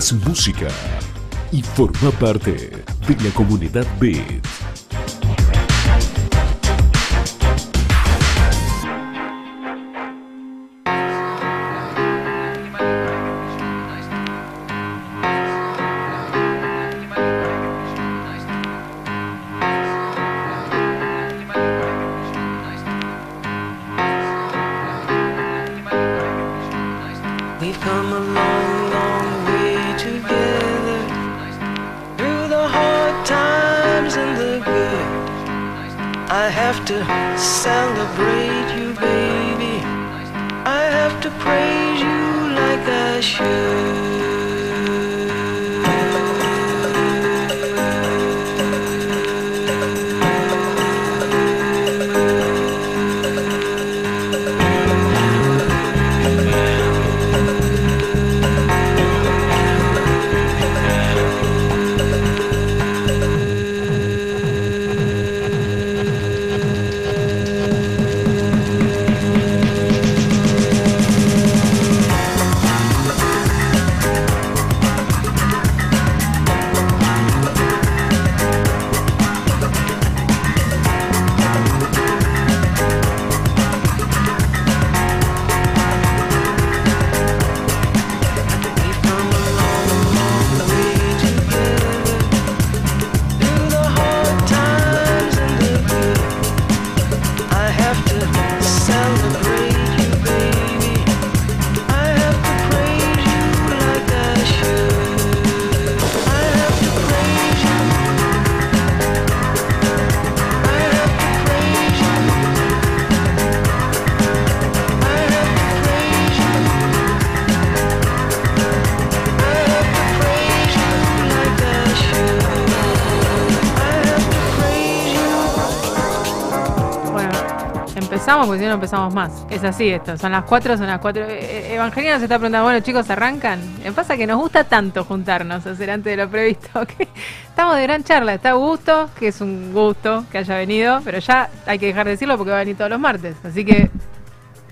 Música y forma parte de la comunidad Beat. Porque si no empezamos más. Es así esto, son las 4, son las 4. Evangelina se está preguntando, bueno chicos, ¿arrancan? Me pasa que nos gusta tanto juntarnos, hacer antes de lo previsto, que estamos de gran charla. Está Augusto, que es un gusto que haya venido, pero ya hay que dejar de decirlo porque va a venir todos los martes. Así que,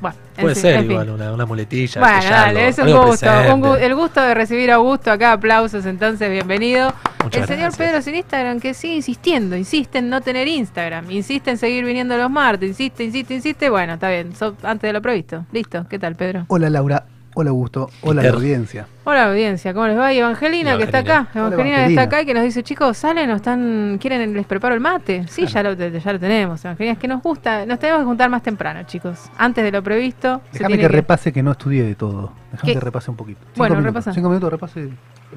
bueno. en Puede ser igual, una, una muletilla. Bueno, dale, es un gusto, un el gusto de recibir a Augusto acá, aplausos, entonces bienvenido. Muchas el señor gracias. Pedro sin Instagram que sigue insistiendo, insiste en no tener Instagram, insiste en seguir viniendo los martes, insiste, insiste, insiste, bueno, está bien, so- antes de lo previsto. Listo, ¿qué tal Pedro? Hola Laura, hola Augusto, hola Peter. la audiencia. Hola audiencia, ¿cómo les va? Y Evangelina, que está Evangelina. acá, Hola, Evangelina, que está acá y que nos dice, chicos, salen o están, quieren, les preparo el mate. Sí, ya lo, ya lo tenemos, Evangelina, es que nos gusta, nos tenemos que juntar más temprano, chicos, antes de lo previsto. Déjame que repase que no estudié de todo. Déjame que repase un poquito. Cinco Bueno, minutos, repasa. Cinco minutos, repase.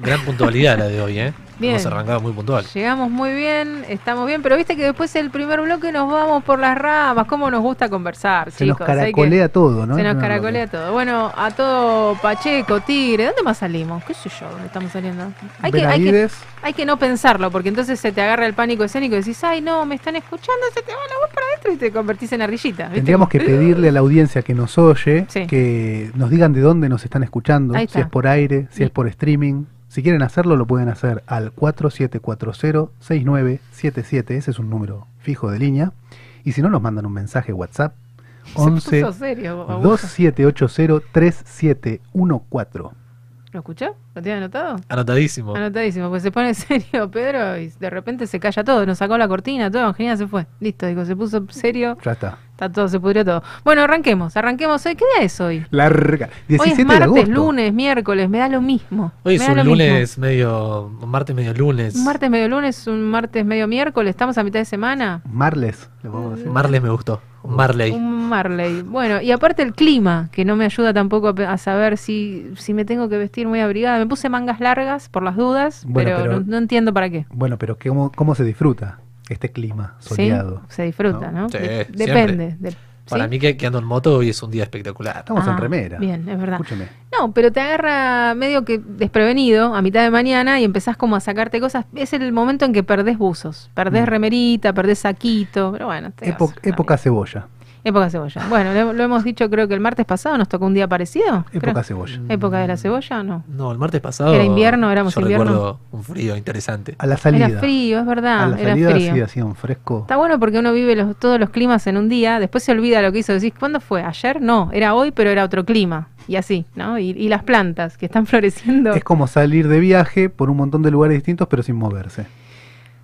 Gran puntualidad la de hoy, ¿eh? Bien. Hemos arrancado muy puntual. Llegamos muy bien, estamos bien, pero viste que después del primer bloque nos vamos por las ramas, cómo nos gusta conversar, Se nos chicos. que- caracolea todo, ¿no? se nos No, no, no. caracolea todo. Bueno, a todo Pacheco, Tigre, ¿dónde más salimos? ¿Qué sé yo? ¿Dónde estamos saliendo? Hay que, hay, que, Benavides, hay que no pensarlo, porque entonces se te agarra el pánico escénico y decís, ay, no, me están escuchando, se te va la voz para adentro y te convertís en ardillita. ¿viste? tendríamos que pedirle a la audiencia que nos oye Sí. que nos digan de dónde nos están escuchando, si es por aire, si es por streaming. Si quieren hacerlo, lo pueden hacer al 4740-6977. Ese es un número fijo de línea. Y si no, nos mandan un mensaje WhatsApp Se puso 11 serio, Augusto. 2780-3714. ¿Lo escuchó? ¿Lo tiene anotado? Anotadísimo. Anotadísimo, pues se pone serio Pedro y de repente se calla todo, nos sacó la cortina, todo, Evangelina se fue. Listo, digo, se puso serio, Ya está. Está todo, se pudrió todo. Bueno, arranquemos, arranquemos hoy. ¿Qué día es hoy? Larga. Hoy 17 es de martes, agosto. lunes, miércoles, me da lo mismo. Hoy es un lo lunes medio. Un martes medio lunes. Un martes medio lunes, un martes medio miércoles, estamos a mitad de semana. Marles, le podemos decir. Marley me gustó. Un Marley. Un Marley. Bueno, y aparte el clima, que no me ayuda tampoco a, saber si, si me tengo que vestir muy abrigada. Me puse mangas largas por las dudas, Bueno, pero, pero- No, no entiendo para qué. Bueno, pero ¿cómo, cómo se disfruta este clima soleado? Sí, se disfruta, ¿no? Sí, De- siempre. depende. de- Para ¿sí? mí que, que ando en moto hoy es un día espectacular. Estamos Ah, en remera. Bien, es verdad. Escúcheme. No, pero te agarra medio que desprevenido a mitad de mañana y empezás como a sacarte cosas. Es el momento en que perdés buzos. Perdés Mm. remerita, perdés saquito. Pero bueno, te Epo- vas época cebolla. Época cebolla. Bueno, lo, lo hemos dicho creo que el martes pasado nos tocó un día parecido. Época creo. cebolla. ¿Época de la cebolla o no? No, el martes pasado. ¿Era invierno? ¿Éramos yo invierno? recuerdo un frío interesante. A la salida. Era frío, es A verdad. la era salida frío. sí hacía un fresco. Está bueno porque uno vive los- todos los climas en un día, después se olvida lo que hizo. Decís, ¿cuándo fue? ¿Ayer? No, era hoy, pero era otro clima. Y así, ¿no? Y, y las plantas que están floreciendo. Es como salir de viaje por un montón de lugares distintos, pero sin moverse.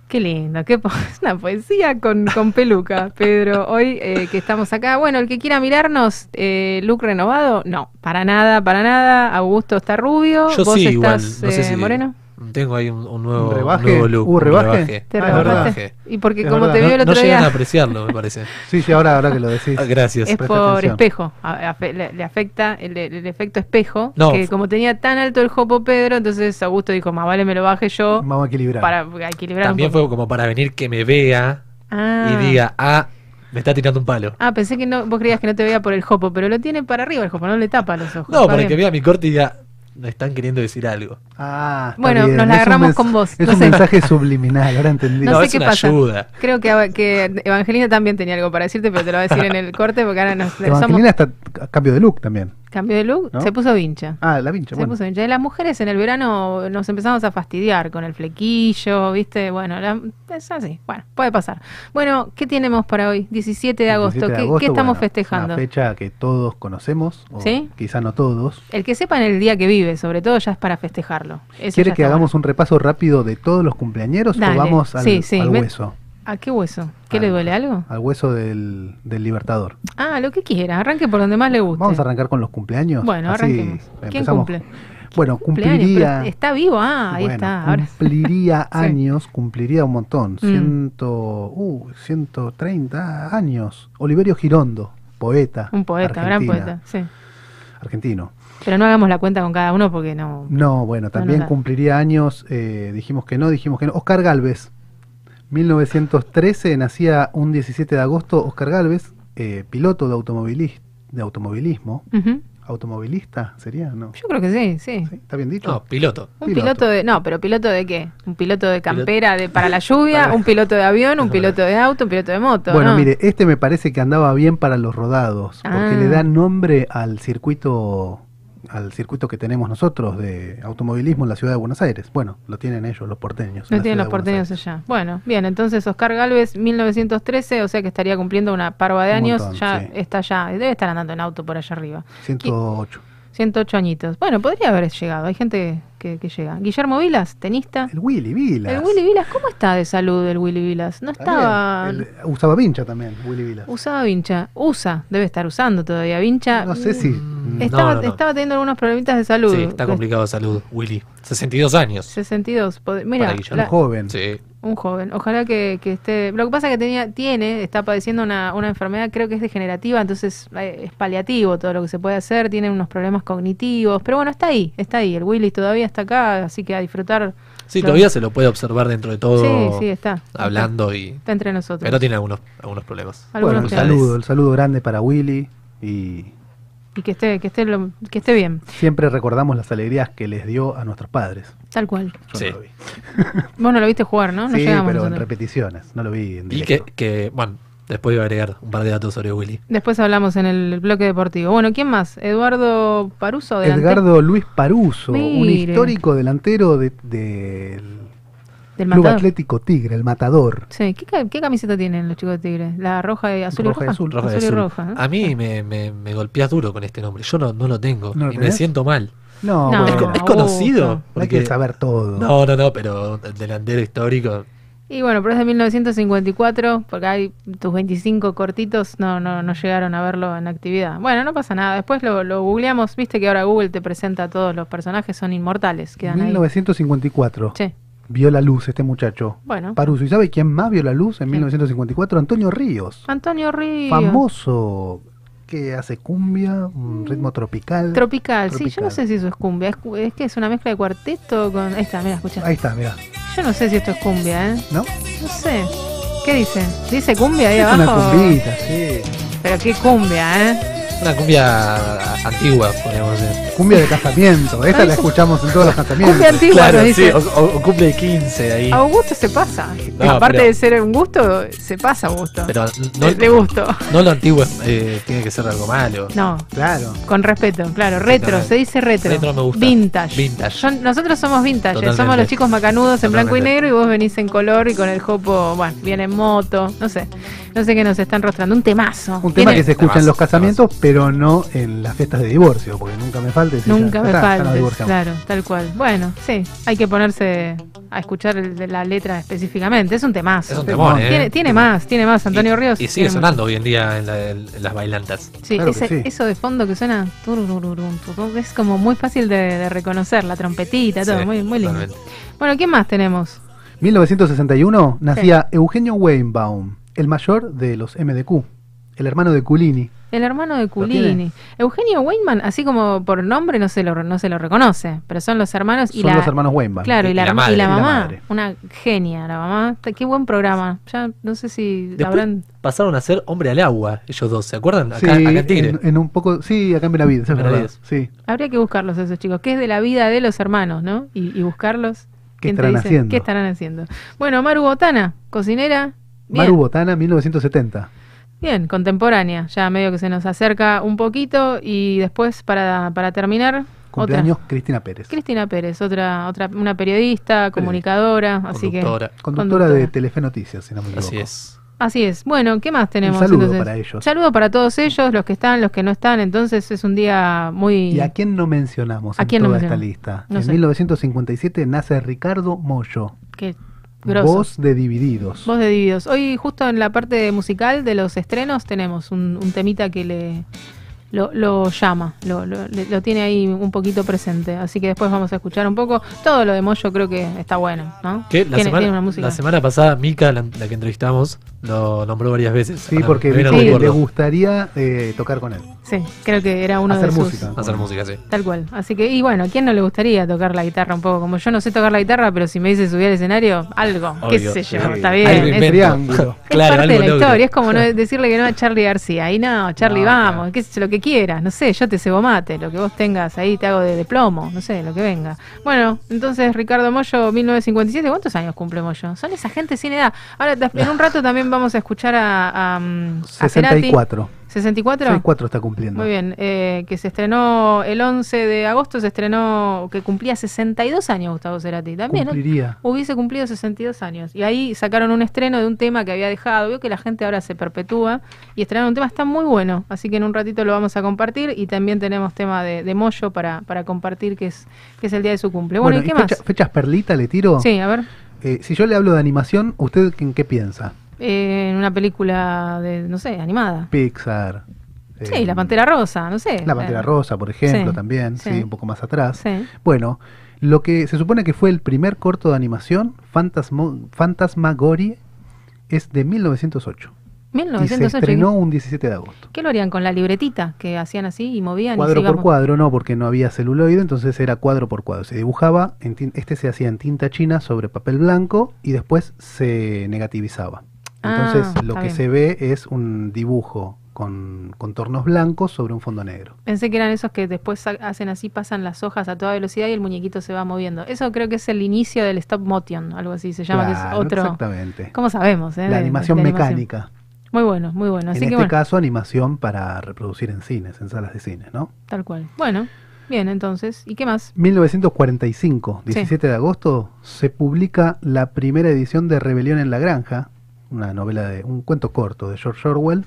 Qué lindo, qué po- una poesía con, con peluca, Pedro. Hoy eh, que estamos acá, bueno, el que quiera mirarnos, eh, look renovado, no, para nada, para nada. Augusto está rubio, Yo vos sí, igual. estás No sé eh, si. moreno. Tengo ahí un, un nuevo, ¿Un rebaje? un nuevo look. ¿Hubo un rebaje? Te Ah, rebajaste. Y porque Es como verdad. te vio el No, no otro llegan a día, apreciarlo, me parece. Sí, sí, ahora, ahora que lo decís. Ah, Gracias. es presta por atención. espejo, a- le, le afecta el, el efecto espejo, No, que como tenía tan alto el jopo Pedro, entonces Augusto dijo, más vale me lo baje yo Vamos a equilibrar. para equilibrar También fue como para venir que me vea Ah. y diga, ah, me está tirando un palo. Ah, pensé que no, vos creías que no te veía por el jopo, pero lo tiene para arriba el jopo, no le tapa los ojos. No, para bien. que vea mi corte y diga, me están queriendo decir algo. Ah, Bueno, bien. nos la agarramos con vos. Es No un sé. mensaje subliminal, ahora entendí. No, No, sé es qué una pasa. ayuda. Creo que, que Evangelina también tenía algo para decirte, pero te lo va a decir en el corte porque ahora nos somos Evangelina está a cambio de look también. Cambio de look, ¿No? se puso vincha. Ah, la vincha, Se bueno. puso vincha. Y las mujeres en el verano nos empezamos a fastidiar con el flequillo, ¿viste? Bueno, la- es así. Bueno, puede pasar. Bueno, ¿qué tenemos para hoy? 17 de agosto. 17 de ¿Qué, agosto, qué estamos bueno, festejando? Una fecha que todos conocemos, o ¿Sí? quizá no todos. El que sepa en el día que vive, sobre todo, ya es para festejarlo. Eso ¿Quiere que hagamos bueno. un repaso rápido de todos los cumpleañeros Dale. o vamos al, Sí, sí, al me- hueso? ¿A qué hueso? ¿Qué Al- le duele algo? Al hueso del, del Libertador. Ah, lo que quiera. Arranque por donde más le guste. Vamos a arrancar con los cumpleaños. Bueno, Así arranquemos. ¿Quién empezamos. cumple? Bueno, cumpliría. está vivo, ah, ahí bueno, está. Ahora. Cumpliría años, cumpliría un montón. Mm. Ciento, uh, 130 años. Oliverio Girondo, poeta. Un poeta, gran poeta, sí. Argentino. Pero no hagamos la cuenta con cada uno porque no. No, bueno, también no cumpliría años, eh, dijimos que no, dijimos que no. Oscar Galvez, 1913, nacía un 17 de agosto, Oscar Galvez, eh, piloto de, automovilis- de automovilismo. Ujú. ¿Automovilista sería? No. Yo creo que sí, sí. ¿Sí? ¿Está bien dicho? No, piloto. Un Piloto. piloto. de. No, pero piloto de qué? ¿Un piloto de campera de, para la lluvia? ¿Un piloto de avión? ¿Un piloto de auto? ¿Un piloto de moto? Bueno, no? mire, este me parece que andaba bien para los rodados, porque Ah. le da nombre al circuito al circuito que tenemos nosotros de automovilismo en la ciudad de Buenos Aires. Bueno, lo tienen ellos, los porteños. la tienen los porteños allá. Bueno, bien, entonces Oscar Galvez, 1913, o sea que estaría cumpliendo una parva de Un años. montón, ya sí. está ya, debe estar andando en auto por allá arriba. 108. 108 añitos. Bueno, podría haber llegado. Hay gente que, que llega. Guillermo Vilas, tenista. El Willy Vilas. El Willy Vilas, ¿cómo está de salud el Willy Vilas? No estaba. El- usaba vincha también, Willy Vilas. Usaba vincha. Usa, debe estar usando todavía vincha. No sé si. Mm, Estaba, no, no, no. estaba teniendo algunos problemitas de salud. Sí, está complicado de salud, Willy. 62 años. 62. pod- Mira, la- Un joven. Sí. un joven. Ojalá que, que esté. Lo que pasa es que tenía, tiene, está padeciendo una, una enfermedad, creo que es degenerativa, entonces eh, es paliativo todo lo que se puede hacer. Tiene unos problemas cognitivos, pero bueno, está ahí, está ahí. El Willy todavía está acá, así que a disfrutar. Sí, todavía se lo puede observar dentro de todo. Sí, sí, está. Hablando y. Está entre nosotros. Pero tiene algunos, algunos problemas. Algunos Bueno, el saludo, el saludo grande para Willy y Y que esté, que esté, lo- que esté bien, siempre recordamos las alegrías que les dio a nuestros padres. tal cual. Yo Sí. no lo vi. Vos no lo viste jugar, ¿no? No sí, llegamos pero en repeticiones, no lo vi en Y que, directo. que, bueno, después iba a agregar un par de datos sobre Willy. Después hablamos en el bloque deportivo. Bueno, ¿quién más? Eduardo Paruso. delantero Edgardo Luis Paruso, un histórico delantero de- del del Club matador. Atlético Tigre, el matador. Sí, ¿qué, ca- qué camiseta tienen los chicos de Tigre? ¿La roja y azul Roja y y roja? azul. Roja y y azul. roja. ¿eh? A mí me, me, me golpeas duro con este nombre. Yo no, no lo tengo. ¿No lo y me siento mal. No, No, ¿Es, bueno, co- es conocido? Augusto. hay que saber todo. No, no, no, pero el delantero histórico. Y bueno, pero es de 1954, porque hay tus 25 cortitos no, no, no llegaron a verlo en actividad. Bueno, no pasa nada. Después lo, lo googleamos. Viste que ahora Google te presenta a todos los personajes, son inmortales. Quedan ahí. 1954. Sí. Vio la luz este muchacho. Bueno. Paruso. ¿Y sabe quién más vio la luz en 1954? Antonio Ríos. Antonio Ríos. Famoso que hace cumbia, un ritmo tropical. Tropical, sí, yo Tropical. no sé si eso es cumbia. Es, es que es una mezcla de cuarteto con. Ahí está, mira, escucha. Ahí está, mira. Yo no sé si esto es cumbia, ¿eh? ¿No? No sé. ¿Qué dice? ¿Dice cumbia ahí Es abajo? una cumbita, sí. Pero qué cumbia, ¿eh? Una cumbia antigua, podríamos decir. Cumbia de casamiento. Esta la escuchamos en todos los casamientos. Cumbia antigua, Claro, nos sí, dice. o, o- o cumple de 15 ahí. A Augusto se pasa. No, Aparte pero- de ser un gusto, se pasa Augusto. Pero de, no, de gusto. no lo antiguo eh, tiene que ser algo malo. No, Claro. con respeto, claro. Retro, se dice retro. Retro me gusta. Vintage. Vintage. Yo- nosotros somos vintage, Totalmente. somos los chicos macanudos en blanco y negro y vos venís en color y con el jopo, bueno, viene en moto, no sé. No sé qué nos están rostrando. Un temazo. Un tema que se escucha en los Temazo, casamientos, pero no en las fiestas de divorcio, porque nunca me falte. decir, Nunca ya me está, faltes, claro, tal cual. Bueno, sí, hay que ponerse a escuchar el de la letra específicamente. Es un temazo. Es un temón, ¿eh? Tiene, tiene más, tiene más. Antonio y, Ríos. Y sigue sonando hoy en día en, la- en- las bailantas. Sí, Claro que ese- sí. eso de fondo que suena es como muy fácil de, de reconocer, la trompetita, todo, Sí, muy, muy lindo. totalmente. Bueno, ¿qué más tenemos? 1961 nacía Eugenio Weinbaum, el mayor de los MDQ, el hermano de Culini. El hermano de? Culini. Eugenio Weinman, así como por nombre no se lo, no se lo reconoce, pero son los hermanos y Son la... los hermanos Weinbaum. Claro, y, Y la, la madre. y la Y la mamá, madre. una genia, la mamá. Qué buen programa. Ya no sé si Después habrán... pasaron a ser hombre al agua, ellos dos, ¿se acuerdan? Acá, Sí, acá en Tigre. en, en un poco, sí, acá en Benavides, es. Sí. Habría que buscarlos esos chicos, que es de la vida de los hermanos, ¿no? Y, y buscarlos. ¿Qué ¿Quién te estarán dice? haciendo? ¿Qué estarán haciendo? Bueno, Maru Botana, cocinera. Bien. Maru Botana, 1970. Bien, contemporánea, ya medio que se nos acerca un poquito y después para, para terminar, Cumpleaños otra. Cristina Pérez. Cristina Pérez, otra, otra, una periodista, comunicadora, así que Conductora. Conductora de. Telefe Noticias, si no me equivoco. Así es. así es. Bueno, ¿qué más tenemos? Un saludo entonces? para ellos. Saludo para todos ellos, los que están, los que no están. Entonces es un día muy. ¿Y a quién no mencionamos ¿A en quién no toda esta mencionamos? lista? No en sé. 1957 nace Ricardo Mollo, Qué grosso. voz de Divididos. Voz de Divididos. Hoy, justo en la parte musical de los estrenos, tenemos un, un temita que le lo, lo llama, lo, lo- lo tiene ahí un poquito presente. Así que después vamos a escuchar un poco. Todo lo de Moyo creo que está bueno, ¿no? Que la, semana, tiene una música. la semana pasada, Mika, la, la que entrevistamos, lo nombró varias veces. Sí, porque me recuerdo. le gustaría eh, tocar con él. Sí, creo que era uno Hacer de sus. música. Hacer música, sí. Tal cual. Así que, y bueno, ¿a quién no le gustaría tocar la guitarra un poco? Como yo no sé tocar la guitarra, pero si me dice subir al escenario, algo, qué sé yo, sí. está Algo bien. Es, invento. triángulo. es Claro, parte de algo la logro. historia, es como no decirle que no a Charlie García. Y no, Charlie, No, vamos, claro. qué sé yo, lo que quieras, no sé, yo te cebo mate, lo que vos tengas ahí te hago de, de plomo, no sé, lo que venga. Bueno, entonces Ricardo Mollo, 1957, ¿cuántos años cumple Mollo? Son esa gente sin edad. Ahora, en un rato también vamos a escuchar a, a, mm, a Cerati. 64. ¿64? 64 está cumpliendo. Muy bien, eh, que se estrenó el 11 de agosto, se estrenó, que cumplía 62 años Gustavo Cerati. También ¿no? Cumpliría. hubiese cumplido 62 años. Y ahí sacaron un estreno de un tema que había dejado. Veo que la gente ahora se perpetúa y estrenaron un tema, está muy bueno. Así que en un ratito lo vamos a compartir. Y también tenemos tema de, de Moyo para, para compartir, que es, que es el día de su cumple. Bueno, ¿y qué fecha- más? fechas perlita le tiro. Sí, a ver. Eh, si yo le hablo de animación, ¿usted en qué piensa? Eh, en una película de, no sé, animada. Pixar. Sí, eh, La Pantera Rosa, no sé. La Pantera Rosa, por ejemplo, Sí, también, sí. sí. un poco más atrás. Sí. Bueno, lo que se supone que fue el primer corto de animación, Fantasmo, Fantasmagorie, es de 1908. Y se 1908. estrenó un 17 de agosto. ¿Qué lo harían con la libretita que hacían así y movían? y Cuadro por cuadro, no, porque no había celuloide, entonces era cuadro por cuadro. Se dibujaba, en este se hacía en tinta china sobre papel blanco y después se negativizaba. Ah, Entonces lo está que bien. se ve es un dibujo con contornos blancos sobre un fondo negro. Pensé que eran esos que después hacen así, pasan las hojas a toda velocidad y el muñequito se va moviendo. Eso creo que es el inicio del stop motion, algo así se llama, que Claro, es otro. Exactamente. ¿Cómo sabemos? eh? La de- animación de mecánica. Muy bueno, muy bueno. Así en que este bueno, caso, animación para reproducir en cines, en salas de cine, ¿no? tal cual. Bueno, bien, entonces. ¿Y qué más? 1945, 17 de agosto, se publica la primera edición de Rebelión en la Granja, una novela de un cuento corto de George Orwell,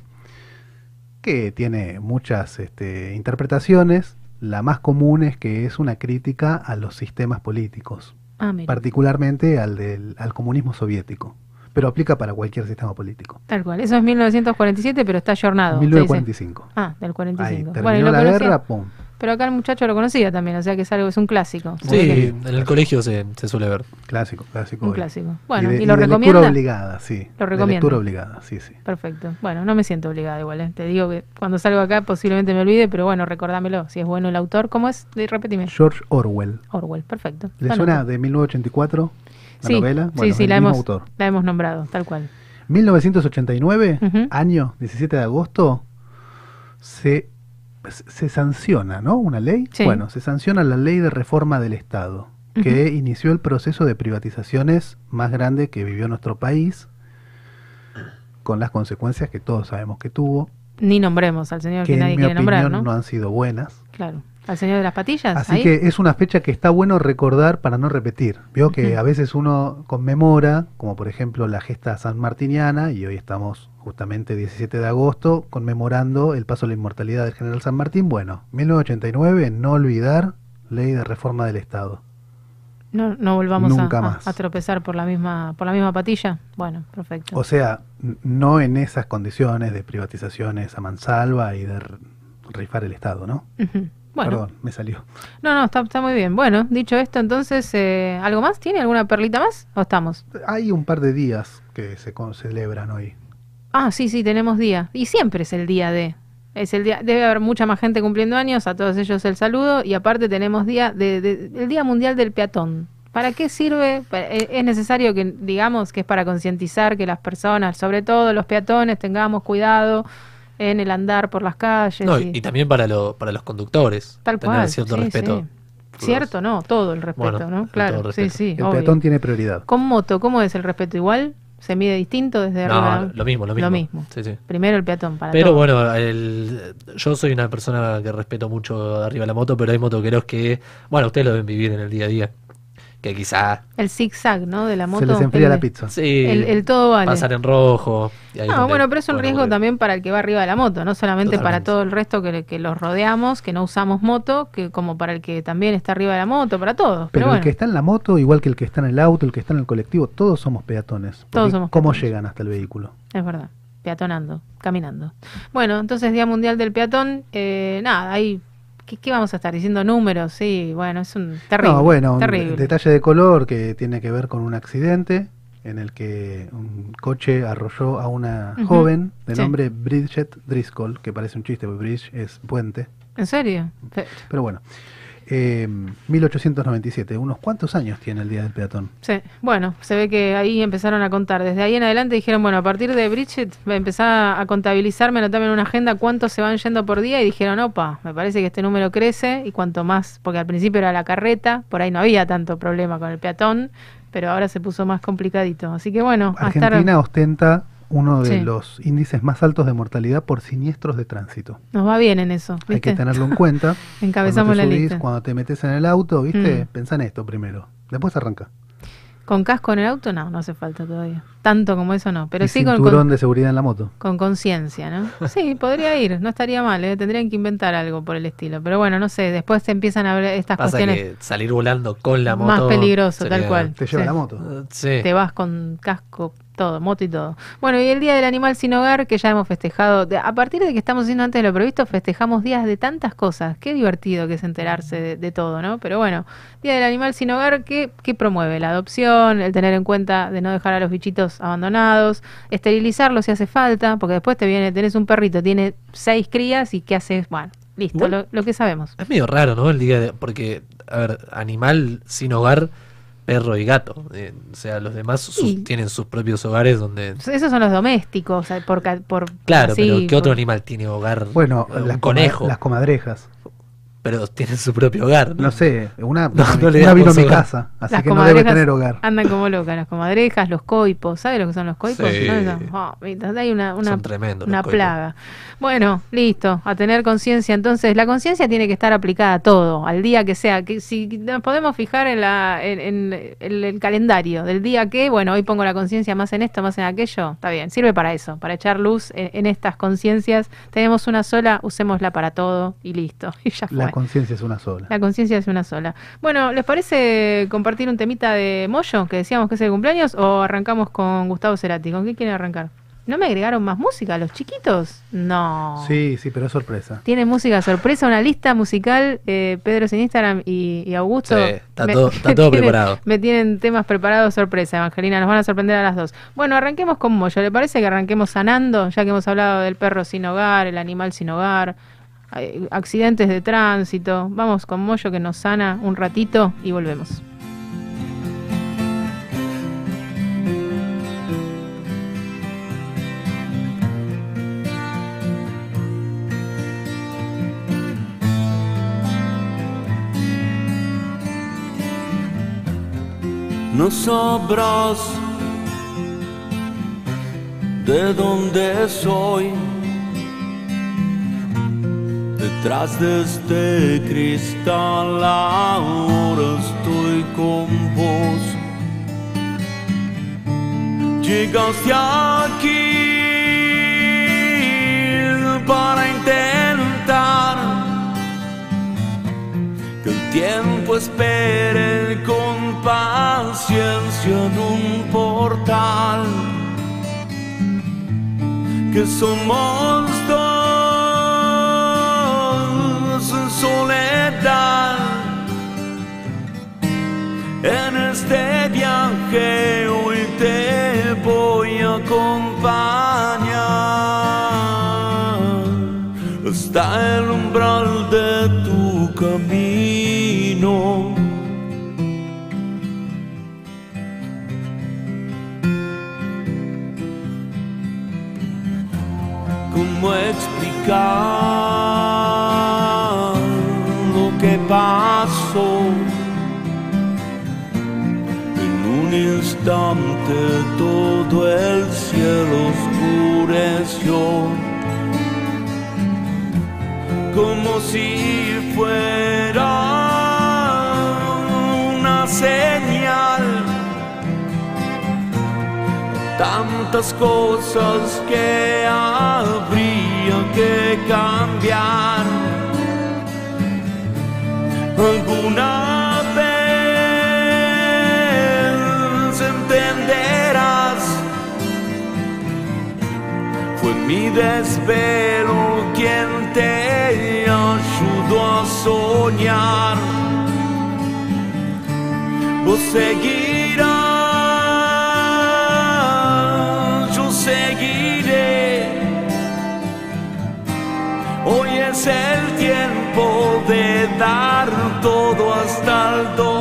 que tiene muchas este, interpretaciones. La más común es que es una crítica a los sistemas políticos, Ah, particularmente al, del, al comunismo soviético, pero aplica para cualquier sistema político. Tal cual. Eso es 1947, pero está dice. 1945. Ah, del Ahí 45. terminó Bueno, y lo la guerra, pum. Pero acá el muchacho lo conocía también, o sea que es algo, es un clásico. Sí, en el colegio se, se suele ver. Clásico, clásico. Un y- clásico. Bueno, de- ¿y lo de recomienda? Lectura obligada, sí. Lo de recomienda. lectura obligada, sí, sí. Perfecto. Bueno, no me siento obligada igual. ¿eh? Te digo que cuando salgo acá posiblemente me olvide, pero bueno, recordámelo. Si es bueno el autor, ¿cómo es? De- Repetime. George Orwell. Orwell, perfecto. ¿Le suena de 1984 la sí, novela? sí, Bueno, sí, el la mismo hemos, autor. la hemos nombrado, tal cual. 1989, Ujú. año 17 de agosto, se se- sanciona, ¿no? Una ley. Sí. Bueno, se sanciona la ley de reforma del Estado, que inició el proceso de privatizaciones más grande que vivió nuestro país, con las consecuencias que todos sabemos que tuvo, Ni nombremos al señor que que nadie en mi quiere opinión nombrar, ¿no? no han sido buenas. Claro. ¿Al señor de las patillas? Así ahí? que es una fecha que está bueno recordar para no repetir. Veo que a veces uno conmemora, como por ejemplo la gesta sanmartiniana, y hoy estamos justamente 17 de agosto conmemorando el paso a la inmortalidad del general San Martín. Bueno, 1989, no olvidar, ley de reforma del Estado. No, no volvamos a- Nunca a, más. a tropezar por la misma por la misma patilla. Bueno, perfecto. O sea, no en esas condiciones de privatizaciones a mansalva y de rifar el Estado, ¿no? Ujú. Bueno, Perdón, me salió. no, no, está, está muy bien. Bueno, dicho esto, entonces, eh, ¿algo más? ¿Tiene alguna perlita más? ¿O estamos? Hay un par de días que se con- celebran hoy. Ah, sí, sí, tenemos día. Y siempre es el día de. Es el día, debe haber mucha más gente cumpliendo años, a todos ellos el saludo, y aparte tenemos día de, de- el Día Mundial del Peatón. ¿Para qué sirve? Eh, Es necesario que digamos que es para concientizar que las personas, sobre todo los peatones, tengamos cuidado en el andar por las calles. No, y- también para, lo, para los conductores. Tal tener cual. cierto sí, respeto. sí. Cierto, los- no, todo el respeto, Bueno, ¿no? Claro, sí, sí. El obvio. peatón tiene prioridad. Con moto, ¿cómo es el respeto igual? ¿Se mide distinto desde No, arriba? lo mismo, lo mismo. Lo mismo. Sí, sí. Primero el peatón para Pero todo. bueno, el, yo soy una persona que respeto mucho arriba de la moto, pero hay motoqueros que, bueno, ustedes lo deben vivir en el día a día. Que quizá, El zig-zag, ¿no? De la moto. Se les enfría la pizza. sí, El, el todo vale. pasar en rojo. No, bueno, pero es un riesgo también para el que va arriba de la moto, no solamente para todo el resto que, que los rodeamos, que no usamos moto, que como para el que también está arriba de la moto, para todos. Pero, Pero bueno, el que está en la moto, igual que el que está en el auto, el que está en el colectivo, todos somos peatones. Todos somos ¿Cómo peatones. llegan hasta el vehículo? es verdad, peatonando, caminando. Bueno, entonces Día Mundial del Peatón, eh, nada, ahí, ¿qué, qué vamos a estar diciendo? Números, sí, bueno, es un terrible. no, bueno, un detalle de color que tiene que ver con un accidente en el que un coche arrolló a una joven de sí. nombre Bridget Driscoll, que parece un chiste, porque bridge es puente. ¿En serio? Pero bueno, eh, 1897, unos cuantos años tiene el Día del Peatón. Sí, bueno, se ve que ahí empezaron a contar. Desde ahí en adelante dijeron, bueno, a partir de Bridget empezar a contabilizarme, anotarme en una agenda cuántos se van yendo por día y dijeron, opa, me parece que este número crece y cuanto más, porque al principio era la carreta, por ahí no había tanto problema con el peatón, pero ahora se puso más complicadito. Así que bueno, Argentina ostenta uno de Sí. los índices más altos de mortalidad por siniestros de tránsito. nos va bien en eso, Hay que tenerlo en cuenta. Encabezamos cuando la te subís, lista. Cuando te metes en el auto, ¿viste? Mm. Pensá en esto primero. Después arranca. ¿Con casco en el auto? No, no hace falta todavía. Tanto como eso no, pero y sí con, cinturón con, de seguridad en la moto. con conciencia, ¿no? Sí, podría ir, no estaría mal, ¿eh? tendrían que inventar algo por el estilo. Pero bueno, no sé, después se empiezan a ver estas Pasa cuestiones. que salir volando con la moto. Más peligroso, sería- tal cual. Te lleva Sí. la moto. Sí. Te vas con casco, todo, moto y todo. Bueno, y el Día del Animal Sin Hogar, que ya hemos festejado, de- a partir de que estamos haciendo antes de lo previsto, festejamos días de tantas cosas. Qué divertido que es enterarse de, de todo, ¿no? Pero bueno, Día del Animal Sin Hogar, que, que promueve la adopción, el tener en cuenta de no dejar a los bichitos abandonados, esterilizarlos si hace falta, porque después te viene, tenés un perrito, tiene seis crías y ¿qué haces? Bueno, listo, lo, lo que sabemos. Es medio raro, ¿no? El día de. Porque, a ver, animal sin hogar, perro y gato. Eh, o sea, los demás sus- tienen sus propios hogares donde. Esos son los domésticos, o sea, por, ca- por Claro, así, pero ¿qué otro animal tiene hogar? Bueno, un las, coma- conejo. las comadrejas. Pero tienen su propio hogar. No sé, una, No, no le una vino a mi hogar. casa, así Las que no debe comadrejas tener hogar. Andan como locas, las comadrejas, los coipos, ¿sabes lo que son los coipos? Sí. Mira, hay una, una, Son tremendos. una los coipos. plaga. Bueno, listo, a tener conciencia. Entonces, la conciencia tiene que estar aplicada a todo, al día que sea. Que si nos podemos fijar en, la, en, en el, el calendario del día que, bueno, hoy pongo la conciencia más en esto, más en aquello, está bien, sirve para eso, para echar luz en, en estas conciencias. Tenemos una sola, usémosla para todo y listo. Y ya fue. La conciencia es una sola. La conciencia es una sola. Bueno, ¿les parece compartir un temita de Moyo, que decíamos que es el cumpleaños, o arrancamos con Gustavo Cerati? ¿Con qué quieren arrancar? ¿No me agregaron más música los chiquitos? No. Sí, sí, pero es sorpresa. Tiene música sorpresa, una lista musical, eh, Pedro en Instagram y, y Augusto. Sí, está todo- está todo tienen- preparado. Me tienen temas preparados sorpresa, Evangelina, nos van a sorprender a las dos. Bueno, arranquemos con Moyo. ¿Le parece que arranquemos sanando? Ya que hemos hablado del perro sin hogar, el animal sin hogar, accidentes de tránsito. Vamos con Moyo que nos sana un ratito y volvemos. Nos sabrás de dónde soy Detrás de este cristal ahora estoy con vos. Llegaste aquí para intentar que el tiempo espere con paciencia en un portal que somos dos en este viaje hoy te voy a acompañar. Hasta el umbral de tu camino. ¿Cómo explicar instante todo el cielo oscureció como si fuera una señal. Tantas cosas que habría que cambiar. Alguna mi desvelo quien te ayudó a soñar. Vos seguirás, yo seguiré. Hoy es el tiempo de dar todo hasta el dolor,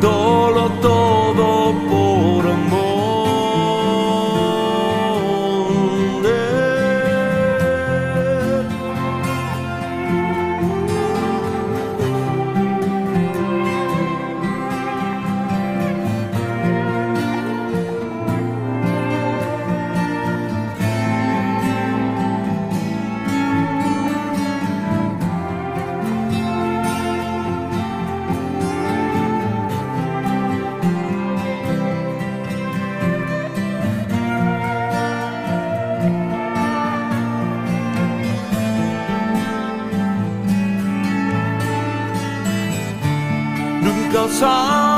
dándolo todo por nunca sabrás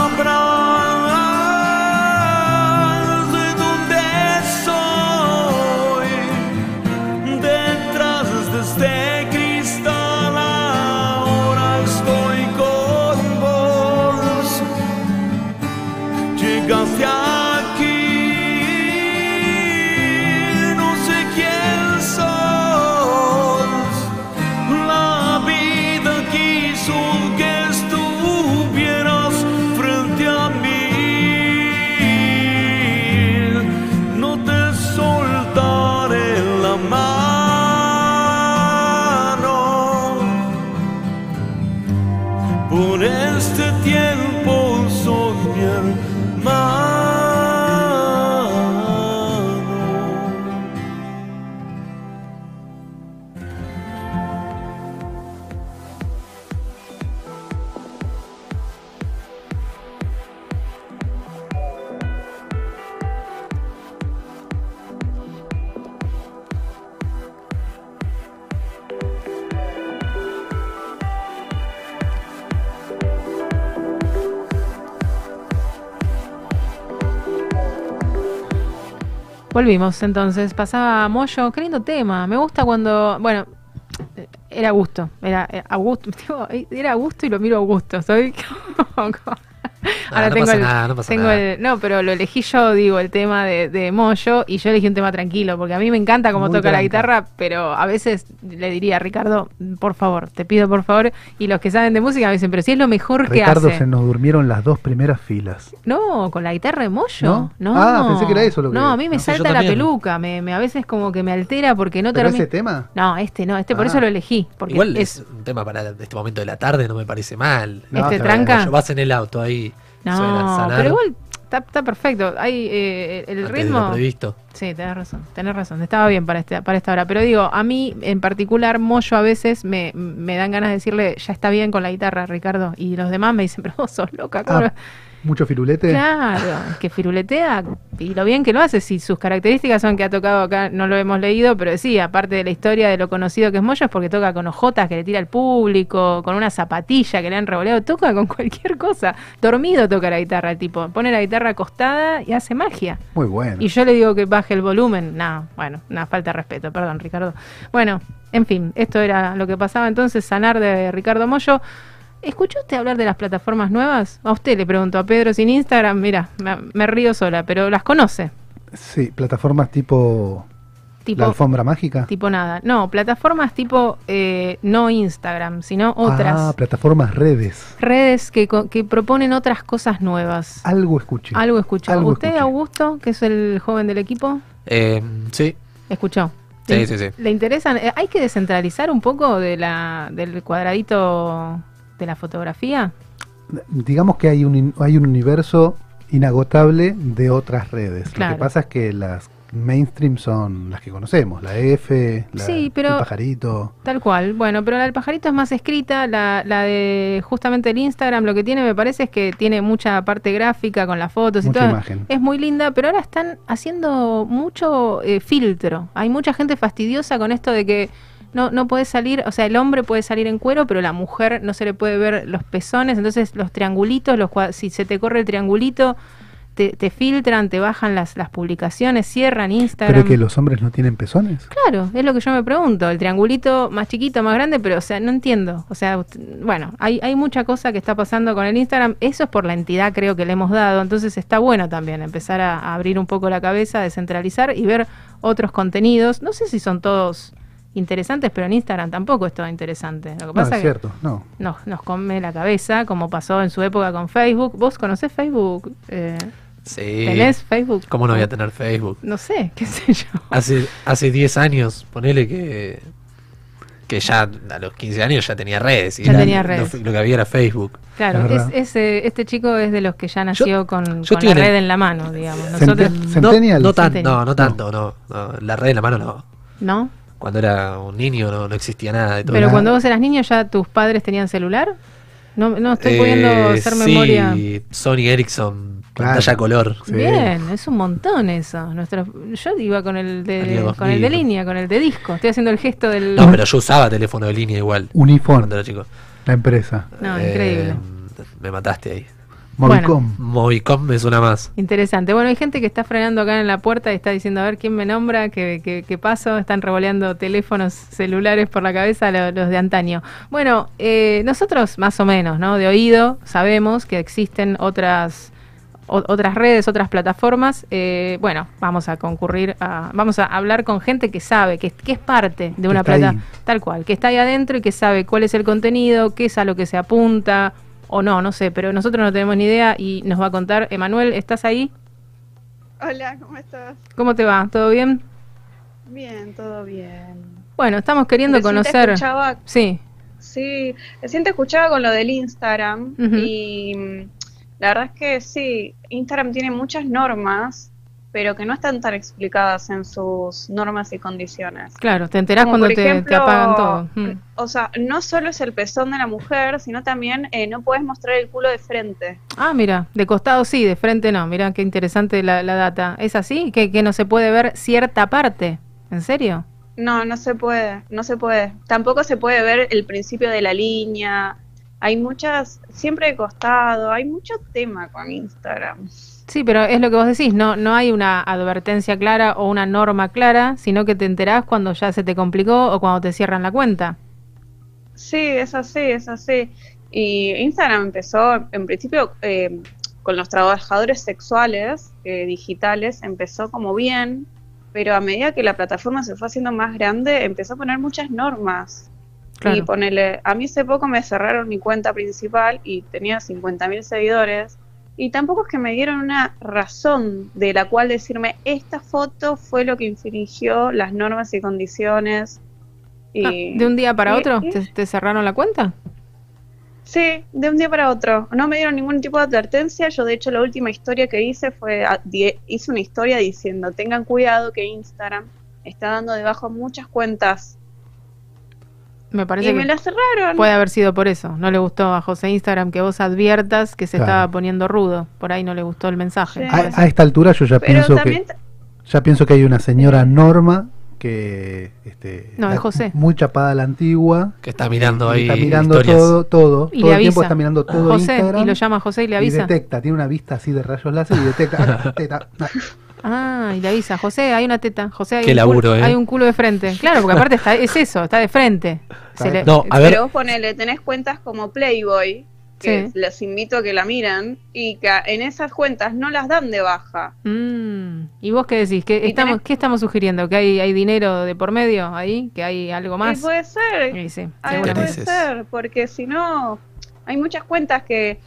Entonces, pasaba Moyo, qué lindo tema, me gusta cuando, bueno, era gusto, era eh, Augusto, era Augusto y lo miro a Augusto, soy como- Ahora no tengo pasa el- nada, no pasa tengo nada. el- no, pero lo elegí yo, digo, el tema de, de Moyo, y yo elegí un tema tranquilo, porque a mí me encanta cómo Muy toca la guitarra, pero a veces le diría, Ricardo, por favor, te pido por favor, y los que saben de música me dicen, pero si es lo mejor que Ricardo, hace. se nos durmieron las dos primeras filas. No, con la guitarra de Moyo. ¿No? No. Ah, pensé que era eso lo que- No, a mí me no. Salta la peluca, me, me- a veces como que me altera porque no ¿Pero termino. ese tema? No, este no, este por Ah. eso lo elegí. Porque Igual es. es un tema para este momento de la tarde, no me parece mal. No, este tranca. Vas en el auto ahí. No, Sanar, pero igual está, está perfecto. Hay eh, el antes de ritmo. lo previsto. Sí, tenés razón, tenés razón. Estaba bien para, este, para esta hora. Pero digo, a mí en particular, Moyo a veces me, me dan ganas de decirle, ya está bien con la guitarra, Ricardo. Y los demás me dicen, pero vos sos loca. ¿cómo Ah, lo-?" Mucho firulete. Claro, que firuletea y lo bien que lo hace. Si sus características son que ha tocado acá, no lo hemos leído, pero sí, aparte de la historia de lo conocido que es Moyo, es porque toca con ojotas que le tira al público, con una zapatilla que le han revoleado, toca con cualquier cosa. Dormido toca la guitarra el tipo, pone la guitarra acostada y hace magia. Muy bueno. Y yo le digo que baje el volumen. No, bueno, una falta de respeto, perdón, Ricardo. Bueno, en fin, esto era lo que pasaba entonces, sanar de Ricardo Mollo. ¿Escuchó usted hablar de las plataformas nuevas? A usted le pregunto, a Pedro sin Instagram, mira, me, me río sola, pero las conoce. Sí, plataformas tipo, Tipo, la alfombra mágica. tipo nada. No, plataformas tipo eh, no Instagram, sino otras. Ah, plataformas redes. redes que, co- que proponen otras cosas nuevas. Algo escuché. Algo escuchó. Algo ¿Usted, escuché. Augusto, que es el joven del equipo? Eh, sí, Escuchó. Sí, ¿Le- sí, sí. ¿Le interesan? eh, ¿Hay que descentralizar un poco de la, del cuadradito de la fotografía? Digamos que hay un, hay un universo inagotable de otras redes. Claro. Lo que pasa es que las mainstream son las que conocemos, la F, la, Sí, pero- el pajarito. Tal cual. Bueno, pero la del pajarito es más escrita. La, la de justamente el Instagram lo que tiene, me parece, es que tiene mucha parte gráfica con las fotos y todo. imagen. Es muy linda, pero ahora están haciendo mucho eh, filtro. Hay mucha gente fastidiosa con esto de que no, no puede salir, o sea, el hombre puede salir en cuero, pero la mujer no se le puede ver los pezones. Entonces, los triangulitos, los si se te corre el triangulito, te, te filtran, te bajan las, las publicaciones, cierran Instagram. Pero que los hombres no tienen pezones. Claro, es lo que yo me pregunto. El triangulito más chiquito, más grande, pero, o sea, no entiendo. O sea, bueno, hay, hay mucha cosa que está pasando con el Instagram. Eso es por la entidad, creo que le hemos dado. Entonces está bueno también empezar a, a abrir un poco la cabeza, descentralizar y ver otros contenidos. No sé si son todos interesantes, pero en Instagram tampoco es todo interesante. Lo que No, pasa es es que cierto, no. nos, nos come la cabeza, como pasó en su época con Facebook. ¿Vos conocés Facebook? Eh, sí. ¿Tenés Facebook? ¿Cómo no voy a tener Facebook? No sé, qué sé yo. Hace, hace 10 años, ponele que, que ya a los 15 años ya tenía redes. y Ya era- tenía lo- redes. Lo, que había era Facebook. Claro, Es es, ese- este chico es de los que ya nació con, yo con la red en la mano, digamos. Nosotros, No, Centennial. no, tan- Centennial. no, no tanto, no, no. La red en la mano no. ¿no? Cuando era un niño no, no existía nada de todo Pero cuando vos eras niño, ¿ya tus padres tenían celular? No, no estoy Eh, pudiendo hacer sí, memoria. Sony Ericsson, Claro. pantalla color. Sí. Bien, es un montón eso. Nuestro, yo iba con el de con el de 2000. línea, con el de disco. Estoy haciendo el gesto del. No, pero yo usaba teléfono de línea igual. Unifón, Cuando era chico. la empresa. No, Eh, increíble. Me mataste ahí. Movicom. Movicom me suena más. Interesante. Bueno, hay gente que está frenando acá en la puerta y está diciendo, a ver quién me nombra, qué, qué- qué paso. Están revoleando teléfonos celulares por la cabeza lo- los, de antaño. Bueno, eh, nosotros más o menos, ¿no? De oído sabemos que existen otras o- otras redes, otras plataformas. Eh, bueno, vamos a concurrir, a, vamos a hablar con gente que sabe, que, que es parte de una plataforma, tal cual, que está ahí adentro y que sabe cuál es el contenido, qué es a lo que se apunta, o no, no sé, pero nosotros no tenemos ni idea y nos va a contar. Emanuel, ¿estás ahí? Hola, ¿cómo estás? ¿Cómo te va? ¿Todo bien? Bien, todo bien. Bueno, estamos queriendo Recién te conocer. escuchaba- Sí, sí, recién te escuchaba con lo del Instagram y mm, la verdad es que sí, Instagram tiene muchas normas, pero que no están tan explicadas en sus normas y condiciones. claro, te enterás Como cuando te, apagan todo. Mm. O sea, no solo es el pezón de la mujer, sino también eh, no puedes mostrar el culo de frente. Ah, mira, de costado sí, de frente no. Mira, qué interesante la, la data. ¿Es así? ¿Que, que no se puede ver cierta parte? ¿En serio? No, no se puede, no se puede. Tampoco se puede ver el principio de la línea. Hay muchas, siempre de costado, hay mucho tema con Instagram. Sí, pero es lo que vos decís, no, no hay una advertencia clara o una norma clara, sino que te enterás cuando ya se te complicó o cuando te cierran la cuenta. Sí, es así, es así. Y Instagram empezó, en principio, eh, con los trabajadores sexuales eh, digitales empezó como bien, pero a medida que la plataforma se fue haciendo más grande, empezó a poner muchas normas. Claro. Y ponele, a mí hace poco me cerraron mi cuenta principal y tenía 50.000 seguidores. Y tampoco es que me dieron una razón de la cual decirme, esta foto fue lo que infringió las normas y condiciones. Y, Ah, ¿De un día para y- otro y- te, te cerraron la cuenta? Sí, de un día para otro. No me dieron ningún tipo de advertencia. Yo, de hecho, la última historia que hice fue, hice una historia diciendo, tengan cuidado que Instagram está dando de bajo muchas cuentas. Me parece Y me que la cerraron. puede haber sido por eso. No le gustó a José Instagram que vos adviertas que se Claro. estaba poniendo rudo. Por ahí no le gustó el mensaje. Sí. A, a esta altura yo ya Pero pienso que ya pienso que hay una señora Norma que este, No, es José. muy chapada a la antigua Que está mirando y ahí está mirando historias. todo todo Y todo le el tiempo está mirando todo José, Instagram y lo llama José y le y avisa. detecta tiene una vista así de rayos láser y detecta ah, y le avisa, José, hay una teta. José, hay, Qué un, laburo, culo, ¿eh? hay un culo de frente. Claro, porque aparte está, es eso, está de frente. Se le- No, a ver, Pero vos ponele, tenés cuentas como Playboy, que Sí. les invito a que la miren, y que en esas cuentas no las dan de baja. Mm, ¿Y vos qué decís? ¿Qué Y estamos, tenés- ¿Qué estamos sugiriendo? ¿Que hay, hay dinero de por medio ahí? ¿Que hay algo Y más? puede ser, Sí, sí, Ay, puede ser, porque si no, hay muchas cuentas que,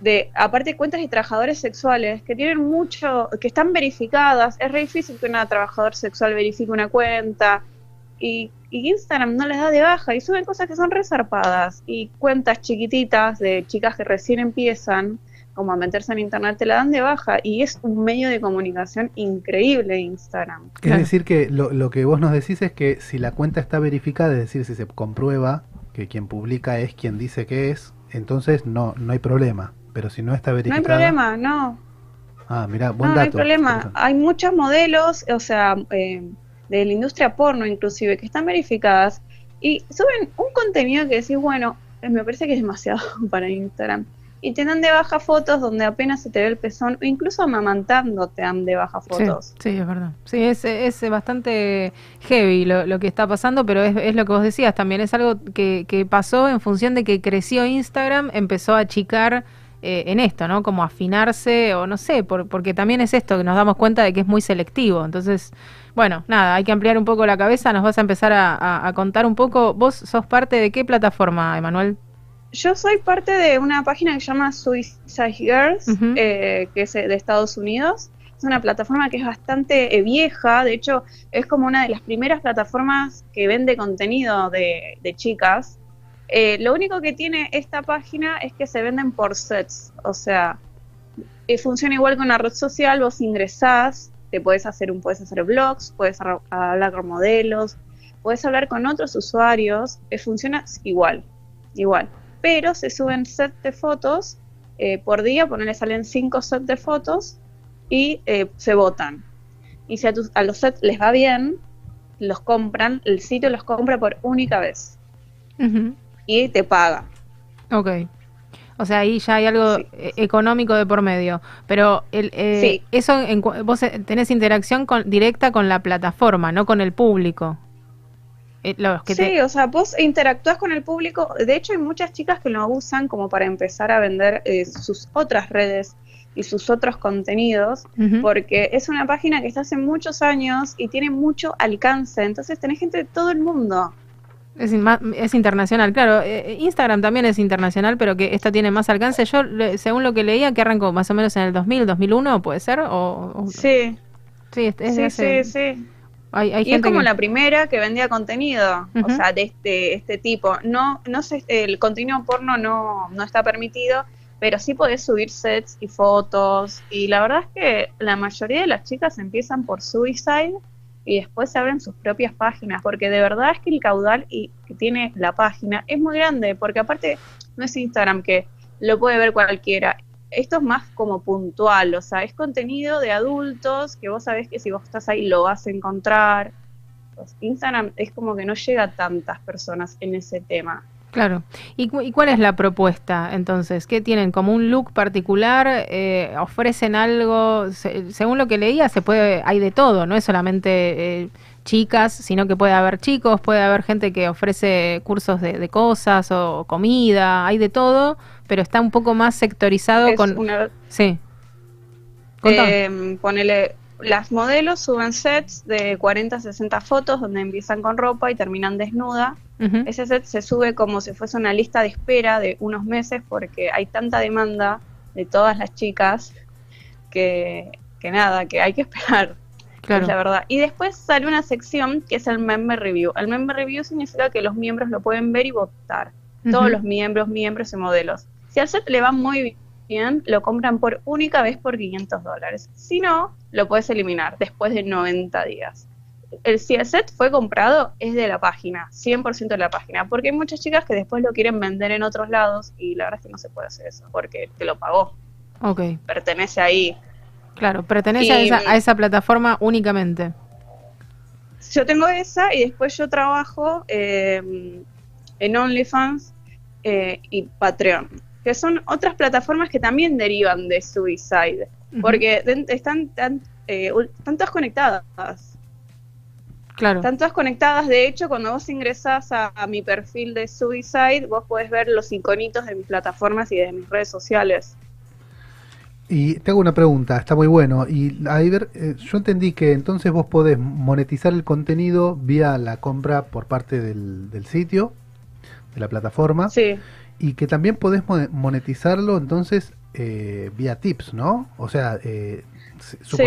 de aparte cuentas de trabajadores sexuales, que tienen mucho, que están verificadas. Es re difícil que una trabajador sexual verifique una cuenta. Y, y Instagram no les da de baja y suben cosas que son resarpadas. Y cuentas chiquititas de chicas que recién empiezan, como a meterse en internet, te la dan de baja. Y es un medio de comunicación increíble Instagram. es Claro. decir que lo, lo que vos nos decís es que si la cuenta está verificada es decir si se comprueba que quien publica es quien dice que es entonces no no hay problema pero si no está No hay verificada problema, no. ah mira buen No, no hay dato problema. Hay muchos modelos, o sea, eh, de la industria porno inclusive, que están verificadas y suben un contenido que decís, bueno, eh, me parece que es demasiado para Instagram. Y te dan de baja fotos donde apenas se te ve el pezón, o incluso amamantando te dan de baja Sí, fotos. sí, es verdad. Sí, es, es bastante heavy lo, lo que está pasando, pero es, es lo que vos decías también. Es algo que, que pasó en función de que creció Instagram, empezó a achicar eh, en esto, ¿no? Como afinarse, o no sé, por- porque también es esto, que nos damos cuenta de que es muy selectivo. Entonces, bueno, nada, hay que ampliar un poco la cabeza. Nos vas a empezar a, a- a contar un poco. ¿Vos sos parte de qué plataforma, Emanuel? Yo soy parte de una página que se llama Suicide Girls, eh, que es eh, de Estados Unidos. Es una plataforma que es bastante eh, vieja, de hecho es como una de las primeras plataformas que vende contenido de, de chicas. Eh, lo único que tiene esta página es que se venden por sets, o sea, eh, funciona igual con una red social, vos ingresás, te puedes hacer un, puedes hacer blogs, puedes ar- hablar con modelos, puedes hablar con otros usuarios, eh, funciona igual, igual. Pero se suben sets de fotos por día, ponerle salen cinco sets de fotos y se votan. Y si a, tus- a los sets les va bien, los compran, el sitio los compra por única vez Ujú. Y te paga. Ok. O sea, ahí ya hay algo Sí. eh, económico de por medio. Pero el, eh, Sí. eso en vos eh, tenés interacción con, directa con la plataforma, no con el público. Eh, los que sí, te- o sea, vos interactúas con el público. De hecho, hay muchas chicas que lo usan como para empezar a vender eh, sus otras redes y sus otros contenidos, porque es una página que está hace muchos años y tiene mucho alcance. Entonces, tenés gente de todo el mundo. Es, es internacional, claro. eh, Instagram también es internacional, pero que esta tiene más alcance. Yo, le- según lo que leía, que arrancó más o menos en el 2000, 2001, ¿puede ser? O, o- Sí, sí, es, es sí, hace- sí, sí. Hay, hay Y es como que- la primera que vendía contenido, o sea, de este, este tipo. No, no sé, el contenido porno no, no está permitido, pero sí podés subir sets y fotos. Y la verdad es que la mayoría de las chicas empiezan por Suicide y después se abren sus propias páginas, porque de verdad es que el caudal y, que tiene la página es muy grande, porque aparte no es Instagram que lo puede ver cualquiera. Esto es más como puntual, o sea, es contenido de adultos que vos sabés que si vos estás ahí lo vas a encontrar. Pues Instagram es como que no llega a tantas personas en ese tema. Claro. ¿Y, cu- y cuál es la propuesta entonces? ¿Qué tienen? ¿Como un look particular? Eh, ¿Ofrecen algo? Se- según lo que leía, se puede, hay de todo, no es solamente eh, chicas, sino que puede haber chicos, puede haber gente que ofrece cursos de, de cosas o comida, hay de todo, pero está un poco más sectorizado Es con... una- Sí. Eh, ponele, las modelos suben sets de 40 a 60 fotos donde empiezan con ropa y terminan desnuda. Ese set se sube como si fuese una lista de espera de unos meses porque hay tanta demanda de todas las chicas que, que nada, que hay que esperar. Claro. Es la verdad. Y después sale una sección que es el member review. El member review significa que los miembros lo pueden ver y votar. Todos los miembros, miembros y modelos. Si al set le va muy lo compran por única vez por 500 dólares. Si no, lo puedes eliminar después de 90 días. El, si el set fue comprado, es de la página, 100% de la página. Porque hay muchas chicas que después lo quieren vender en otros lados y la verdad es que no se puede hacer eso porque te lo pagó, Ok, pertenece ahí. claro. Pertenece a esa, a esa plataforma únicamente. Yo tengo esa y después yo trabajo eh, en OnlyFans eh, y Patreon, que son otras plataformas que también derivan de Suicide, porque están, tan, eh, están todas conectadas. Claro. Están todas conectadas, de hecho, cuando vos ingresás a, a mi perfil de Suicide, vos podés ver los iconitos de mis plataformas y de mis redes sociales. Y te hago una pregunta, está muy bueno. Y ahí ver, eh, yo entendí que entonces vos podés monetizar el contenido vía la compra por parte del, del sitio, de la plataforma, Sí, y que también podés mo- monetizarlo entonces eh, vía tips, ¿no? O sea, eh, sí.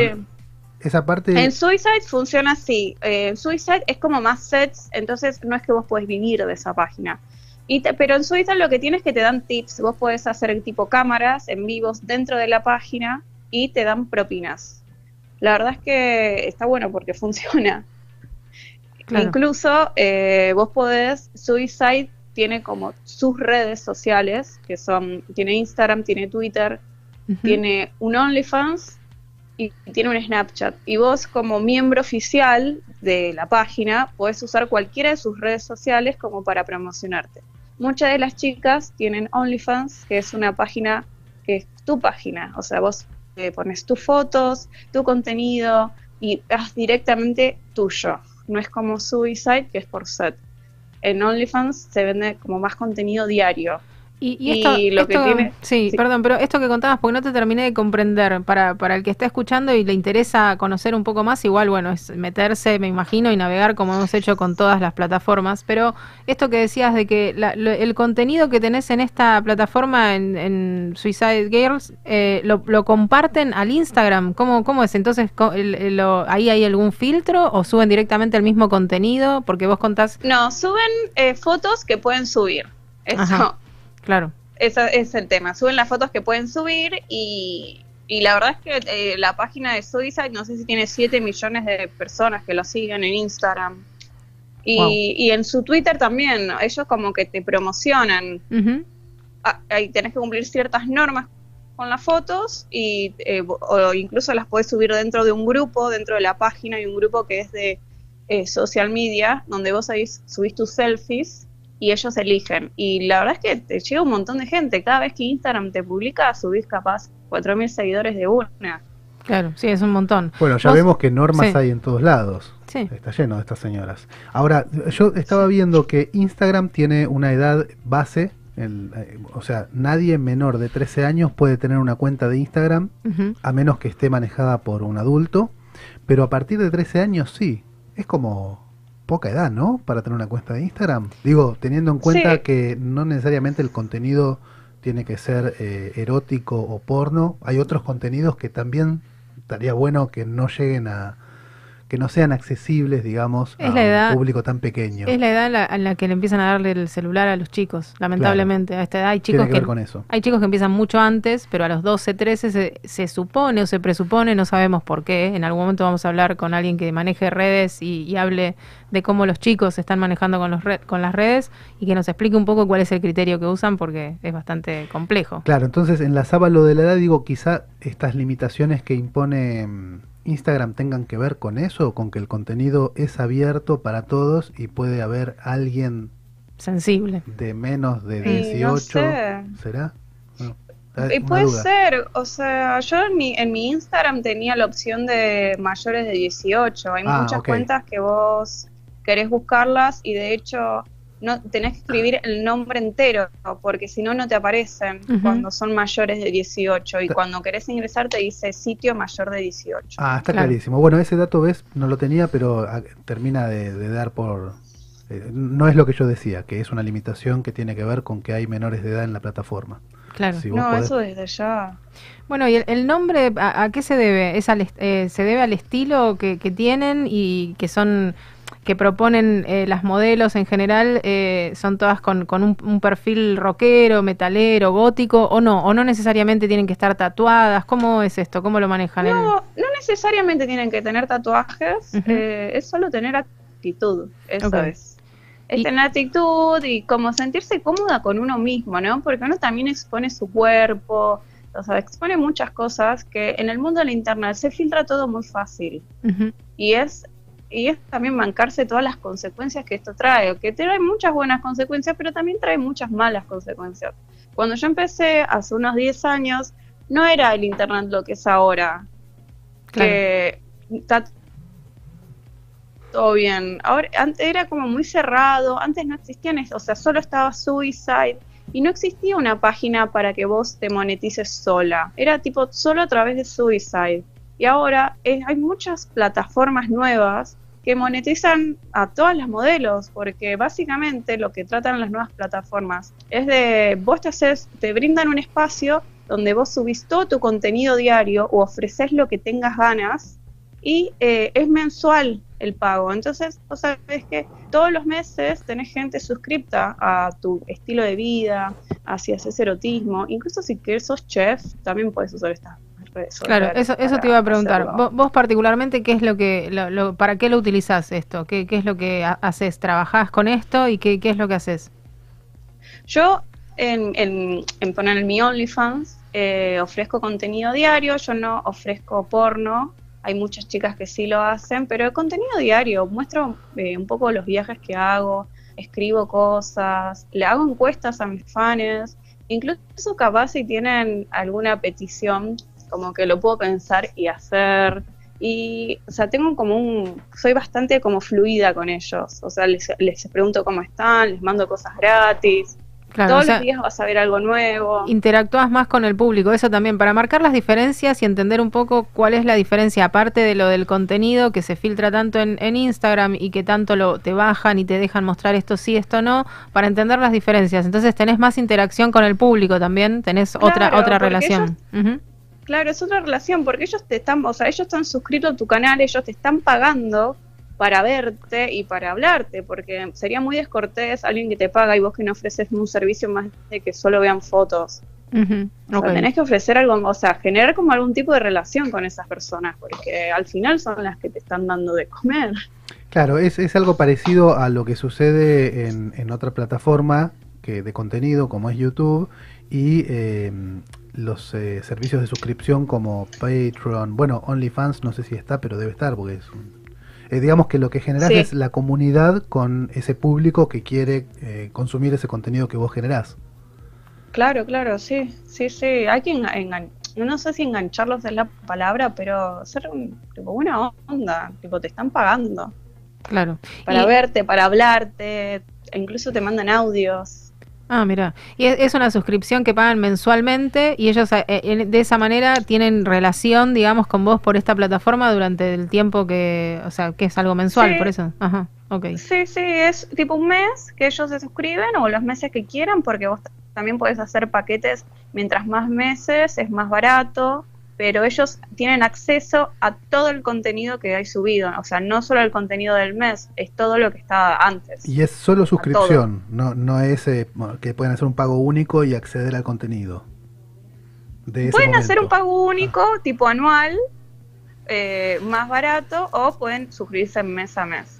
esa parte... En Suicide funciona así. Eh, en Suicide es como más sets, entonces no es que vos podés vivir de esa página. Y te- pero en Suicide lo que tienes es que te dan tips. Vos podés hacer tipo cámaras en vivos dentro de la página y te dan propinas. La verdad es que está bueno porque funciona. Claro. Incluso eh, vos podés, Suicide tiene como sus redes sociales, que son, tiene Instagram, tiene Twitter, tiene un OnlyFans y tiene un Snapchat. Y vos como miembro oficial de la página podés usar cualquiera de sus redes sociales como para promocionarte. Muchas de las chicas tienen OnlyFans, que es una página que es tu página. O sea, vos eh, pones tus fotos, tu contenido y es directamente tuyo. No es como Suicide, que es por set. En OnlyFans se vende como más contenido diario. Y, y esto, Y lo que tiene- sí, sí. perdón, pero esto que contabas, porque no te terminé de comprender, para, para el que está escuchando y le interesa conocer un poco más, igual, bueno, es meterse, me imagino, y navegar como hemos hecho con todas las plataformas, pero esto que decías de que la- lo- el contenido que tenés en esta plataforma, en, en Suicide Girls, eh, lo, lo comparten al Instagram, ¿cómo, cómo es? Entonces, co- el- el- lo- ¿ahí hay algún filtro o suben directamente el mismo contenido? Porque vos contás, No, suben eh, fotos que pueden subir. Eso, Ajá. Claro, Ese es el tema. Suben las fotos que pueden subir y, y la verdad es que eh, la página de Suicide no sé si tiene 7 millones de personas que lo siguen en Instagram. Y, Wow. y en su Twitter también, ¿no? ellos como que te promocionan. Ah, ahí tenés que cumplir ciertas normas con las fotos y eh, o incluso las podés subir dentro de un grupo, dentro de la página hay un grupo que es de eh, social media, donde vos ahí subís tus selfies y ellos eligen. Y la verdad es que te llega un montón de gente. Cada vez que Instagram te publica, subís capaz 4.000 seguidores de una. claro, sí, es un montón. Bueno, ya Vos- vemos que normas sí. hay en todos lados. Sí. Está lleno de estas señoras. Ahora, yo estaba viendo que Instagram tiene una edad base, el, eh, o sea, nadie menor de 13 años puede tener una cuenta de Instagram, a menos que esté manejada por un adulto, pero a partir de 13 años sí. Es como poca edad, ¿no? Para tener una cuenta de Instagram. Digo, teniendo en cuenta Sí. que no necesariamente el contenido tiene que ser eh, erótico o porno, hay otros contenidos que también estaría bueno que no lleguen a que no sean accesibles, digamos, Es a la edad- un público tan pequeño. Es la edad en la, en la que le empiezan a darle el celular a los chicos, lamentablemente. A esta edad hay Tiene chicos que que, ver con eso. hay chicos que empiezan mucho antes, pero a los 12, 13 se, se supone o se presupone, no sabemos por qué. En algún momento vamos a hablar con alguien que maneje redes y, y hable de cómo los chicos se están manejando con, los con las redes y que nos explique un poco cuál es el criterio que usan porque es bastante complejo. Claro, entonces enlazaba lo de la edad, digo, quizá estas limitaciones que impone mm, Instagram tengan que ver con eso, con que el contenido es abierto para todos y puede haber alguien Sensible. de menos de Y no 18, sé. ¿será? Y puede duda. ser, o sea, yo en mi, en mi Instagram tenía la opción de mayores de 18. Hay Ah, muchas cuentas que vos querés buscarlas y de hecho no tenés que escribir el nombre entero, porque si no, no te aparecen cuando son mayores de 18 y Ta- cuando querés ingresar te dice sitio mayor de 18. Ah, está Claro. clarísimo. Bueno, ese dato, ves, no lo tenía, pero ah, termina de, de dar por... eh, no es lo que yo decía, que es una limitación que tiene que ver con que hay menores de edad en la plataforma. Claro. Si no, podés- eso desde ya. Bueno, ¿y el, el nombre a, a qué se debe? ¿Es al est- eh, ¿Se debe al estilo que, que tienen y que son que proponen eh, las modelos en general? eh, ¿Son todas con, con un, un perfil rockero, metalero, gótico o no? ¿O no necesariamente tienen que estar tatuadas? ¿Cómo es esto? ¿Cómo lo manejan? El- No, no necesariamente tienen que tener tatuajes, eh, es solo tener actitud, eso es. Es Y- tener actitud y como sentirse cómoda con uno mismo, ¿no? Porque uno también expone su cuerpo, o sea, expone muchas cosas que en el mundo del internet se filtra todo muy fácil. Y es, y es también bancarse todas las consecuencias que esto trae, que trae muchas buenas consecuencias, pero también trae muchas malas consecuencias. Cuando yo empecé hace unos 10 años, no era el internet lo que es ahora claro. que está todo bien. Ahora, antes era como muy cerrado, antes no existían, o sea, solo estaba Suicide y no existía una página para que vos te monetices sola. Era tipo solo a través de Suicide. Y ahora hay muchas plataformas nuevas que monetizan a todas las modelos, porque básicamente lo que tratan las nuevas plataformas es de vos te haces, te brindan un espacio donde vos subís todo tu contenido diario o ofreces lo que tengas ganas y eh, es mensual el pago. Entonces, vos sabés que todos los meses tenés gente suscripta a tu estilo de vida, hacia ese erotismo. Incluso si querés sos chef, también puedes usar estas Claro, eso, eso te iba a preguntar. hacerlo. Vos, particularmente, ¿qué es lo que, lo- lo- para qué lo utilizás esto? ¿Qué, qué es lo que ha- haces? ¿Trabajás con esto y qué, qué es lo que haces? Yo en, en, en poner en mi OnlyFans eh, ofrezco contenido diario, yo no ofrezco porno, hay muchas chicas que sí lo hacen, pero el contenido diario, muestro eh, un poco los viajes que hago, escribo cosas, le hago encuestas a mis fans, incluso capaz si tienen alguna petición, como que lo puedo pensar y hacer. Y, o sea, tengo como un, soy bastante como fluida con ellos, o sea, les, les pregunto cómo están, les mando cosas gratis, Claro, todos o sea, los días vas a ver algo nuevo. interactúas más con el público, eso también, para marcar las diferencias y entender un poco cuál es la diferencia, aparte de lo del contenido que se filtra tanto en, en Instagram y que tanto lo te bajan y te dejan mostrar esto sí, esto no, para entender las diferencias. Entonces tenés más interacción con el público también, tenés otra, Claro, otra relación. Ujú. Claro, es otra relación, porque ellos te están, o sea, ellos están suscritos a tu canal, ellos te están pagando para verte y para hablarte, porque sería muy descortés alguien que te paga y vos que no ofreces un servicio más de que solo vean fotos. Ujú, O sea, tenés que ofrecer algo, o sea, generar como algún tipo de relación con esas personas, porque al final son las que te están dando de comer. Claro, es, es algo parecido a lo que sucede en, en otra plataforma que de contenido como es YouTube y eh, los eh, servicios de suscripción como Patreon, bueno, OnlyFans no sé si está, pero debe estar porque es un- eh, digamos que lo que generás Sí. es la comunidad con ese público que quiere eh, consumir ese contenido que vos generás. Claro, claro, sí, sí, sí. Hay que enga- engan- no sé si engancharlos es la palabra, pero ser un, tipo buena onda, tipo te están pagando Claro. para Y- verte, para hablarte, e incluso te mandan audios. Ah, mira. Y es, una suscripción que pagan mensualmente y ellos eh, eh, de esa manera tienen relación, digamos, con vos por esta plataforma durante el tiempo que, o sea, que es algo mensual, Sí. por eso. Ajá, ok. Sí, sí, es tipo un mes que ellos se suscriben o los meses que quieran, porque vos también puedes hacer paquetes mientras más meses, es más barato, pero ellos tienen acceso a todo el contenido que hay subido, o sea, no solo el contenido del mes, es todo lo que estaba antes. Y es solo suscripción, no, no es eh, que pueden hacer un pago único y acceder al contenido. de Pueden hacer un pago único, tipo anual, eh, más barato, o pueden suscribirse mes a mes.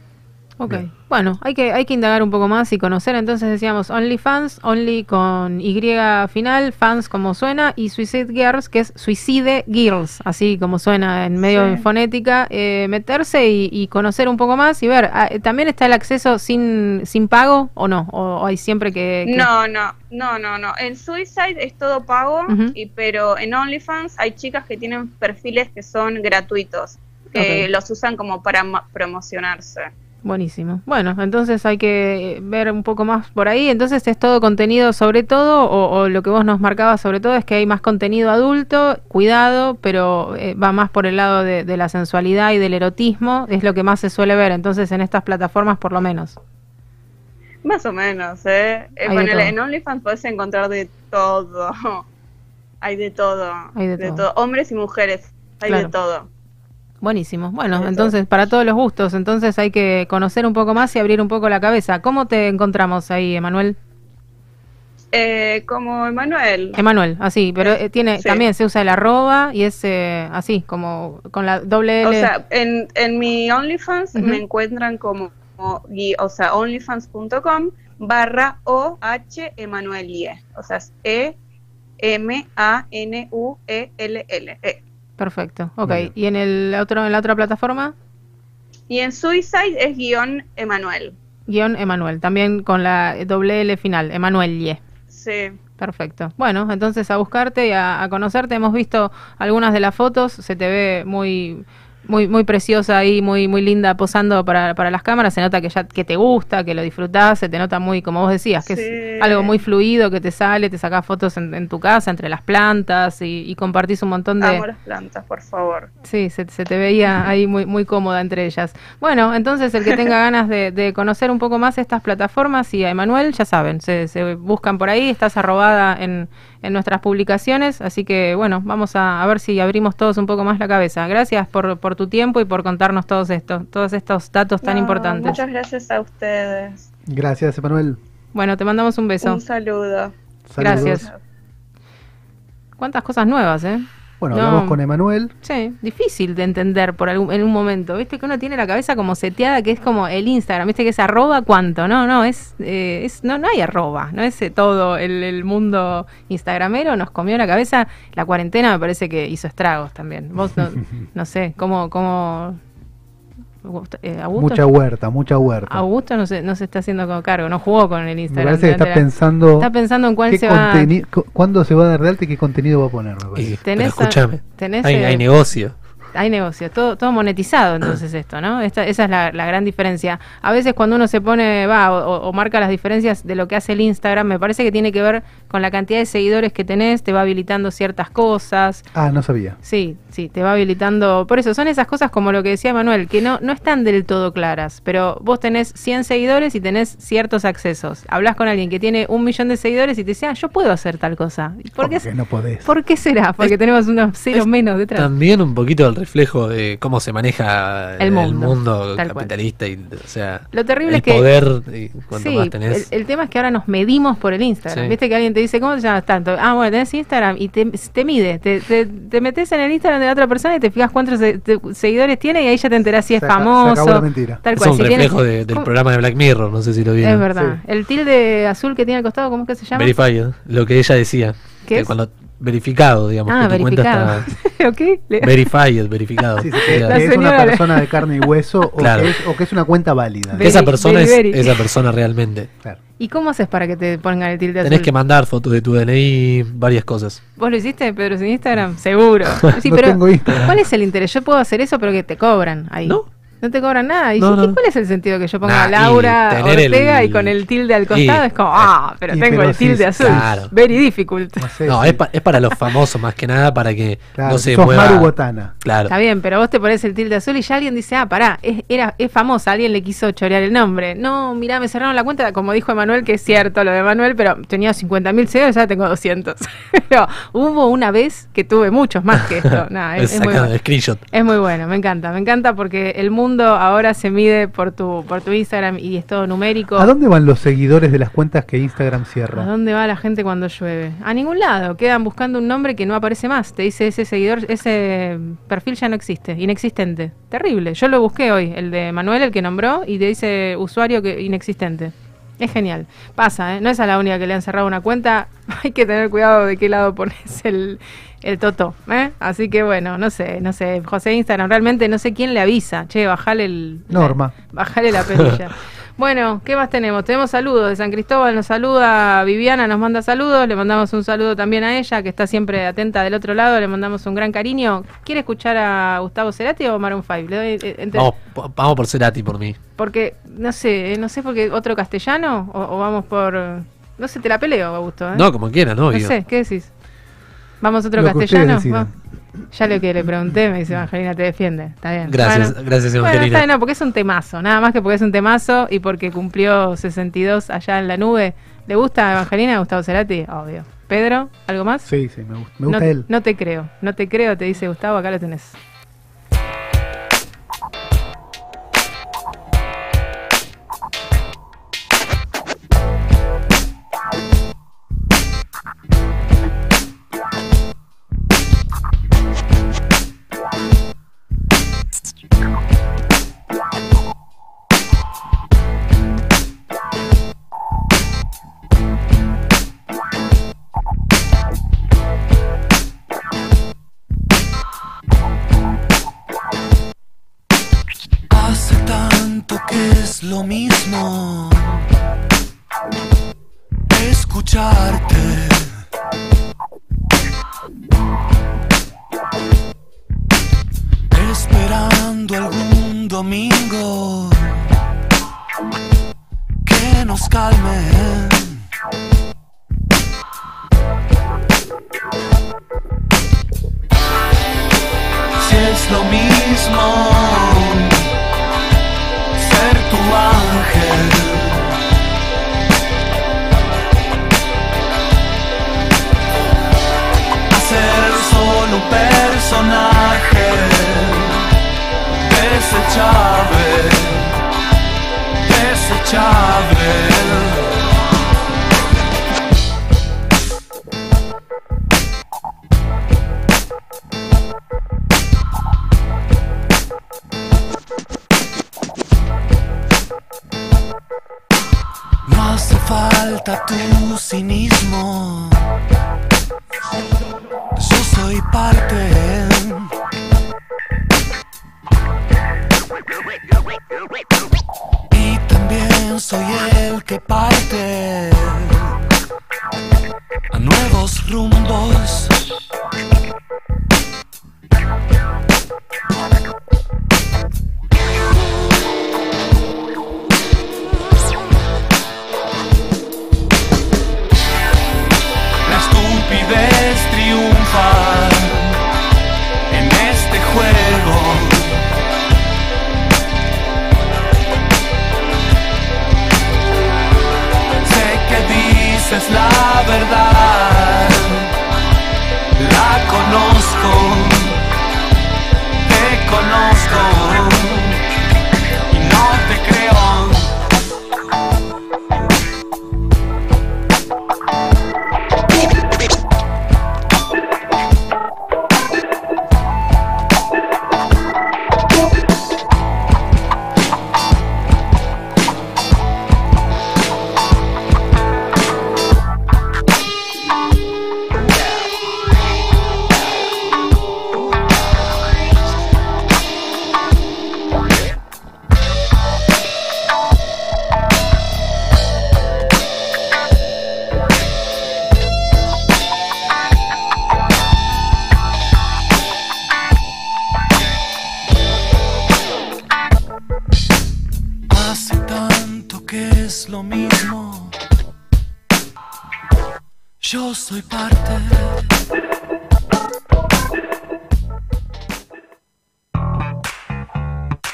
Ok. Bien. Bueno, hay que, hay que indagar un poco más y conocer. Entonces decíamos OnlyFans, Only con Y final, fans como suena, y Suicide Girls, que es Suicide Girls, así como suena en medio Sí. de fonética. eh, meterse y, y conocer un poco más y ver. ah, ¿También está el acceso sin, sin pago o no? ¿O, o hay siempre que.? que- No, no, no, no, no. En Suicide es todo pago, y, pero en OnlyFans hay chicas que tienen perfiles que son gratuitos, que los usan como para promocionarse. Buenísimo. Bueno, entonces hay que ver un poco más por ahí. Entonces es todo contenido sobre todo, o, o lo que vos nos marcabas sobre todo es que hay más contenido adulto, cuidado, pero eh, va más por el lado de, de la sensualidad y del erotismo, es lo que más se suele ver, entonces en estas plataformas por lo menos. Más o menos, ¿eh? Eh, ponele, en OnlyFans podés encontrar de todo. Hay de todo. Hay de todo. Hombres y mujeres. Hay Claro. de todo. Buenísimo. Bueno, entonces para todos los gustos, entonces hay que conocer un poco más y abrir un poco la cabeza. ¿Cómo te encontramos ahí, Emanuel? Eh, como Emanuel. Emanuel, así, pero eh, tiene Sí. también se usa el arroba y es eh, así, como con la doble L. O sea, en, en mi OnlyFans me encuentran como, como o sea, onlyfans.com barra OH Emanuelie. O sea, es E M A N U E L L. E. Perfecto, ok. ¿Y en el otro, en la otra plataforma? Y en Suicide es guion Emanuel. Guión Emanuel, también con la doble L final, Emanuel Ye. Sí. Perfecto. Bueno, entonces a buscarte y a, a conocerte. Hemos visto algunas de las fotos, se te ve muy muy muy preciosa ahí, muy muy linda posando para, para las cámaras. Se nota que ya que te gusta, que lo disfrutás, se te nota muy, como vos decías, que Sí. es algo muy fluido, que te sale, te sacás fotos en, en tu casa, entre las plantas y, y compartís un montón de... Amo las plantas, por favor. Sí, se, se te veía ahí muy, muy cómoda entre ellas. Bueno, entonces el que tenga ganas de, de conocer un poco más estas plataformas y a Emanuel, ya saben, se, se buscan por ahí, estás arrobada en, en nuestras publicaciones, así que bueno, vamos a, a ver si abrimos todos un poco más la cabeza. Gracias por, por tu tiempo y por contarnos todos esto, todos estos datos tan No, importantes. Muchas gracias a ustedes. Gracias, Emanuel. Bueno, te mandamos un beso. Un saludo. Saludos. Gracias. Cuántas cosas nuevas, ¿eh? Bueno, No. hablamos con Emanuel. Sí, difícil de entender por algún, en un momento. Viste que uno tiene la cabeza como seteada, que es como el Instagram. Viste que es arroba cuánto. No, no, es, eh, es no, no hay arroba. No es eh, todo el, el mundo instagramero. Nos comió la cabeza. La cuarentena me parece que hizo estragos también. Vos no, no sé, cómo, cómo eh, Augusto, Mucha huerta, mucha huerta. Augusto no se, no se está haciendo como cargo, no jugó con el Me Instagram. parece que está la- pensando está pensando en cuál qué se va. cu- cuándo se va a dar de alta y qué contenido va a poner. me Tenés a- escúchame, tenés, hay, eh, hay negocio. Hay negocio, todo, todo monetizado entonces esto, ¿no? Esta, esa es la, la gran diferencia. A veces cuando uno se pone, va, o, o- marca las diferencias de lo que hace el Instagram, me parece que tiene que ver con la cantidad de seguidores que tenés, te va habilitando ciertas cosas. Ah, no sabía. Sí, sí, te va habilitando. Por eso, son esas cosas como lo que decía Manuel, que no, no están del todo claras, pero vos tenés 100 seguidores y tenés ciertos accesos. Hablas con alguien que tiene un millón de seguidores y te dice, ah, yo puedo hacer tal cosa. ¿Por qué, no podés. ¿por qué será? Porque tenemos unos ceros menos detrás. También un poquito el reflejo de cómo se maneja El mundo, capitalista y, o sea, Lo terrible el es que- poder y cuanto Sí, más el, tenés. el tema es que ahora nos medimos por el Instagram. Sí. Viste que alguien te dice, ¿cómo te llamas tanto? Ah, bueno, tenés Instagram y te, te mide. Te, te, te metes en el Instagram de la otra persona y te fijas cuántos se- te- seguidores tiene y ahí ya te enterás si es Se famoso. acabó la mentira. Tal es cual. un si tiene- reflejo de- del ¿Cómo? programa de Black Mirror, no sé si lo vieron. Es verdad. Sí. El tilde azul que tiene al costado, ¿cómo es que se llama? Verified, lo que ella decía. ¿Qué que es? cuando verificado, digamos, ah, que tu verificado. cuenta está ¿Ok? Le- verified, verificado. Sí, sí, que, es una persona de carne y hueso o, Claro. que es, o que es una cuenta válida. Esa persona es esa persona realmente. Claro. ¿Y cómo haces para que te pongan el tilde azul? Tenés que mandar fotos de tu DNI, varias cosas. ¿Vos lo hiciste, Pedro, sin Instagram? Seguro. Sí, No pero tengo Instagram. ¿cuál es el interés? Yo puedo hacer eso, pero que te cobran ahí. No. No te cobran nada. Y No, sí, ¿qué- no. ¿Cuál es el sentido que yo ponga Nah, y Laura tener el- Ortega y con el tilde al costado? y- es como, ah, pero tengo pero el sí, tilde azul. claro. Very difficult. No, sé, no, sí. es, pa- es para los famosos más que nada, para que Claro, no se sos mueva. Maru Botana. Claro. Está bien, pero vos te pones el tilde azul y ya alguien dice, ah, pará, es, era, es famosa, alguien le quiso chorear el nombre. No, mirá, me cerraron la cuenta, como dijo Emanuel, que es cierto lo de Emanuel, pero tenía 50.000 seguidores, ya tengo 200. pero hubo una vez que tuve muchos más que esto. Nah, es, es muy Sacado bueno. de screenshot. Es muy bueno, me encanta, me encanta porque el mundo ahora se mide por tu, por tu Instagram y es todo numérico. ¿A dónde van los seguidores de las cuentas que Instagram ¿A cierra? dónde va la gente cuando llueve? A ningún lado. Quedan buscando un nombre que no aparece más. Te dice ese seguidor, ese perfil ya no existe, inexistente. Terrible. Yo lo busqué hoy, el de Manuel, el que nombró, y te dice usuario que inexistente. Es genial. Pasa, ¿eh? No es a la única que le han cerrado una cuenta. Hay que tener cuidado de qué lado pones el, el toto. ¿eh? Así que bueno, no sé, no sé. José Instagram, realmente no sé quién le avisa. Che, bajale el. Norma. Bajale la perilla. Bueno, ¿qué más tenemos? Tenemos saludos de San Cristóbal, nos saluda Viviana, nos manda saludos, le mandamos un saludo también a ella, que está siempre atenta del otro lado, le mandamos un gran cariño. ¿Quiere escuchar a Gustavo Cerati o Maroon 5? Le doy, eh, entre- Vamos, po- vamos por Cerati por mí. Porque, no sé, eh, no sé, porque otro castellano o, o vamos por... No sé, te la peleo, Augusto. ¿eh? No, como quieran, No obvio. sé, ¿qué decís? ¿Vamos otro Lo castellano? Ya lo que le pregunté, me dice Evangelina, te defiende. Está bien. Gracias, Bueno. gracias Bueno, Evangelina. está bien, no, porque es un temazo, nada más que porque es un temazo y porque cumplió 62 allá en la nube. ¿Le gusta a Evangelina, Gustavo Cerati? Obvio. Me ¿algo más? Sí, sí, me gusta, me gusta no, él. no te creo, no te creo, te dice Gustavo, acá lo tenés. Que es lo mismo. Yo soy parte.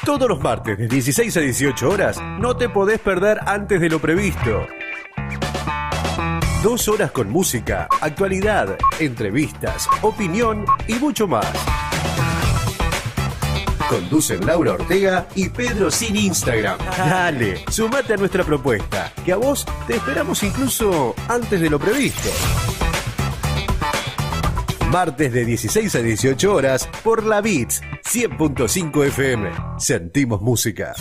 Todos los martes de 16 a 18 horas no te podés perder antes de lo previsto. Dos horas con música, actualidad, entrevistas, opinión y mucho más. Conducen Laura Ortega y Pedro sin Instagram. Dale, sumate a nuestra propuesta, que a vos te esperamos incluso antes de lo previsto. Martes de 16 a 18 horas por la Beats 100.5 FM. Sentimos música.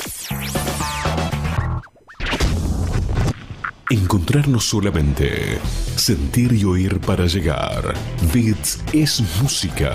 Encontrarnos solamente. Sentir y oír para llegar. Bits es música.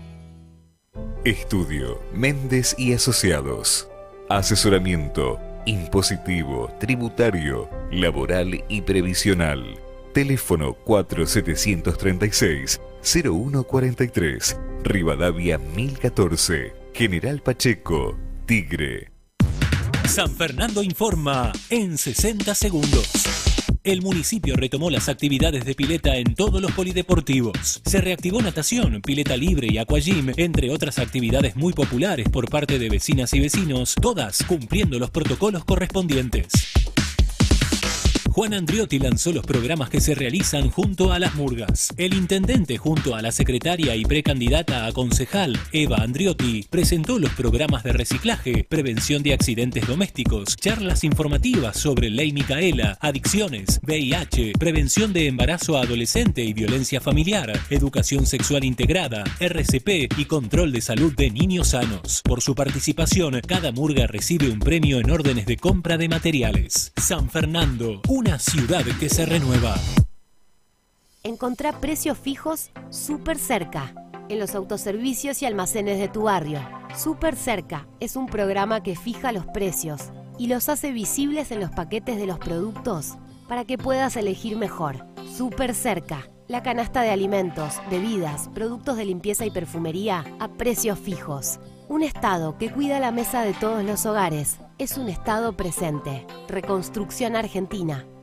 Estudio Méndez y Asociados. Asesoramiento impositivo, tributario, laboral y previsional. Teléfono 4736-0143, Rivadavia 1014, General Pacheco, Tigre. San Fernando informa en 60 segundos. El municipio retomó las actividades de pileta en todos los polideportivos. Se reactivó natación, pileta libre y aquagym, entre otras actividades muy populares por parte de vecinas y vecinos, todas cumpliendo los protocolos correspondientes. Juan Andriotti lanzó los programas que se realizan junto a las murgas. El intendente junto a la secretaria y precandidata a concejal, Eva Andriotti, presentó los programas de reciclaje, prevención de accidentes domésticos, charlas informativas sobre ley Micaela, adicciones, VIH, prevención de embarazo adolescente y violencia familiar, educación sexual integrada, RCP y control de salud de niños sanos. Por su participación, cada murga recibe un premio en órdenes de compra de materiales. San Fernando, una ciudad que se renueva. Encontrá precios fijos súper cerca, en los autoservicios y almacenes de tu barrio. Súper cerca es un programa que fija los precios y los hace visibles en los paquetes de los productos para que puedas elegir mejor. Súper cerca, la canasta de alimentos, bebidas, productos de limpieza y perfumería a precios fijos. Un Estado que cuida la mesa de todos los hogares es un Estado presente. Reconstrucción Argentina.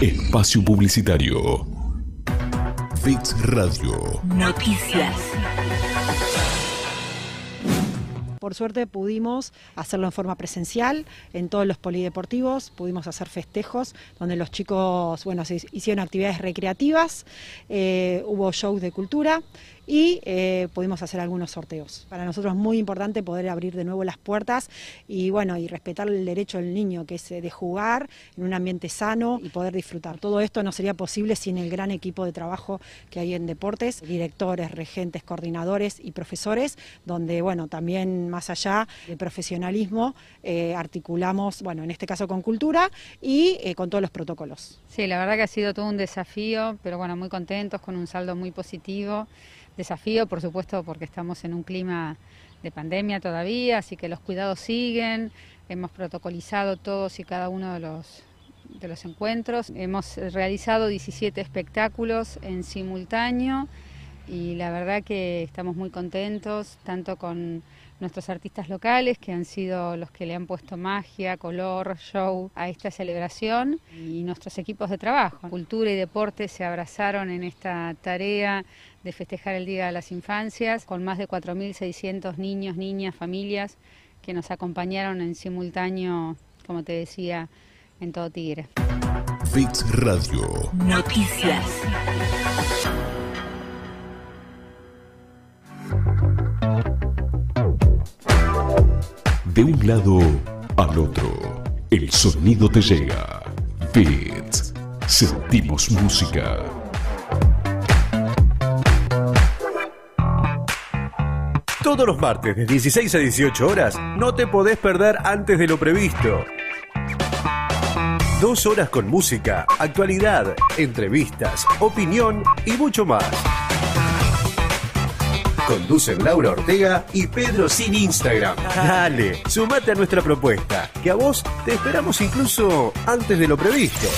Espacio Publicitario. Fix Radio. Noticias. Por suerte pudimos hacerlo en forma presencial en todos los polideportivos, pudimos hacer festejos donde los chicos, bueno, se hicieron actividades recreativas, eh, hubo shows de cultura y eh, pudimos hacer algunos sorteos. Para nosotros es muy importante poder abrir de nuevo las puertas y bueno, y respetar el derecho del niño, que es eh, de jugar en un ambiente sano y poder disfrutar. Todo esto no sería posible sin el gran equipo de trabajo que hay en deportes, directores, regentes, coordinadores y profesores, donde bueno, también más allá del profesionalismo, eh, articulamos, bueno, en este caso con cultura y con todos los protocolos. Sí, la verdad que ha sido todo un desafío, pero bueno, muy contentos, con un saldo muy positivo desafío, por supuesto, porque estamos en un clima de pandemia todavía, así que los cuidados siguen, hemos protocolizado todos y cada uno de los, de los encuentros, hemos realizado 17 espectáculos en simultáneo y la verdad que estamos muy contentos, tanto con nuestros artistas locales, que han sido los que le han puesto magia, color, show a esta celebración, y nuestros equipos de trabajo. Cultura y deporte se abrazaron en esta tarea de festejar el Día de las Infancias, con más de 4.600 niños, niñas, familias que nos acompañaron en simultáneo, como te decía, en todo Tigre. Fix Radio. Noticias. De un lado al otro, el sonido te llega. Beats. Sentimos música. Todos los martes de 16 a 18 horas no te podés perder antes de lo previsto. Dos horas con música, actualidad, entrevistas, opinión y mucho más. Conducen Laura Ortega y Pedro Sin Instagram. Dale, sumate a nuestra propuesta, que a vos te esperamos incluso antes de lo previsto.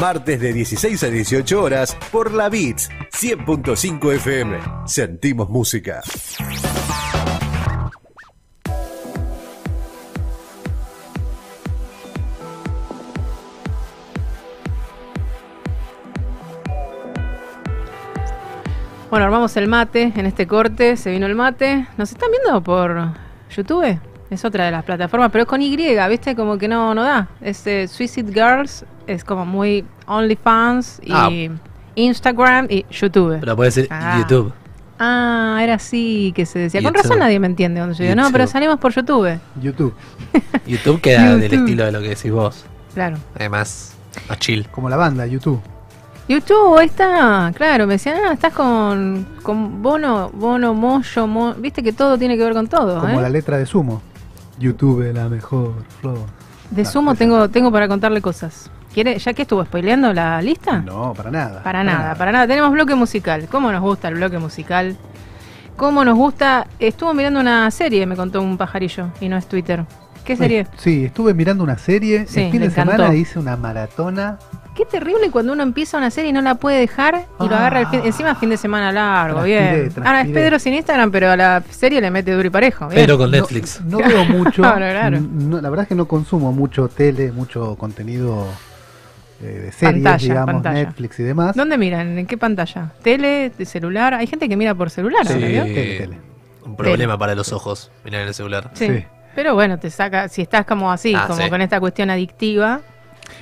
Martes de 16 a 18 horas por la Beats 100.5 FM. Sentimos música. Bueno, armamos el mate en este corte, se vino el mate. ¿Nos están viendo por YouTube? Es otra de las plataformas, pero es con Y, ¿viste? Como que no, no da. Este Suicide Girls es como muy OnlyFans y Ah. Instagram y YouTube. Pero puede ser Ah. YouTube. Ah, era así que se decía. Con YouTube. razón nadie me entiende cuando yo digo, no, pero salimos por YouTube. YouTube. YouTube queda del estilo de lo que decís vos. Claro. Además, más chill. Como la banda, YouTube. YouTube, ahí está, claro, me decían, ah, estás con, con Bono, Bono, Moyo, Mo- viste que todo tiene que ver con todo, Como ¿eh? la letra de Sumo. YouTube, la mejor flor. De sumo tengo, tengo para contarle cosas. ¿Quiere, ¿Ya que estuvo spoileando la lista? No, para nada. Para nada, para nada. Tenemos bloque musical. ¿Cómo nos gusta el bloque musical? ¿Cómo nos gusta? Estuvo mirando una serie, me contó un pajarillo, y no es Twitter. ¿Qué serie? Sí, estuve mirando una serie. Sí, el fin de encantó. semana hice una maratona. Qué terrible cuando uno empieza una serie y no la puede dejar y lo agarra el fin, encima fin de semana largo, Transpiré, bien. Ahora es. Pedro sin Instagram, pero a la serie le mete duro y parejo. bien. Pero con Netflix. No veo mucho. Claro, no, la verdad es que no consumo mucho tele, mucho contenido eh, de series, Pantalla, digamos, pantalla. Netflix y demás. ¿Dónde miran? ¿En qué pantalla? ¿Tele? ¿De celular? Hay gente que mira por celular, Sí, ahora, ¿vio? un problema para los ojos. Mirar en el celular. Sí. Pero bueno, te saca, si estás como así, Ah, como sí. con esta cuestión adictiva.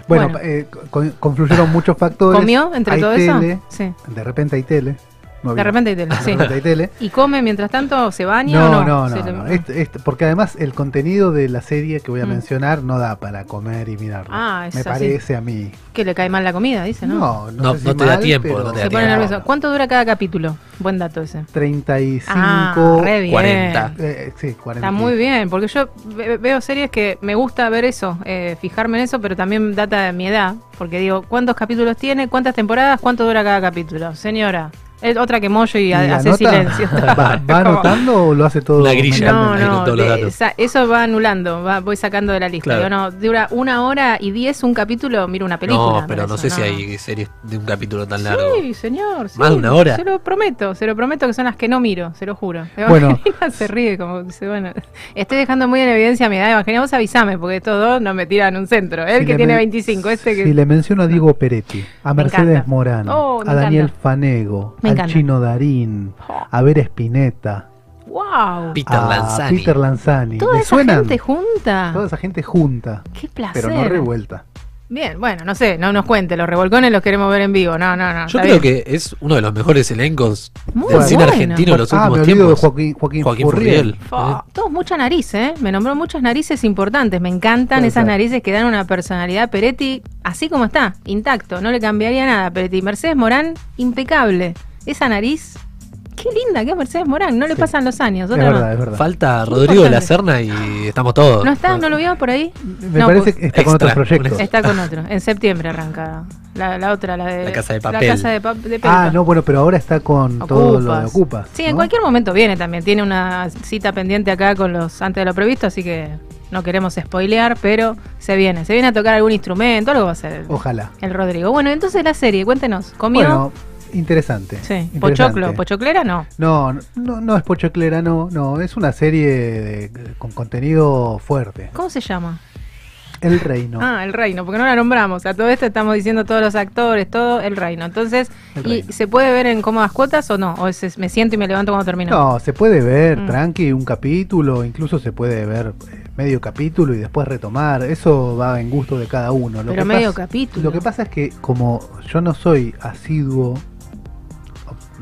Bueno, Bueno. eh, con- confluyeron muchos factores. ¿Comió entre Hay todo eso? tele, Sí. De repente hay tele. No De repente hay tele, De sí. repente hay tele. ¿Y come mientras tanto? ¿Se baña No, o no, no? no, Se no. le- Este- este- porque además el contenido de la serie que voy a Mm. mencionar no da para comer y mirarlo. Ah, es Me así. parece a mí. Que le cae mal la comida, dice, ¿no? No, no, No- sé si no te da tiempo, pero- no te da Se pone tiempo. nervioso. ¿Cuánto dura cada capítulo? Buen dato ese. 35, Ah, re bien. 40. eh, sí, 40. Está muy bien, porque yo ve- veo series que me gusta ver eso, eh, fijarme en eso, pero también data de mi edad, porque digo, ¿cuántos capítulos tiene? ¿Cuántas temporadas? ¿Cuánto dura cada capítulo? Señora, es otra que Moyo y, ¿Y a- hace anota? silencio. ¿Va, va anotando o lo hace todo? Una grilla. No, no, todos los de- datos. esa- eso va anulando, va- voy sacando de la lista. Claro. Digo, no, dura una hora y diez un capítulo, miro una película. No, pero no eso, sé si hay series de un capítulo tan largo. Sí, señor. sí. ¿Más de una hora? Se lo prometo, se lo prometo que son las que no miro, se lo juro. Bueno. Evangelina se ríe como dice, bueno, estoy dejando muy en evidencia mi edad, Evangelina, vos avísame, porque estos dos no me tiran un centro. Él Si que tiene men- 25, este que... Si le menciono a Diego Peretti, a Me Mercedes encanta. Morán, Oh, me a Daniel encanta. Fanego, Me al encanta. Chino Darín, a Ver Spinetta, ¡Wow! Peter a Lanzani. Peter Lanzani. Toda ¿Le esa suenan? gente junta. Toda esa gente junta, Qué placer. pero no revuelta. Bien, bueno, no sé, no nos cuente, los revolcones los queremos ver en vivo. No, no, no. Yo creo bien. que es uno de los mejores elencos Muy del cine bueno. argentino en los ah, me últimos de tiempos. Joaquín, Joaquín, Joaquín Furriel. Furriel. Fa, Todos mucha nariz, ¿eh? Me nombró muchas narices importantes. Me encantan Puede esas ser. narices que dan una personalidad. Peretti, así como está, intacto. No le cambiaría nada. Peretti. Mercedes Morán, impecable. Esa nariz, qué linda que es Mercedes Morán. No le Sí. pasan los años. Es verdad, más. es verdad. Falta Rodrigo de la. Serna y estamos todos. ¿No está? ¿No lo vio por ahí? Me No, parece pues, que está con otros proyectos. Está con otro. En septiembre arranca. La, la otra, la de. La Casa de La Papel. casa de, pa- de Ah, no, bueno, pero ahora está con todo lo de Ocupas. Sí, en cualquier momento viene también. Tiene una cita pendiente acá con los antes de lo previsto, así que no queremos spoilear, pero se viene. Se viene a tocar algún instrumento, algo va a ser Ojalá. el Rodrigo. Bueno, entonces la serie, cuéntenos. ¿Comió? Bueno, interesante. sí. interesante. Pochoclo. ¿Pochoclera? No. No, no, no es pochoclera, no, no, es una serie de- con contenido fuerte. ¿Cómo se llama? El Reino. Ah, El Reino, porque no la nombramos. A todo esto estamos diciendo todos los actores, todo El Reino. Entonces, El ¿y Reino. se puede ver en cómodas cuotas o no? ¿O es, es- me siento y me levanto cuando termino? No, se puede ver Mm. tranqui un capítulo, incluso se puede ver eh, medio capítulo y después retomar. Eso va en gusto de cada uno. Lo Pero que medio pasa- capítulo. Lo que pasa es que como yo no soy asiduo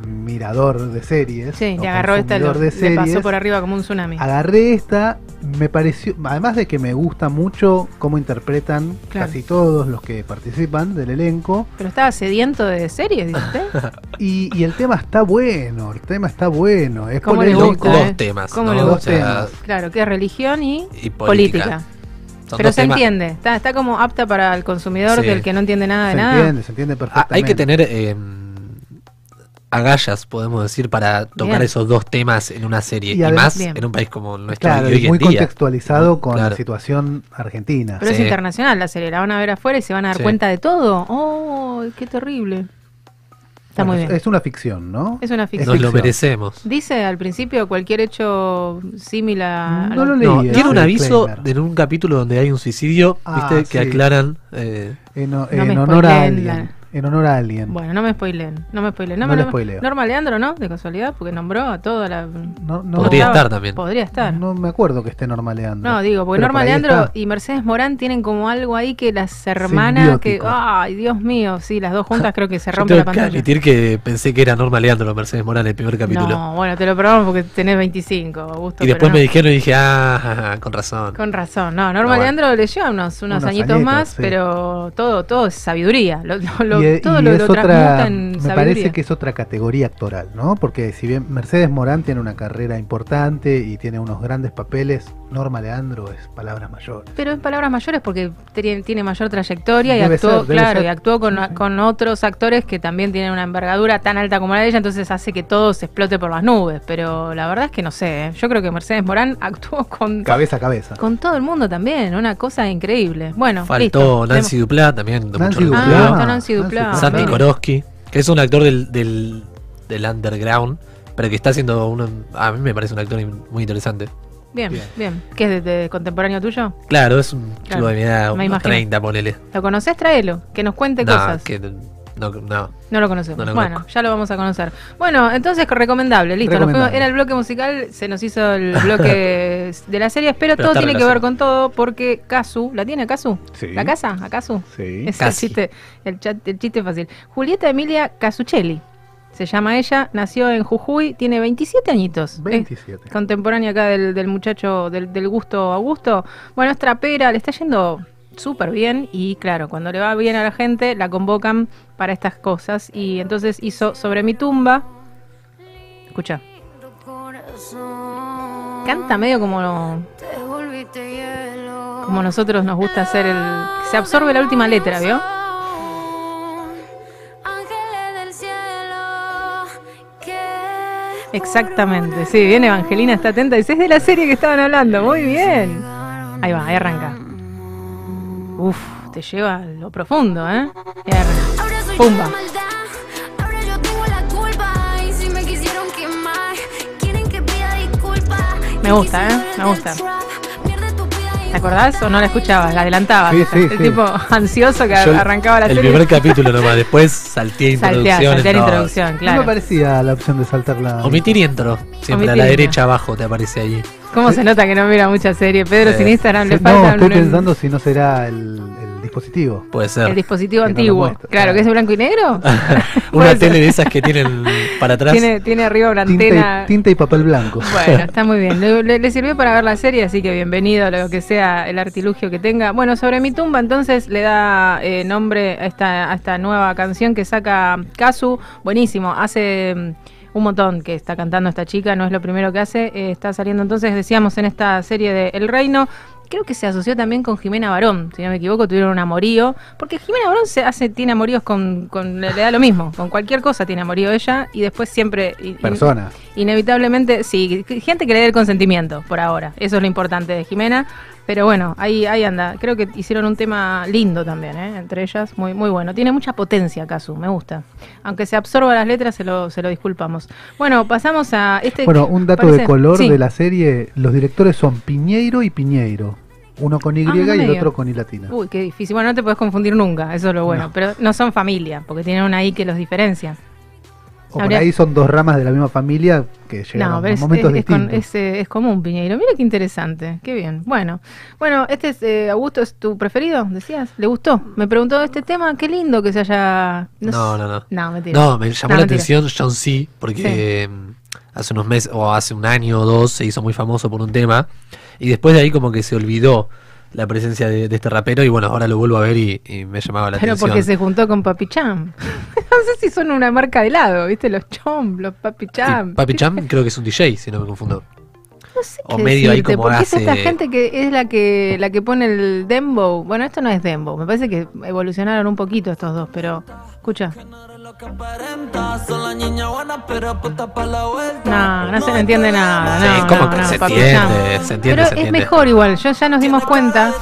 mirador de series, Sí, agarró esta, lo- de le pasó series, por arriba como un tsunami. Agarré esta, me pareció, además de que me gusta mucho cómo interpretan Claro. casi todos los que participan del elenco, Pero estaba sediento de series, dice usted. y, y el tema está bueno, el tema está bueno, es ¿Cómo polémico. gusta, Dos eh? temas, ¿Cómo ¿no? O sea, Dos Claro, que es religión y, y política. política. Son Pero se temas- entiende, está, está como apta para el consumidor Sí. del que no entiende nada de Se nada. entiende, se entiende Ah, perfectamente. hay que tener eh, agallas, podemos decir, para tocar Bien. esos dos temas en una serie. Y Y, además- más Bien. en un país como nuestro Claro, hoy muy en día. contextualizado con Claro. la situación argentina. Pero es internacional la serie, la van a ver afuera y se van a dar Sí. cuenta de todo. ¡Oh, qué terrible! Está Bueno, muy bien. Es una ficción, ¿no? Es una Nos ficción. lo merecemos. Dice al principio cualquier hecho similar. No lo leí. No, tiene un aviso disclaimer. en un capítulo donde hay un suicidio, Ah, viste, que aclaran. eh, En, No en honor a alguien. En honor a alguien. Bueno, no me spoileen, no me spoileen. No me le lo- spoileo. Norma Leandro, ¿no? De casualidad, porque nombró a toda la... No, no- Podría estaba- estar también. Podría estar. No me acuerdo que esté Norma Leandro. No, digo, porque Pero Norma por ahí Leandro está. y Mercedes Morán tienen como algo ahí que las hermanas que... Simbiótico. Ay, Dios mío, sí, las dos juntas creo que se Yo rompe tengo la que pantalla. admitir que pensé que era Norma Leandro Mercedes Morán el primer capítulo. No, bueno, te lo probamos porque tenés 25, Augusto. y después pero me no. dijeron y dije, ah, con razón. Con razón, no, Norma No, bueno. Leandro le lleva unos, unos, Unos añitos añitos, más, sí. pero todo todo es sabiduría. Lo, lo- lo- Y- todo y lo, es lo otra, en me sabiduría. parece que es otra categoría actoral, ¿no? Porque si bien Mercedes Morán tiene una carrera importante y tiene unos grandes papeles, Norma Leandro es palabras mayores. Pero en palabras mayores porque tiene, tiene mayor trayectoria y actuó, ser, claro, ser. y actuó con, con otros actores que también tienen una envergadura tan alta como la de ella, entonces hace que todo se explote por las nubes. Pero la verdad es que no sé, ¿eh? yo creo que Mercedes Morán actuó con, Cabeza a cabeza. con todo el mundo también, una cosa increíble. Bueno, Faltó listo. Nancy Duplá también. de Nancy Ah, está Duplá. Santi. Koroski, que es un actor del, del, del underground, pero que está haciendo uno. A mí me parece un actor muy interesante. Bien, bien, Bien. ¿Qué es de, de contemporáneo tuyo? Claro, es un Claro, chico de mi edad, me unos imagino. 30, ponele. ¿Lo conoces? Tráelo, que nos cuente No, cosas. que no, no. No lo conocemos. No lo bueno, ya lo vamos a conocer. Bueno, entonces recomendable, listo. fuimos- era el bloque musical, se nos hizo el bloque de la serie, pero, Pero todo tiene que ver con todo porque Kazu, ¿la tiene Kazu? Sí. ¿La casa? ¿Acaso? Sí. Es el chiste, el, chat- el chiste fácil. Julieta Emilia Casuccelli. Se llama ella, nació en Jujuy, tiene 27 añitos. Es 27. contemporánea acá del, del muchacho del, del gusto Augusto. Bueno, es trapera, le está yendo súper bien y claro, cuando le va bien a la gente la convocan para estas cosas y entonces hizo sobre mi tumba. Escucha. Canta medio como como nosotros nos gusta hacer el se absorbe la última letra, ¿vio? Exactamente, sí, bien Evangelina está atenta, dice, es de la serie que estaban hablando, muy bien. Ahí va, ahí arranca. Uf, te lleva a lo profundo, ¿eh? Arranca. Pumba. Me gusta, ¿eh? Me gusta. ¿Te acordás o no la escuchabas? La adelantabas. Sí, sí, el sí. tipo ansioso que Yo arrancaba la el serie. primer capítulo nomás, después Saltear, introducción. no, introducción, No claro. me parecía la opción de saltar la. Omitir intro. Siempre a la derecha abajo te aparece ahí. ¿Cómo se nota que no mira mucha serie? Pedro Eh, sin Instagram le falta no, estoy un- pensando si no será el, el dispositivo. Puede ser. el dispositivo Que antiguo. claro, claro. que es de blanco y negro. Una ser. tele de esas que tienen para atrás. Tiene, tiene arriba una Tinta antena. y, tinta y papel blanco. Bueno, está muy bien. Le, le- le sirvió para ver la serie, así que bienvenido a lo que sea el artilugio que tenga. Bueno, sobre mi tumba, entonces le da eh, nombre a esta, a esta nueva canción que saca Kazu. Buenísimo. Hace mm, un montón que está cantando esta chica, no es lo primero que hace. Eh, está saliendo entonces, decíamos, en esta serie de El Reino. Creo que se asoció también con Jimena Barón, si no me equivoco, tuvieron un amorío. Porque Jimena Barón se hace, tiene amoríos con, con. Le da lo mismo, con cualquier cosa tiene amorío ella y después siempre. y- y- Persona. Inevitablemente, sí, gente que le dé el consentimiento por ahora. Eso es lo importante de Jimena. Pero bueno, ahí, ahí anda. Creo que hicieron un tema lindo también, ¿eh? entre ellas. Muy, muy bueno. Tiene mucha potencia, Casu, me gusta. Aunque se absorba las letras, se lo, se lo disculpamos. Bueno, pasamos a este. Bueno, un dato parece- de color sí. de la serie: los directores son Piñeiro y Piñeiro. Uno con Y Ah, y el otro con I latina. Uy, qué difícil. Bueno, no te puedes confundir nunca, eso es lo bueno. No. Pero no son familia, porque tienen una I que los diferencia. O por ahí son dos ramas de la misma familia que llegan No, a es, momentos es- es con- distintos. es, eh, es común, Piñeiro. Mira qué interesante, qué bien. Bueno, bueno, este es, eh, Augusto es tu preferido, decías. ¿Le gustó? Me preguntó este tema, qué lindo que se haya... No, no, no. No, mentira. No, me llamó No, la mentira. atención John C. porque mm, hace unos meses o hace un año o dos se hizo muy famoso por un tema y después de ahí como que se olvidó la presencia de, de este rapero y bueno, ahora lo vuelvo a ver y, y me llamaba la Pero atención. porque se juntó con Papi Cham. no sé si son una marca de helado, ¿viste? Los Chom, los Papi Cham. Papi Cham creo que es un DJ, si no me confundo. No sé o qué medio ahí como porque es esta hace- gente que es la que la que pone el dembow. Bueno, esto no es dembow. Me parece que evolucionaron un poquito estos dos, pero escucha. No, no se le entiende nada. Sí, No, ¿cómo no, que no, se Papi entiende? Se entiende, Pero se es mejor igual. Yo ya nos dimos cuenta.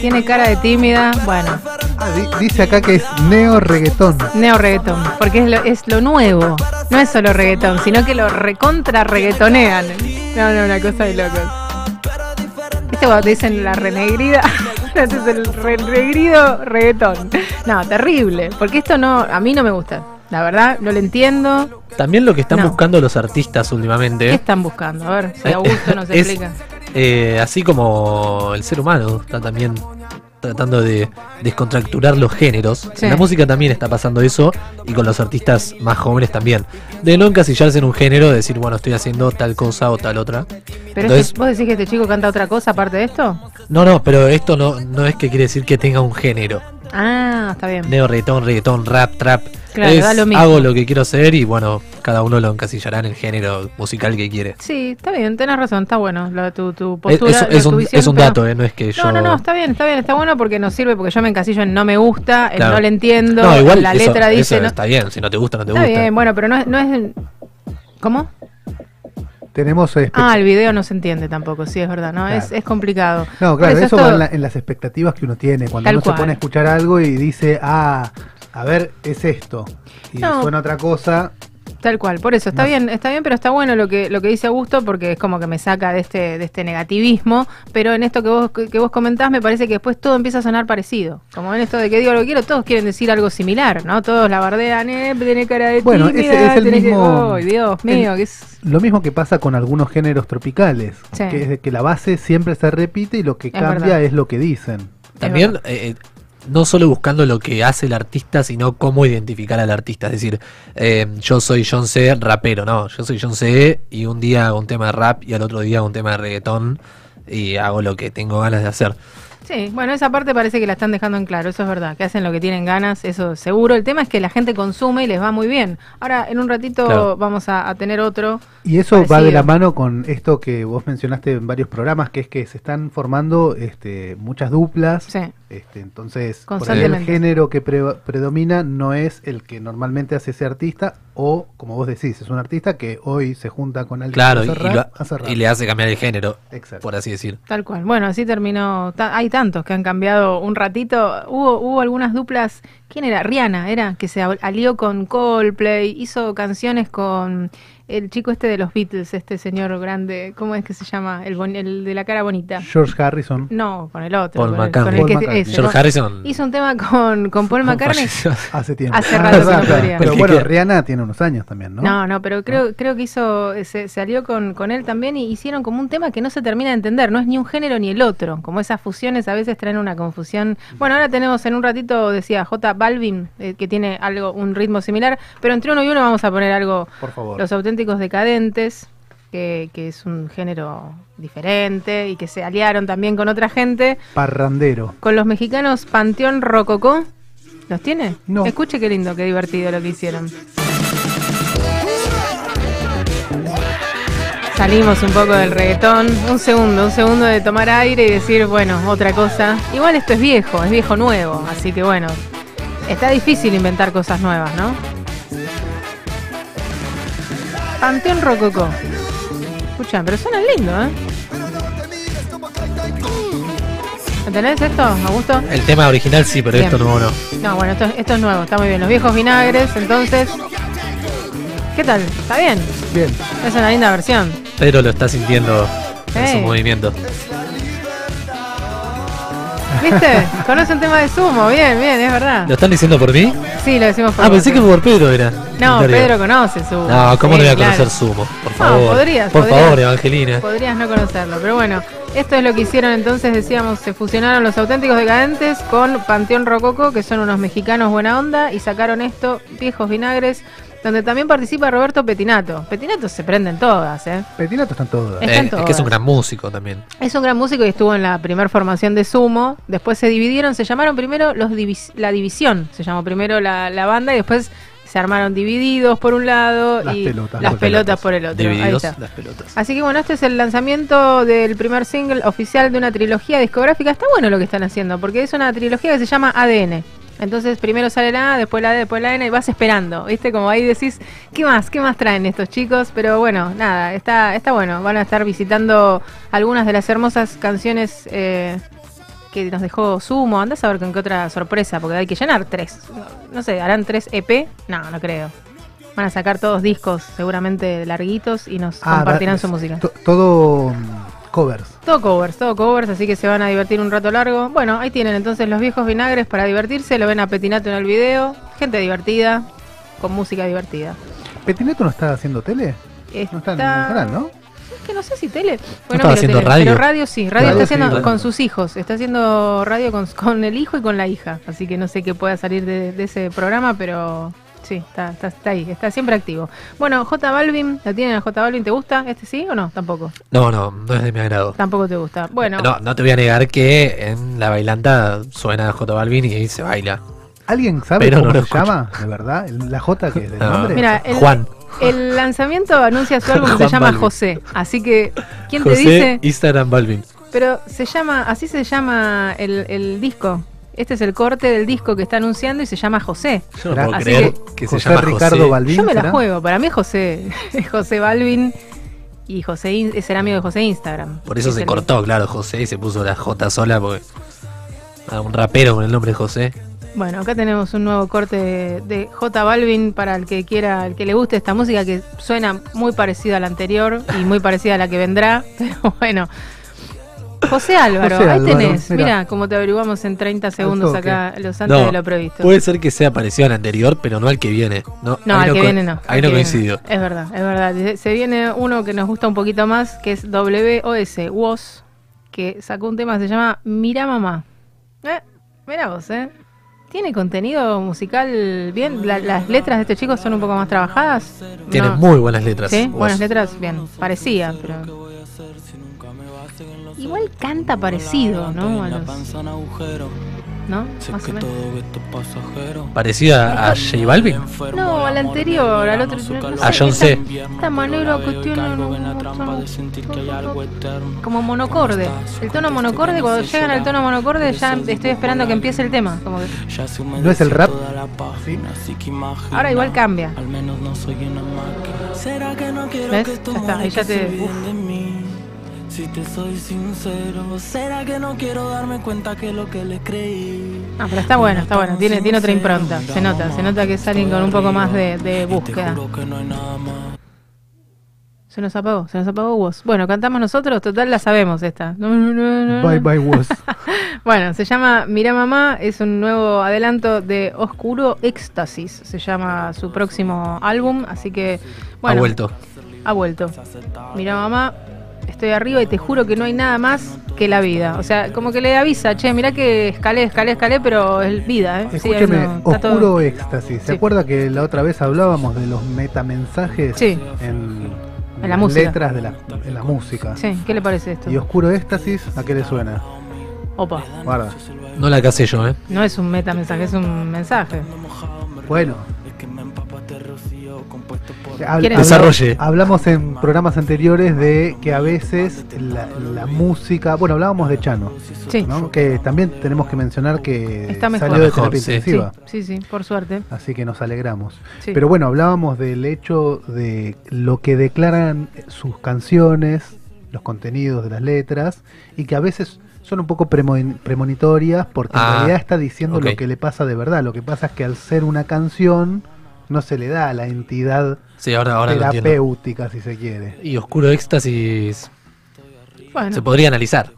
Tiene cara de tímida. Bueno, Ah, di- dice acá que es neo reggaetón. neo reggaetón. Porque es lo, es lo nuevo. No es solo reggaetón, sino que lo recontra reggaetonean. No, no, una cosa de locos. ¿Viste cuando te dicen la renegrida? Este es el re- regrido reggaetón. No, terrible. Porque esto no, a mí no me gusta. La verdad, no lo entiendo. También lo que están No. buscando los artistas últimamente. ¿Qué están buscando? A ver, si Augusto nos explica. Eh, así como el ser humano está también tratando de descontracturar los géneros. Sí. En la música también está pasando eso y con los artistas más jóvenes también. De no encasillarse en un género, de decir, bueno, estoy haciendo tal cosa o tal otra. Pero Entonces, vos decís que este chico canta otra cosa aparte de esto? no, no, pero esto no, no es que quiere decir que tenga un género. Ah, está bien. Neo, reggaetón, reggaetón, rap, trap. Claro, Es, da lo mismo. hago lo que quiero hacer y bueno, cada uno lo encasillará en el género musical que quiere. Sí, está bien, tenés razón, está bueno la- tu, tu Es, postura. es- la- es tu un, visión, es un pero- dato, eh, no es que yo... No, no, no, está bien, está bien, está bueno porque nos sirve, porque yo me encasillo en no me gusta, en Claro. no le entiendo, No, igual la eso- letra dice... eso no- está bien, si no te gusta, no te está gusta. bien, bueno, pero no es... No es ¿Cómo? Tenemos eh, Ah, el video no se entiende tampoco, sí, es verdad, ¿no? Es, Claro. es complicado. No, claro, eso eso es va en, la- en las expectativas que uno tiene. Cuando Tal uno cual. se pone a escuchar algo y dice, ah, a ver, es esto. Y No. suena otra cosa. Tal cual, por eso está No. bien, está bien, pero está bueno lo que lo que dice Augusto porque es como que me saca de este de este negativismo, pero en esto que vos que vos comentás me parece que después todo empieza a sonar parecido. Como en esto de que digo lo que quiero, todos quieren decir algo similar, ¿no? Todos la bardean, eh, tiene cara de Bueno, tímida, ese es el que- mismo. ¡Ay, Dios el- mío, que es Lo mismo que pasa con algunos géneros tropicales. Sí. Que es de que la base siempre se repite y lo que Es cambia verdad. es lo que dicen. También, eh, no solo buscando lo que hace el artista, sino cómo identificar al artista. Es decir, eh, yo soy John C. rapero, no, yo soy John C. y un día hago un tema de rap y al otro día hago un tema de reggaetón y hago lo que tengo ganas de hacer. Sí, bueno, esa parte parece que la están dejando en claro, eso es verdad, que hacen lo que tienen ganas, eso seguro. El tema es que la gente consume y les va muy bien. Ahora, en un ratito Claro. vamos a, a tener otro. Y eso va de la mano con esto que vos mencionaste en varios programas, que es que se están formando este, muchas duplas. Sí. Este, entonces, por ahí el género que pre- predomina no es el que normalmente hace ese artista, o como vos decís, es un artista que hoy se junta con alguien Claro, y, hace y rap, lo- hace rap. y le hace cambiar el género, Exacto. por así decir. Tal cual. Bueno, así terminó. ta- hay tantos que han cambiado un ratito. Hubo, hubo algunas duplas. ¿Quién era? Rihanna, era, que se al- alió con Coldplay, hizo canciones con el chico este de los Beatles, este señor grande. ¿Cómo es que se llama? El, boni- el de la cara bonita. George Harrison. No, con el otro. Paul con el- McCartney. con el que- Paul George con- Harrison. Hizo un tema con, con Paul McCartney. Hace tiempo. Hace Ah, que no. Pero bueno. Rihanna tiene unos años también, ¿no? No, no, pero creo, creo que hizo, se, se alió con, con él también y hicieron como un tema que no se termina de entender, no es ni un género ni el otro, como esas fusiones a veces traen una confusión. Bueno, ahora tenemos en un ratito, decía J Balvin, eh, que tiene algo, un ritmo similar, pero entre uno y uno vamos a poner algo, Por favor. Los Auténticos Decadentes, que, que es un género diferente y que se aliaron también con otra gente, Parrandero. con los mexicanos Panteón Rococó. ¿Los tiene? No. Escuche qué lindo, qué divertido lo que hicieron. Salimos un poco del reggaetón, un segundo, un segundo de tomar aire y decir, bueno, otra cosa. Igual esto es viejo, es viejo nuevo, así que bueno, está difícil inventar cosas nuevas, ¿no? Panteón Rococó. Escuchan, pero suena lindo, ¿eh? ¿Entendés esto, Augusto? El tema original sí, pero Bien. esto no, no. No, bueno, esto, esto es nuevo, está muy bien. Los viejos vinagres, entonces. ¿Qué tal? ¿Está bien? Bien. Es una linda versión. Pedro lo está sintiendo en su movimiento. ¿Viste? Conoce un tema de sumo, bien, bien, es verdad. ¿Lo están diciendo por mí? Sí, lo decimos por Ah, pensé que por Pedro era. No. Pedro conoce sumo. No, ¿cómo Sí, no voy a claro. conocer Sumo? Por No, favor. podrías, Por podrías. favor, Evangelina. Podrías no conocerlo, pero bueno, esto es lo que hicieron entonces, decíamos, se fusionaron los auténticos decadentes con Panteón Rococo, que son unos mexicanos buena onda, y sacaron esto, Viejos Vinagres, donde también participa Roberto Petinato. Petinato se prenden todas, ¿eh? Petinato están todos. Están Eh, es que es un todas. gran músico también. Es un gran músico y estuvo en la primera formación de Sumo. Después se dividieron, se llamaron primero los divis- la división. Se llamó primero la, la banda y después se armaron divididos por un lado Las y pelotas. las pelotas por el otro. Ahí Divididos está. las pelotas. Así que bueno, este es el lanzamiento del primer single oficial de una trilogía discográfica. Está bueno lo que están haciendo, porque es una trilogía que se llama ADN. Entonces primero sale la A, después la D, después la N y vas esperando, ¿viste? Como ahí decís, ¿qué más? ¿Qué más traen estos chicos? Pero bueno, nada, está, está bueno. Van a estar visitando algunas de las hermosas canciones eh, que nos dejó Sumo. Andás a ver con qué otra sorpresa, porque hay que llenar tres. No sé, ¿harán tres EP? No, no creo. Van a sacar todos discos seguramente larguitos y nos Ah, compartirán va- su música. to- todo covers. Todo covers, todo covers, así que se van a divertir un rato largo. Bueno, ahí tienen entonces los viejos vinagres para divertirse. Lo ven a Petinato en el video. Gente divertida, con música divertida. ¿Petinato no está haciendo tele? No está en ningún canal, ¿no? Es que no sé si tele. estaba miro haciendo tele, radio? Pero radio sí, radio, Radio está haciendo sí. con sus hijos. Está haciendo radio con, con el hijo y con la hija. Así que no sé qué pueda salir de, de ese programa, pero sí, está, está, está ahí, está siempre activo. Bueno, J Balvin, ¿la tienen a J Balvin? ¿Te gusta? ¿Este sí o no? Tampoco. No, no, no es de mi agrado. Tampoco te gusta. Bueno, No, no te voy a negar que en la bailanta suena J Balvin y ahí se baila. ¿Alguien sabe Pero cómo no lo se llama? ¿De verdad? ¿El- ¿La J que es No. nombre? mira, el, Juan. el lanzamiento anuncia su álbum que se llama Balvin. José. Así que, ¿quién te dice? Instagram Balvin. Pero se llama, así se llama el, el disco. Este es el corte del disco que está anunciando y se llama José. Yo no puedo creer que- que, se llama Ricardo José. Balvin. Yo me la ¿será? juego, para mí es José, José Balvin y José In- es el amigo de José Instagram. Por eso Es se el- cortó, claro, José y se puso la J sola porque. Ah, un rapero con el nombre José. Bueno, acá tenemos un nuevo corte de, de J Balvin para el que quiera, el que le guste esta música que suena muy parecida a la anterior y muy parecida a la que vendrá, pero bueno. José Álvaro, José ahí Álvaro, tenés, mira. cómo te averiguamos en 30 segundos acá, los antes No, de lo previsto. Puede ser que sea parecido al anterior, pero no al que viene. No, al que viene no. Ahí no coincidió. Es verdad, es verdad. Se- viene uno que nos gusta un poquito más, que es WOS, WOS, que sacó un tema que se llama Mira Mamá. Eh, mira vos, ¿eh? Tiene contenido musical bien. La- las letras de este chico son un poco más trabajadas. Tiene No. muy buenas letras. Sí, buenas letras, bien. Parecía, pero. Igual canta parecido, ¿no? A los- ¿No? Más o menos. Parecida a J Balvin. No, al anterior, al otro. no A John C. Esta manera que tiene un- como monocorde. El tono monocorde, cuando llegan al tono monocorde ya estoy esperando que empiece el tema. Como que- ¿No es el rap? ¿Sí? Ahora igual cambia. ¿Será que no quiero ¿Ves? que Ya está, ahí ya te-? Si te soy sincero, ¿será que no quiero darme cuenta que lo que le creí? Ah, pero está bueno, está bueno. Tiene, tiene otra impronta. Se nota, se nota que es alguien con un poco más de, de búsqueda. Se nos apagó, se nos apagó vos. Bueno, cantamos nosotros, total la sabemos esta. Bye bye was. Bueno, se llama Mira Mamá, es un nuevo adelanto de Oscuro Éxtasis, se llama su próximo álbum, así que bueno, ha vuelto. ha vuelto. Mira Mamá, estoy arriba y te juro que no hay nada más que la vida. O sea, como que le avisa, che, mira que escalé, escalé, escalé, pero es vida, ¿eh? Sí, Escúcheme, no- está todo- Oscuro Éxtasis. ¿Se Sí. acuerda que la otra vez hablábamos de los metamensajes Sí. en, En la las música. letras de la, en la música? Sí, ¿qué le parece esto? Y Oscuro Éxtasis, ¿a qué le suena? Opa, Guarda. No la casé yo, ¿eh? no es un metamensaje, es un mensaje. Bueno. Habl- ¿Quieren- Desarrolle. Hablamos en programas anteriores de que a veces la, la música, bueno, hablábamos de Chano, Sí, ¿no? que también tenemos que mencionar que Está mejor. salió de Mejor, terapia sí. intensiva. sí, sí, por suerte. Así que nos alegramos. Sí. Pero bueno, hablábamos del hecho de lo que declaran sus canciones, los contenidos de las letras, y que a veces son un poco premo- premonitorias porque en Ah, realidad está diciendo lo que le pasa de verdad. Lo que pasa es que al ser una canción no se le da la entidad Sí, ahora, ahora terapéutica, si se quiere. Y Oscuro Éxtasis Bueno. se podría analizar.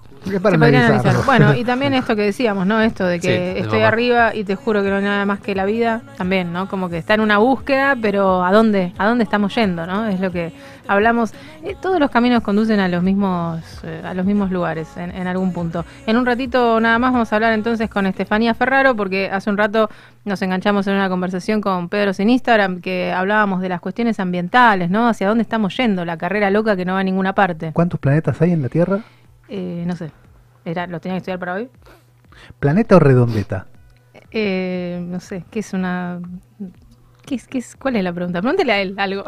Para Se analizar. Bueno, y también esto que decíamos, ¿no? Esto de que Sí, estoy arriba y te juro que no hay nada más que la vida, también, ¿no? Como que está en una búsqueda, pero ¿a dónde? ¿A dónde estamos yendo, no? Es lo que hablamos. Eh, todos los caminos conducen a los mismos eh, a los mismos lugares en, en algún punto. En un ratito nada más vamos a hablar entonces con Estefanía Ferraro, porque hace un rato nos enganchamos en una conversación con Pedro en Instagram que hablábamos de las cuestiones ambientales, ¿no? Hacia dónde estamos yendo, la carrera loca que no va a ninguna parte. ¿Cuántos planetas hay en la Tierra? Eh, no sé. Era, ¿Lo tenía que estudiar para hoy? ¿Planeta o redondeta? Eh, no sé, ¿qué es una... ¿Qué es, qué es, ¿Cuál es la pregunta? Pregúntele a él algo.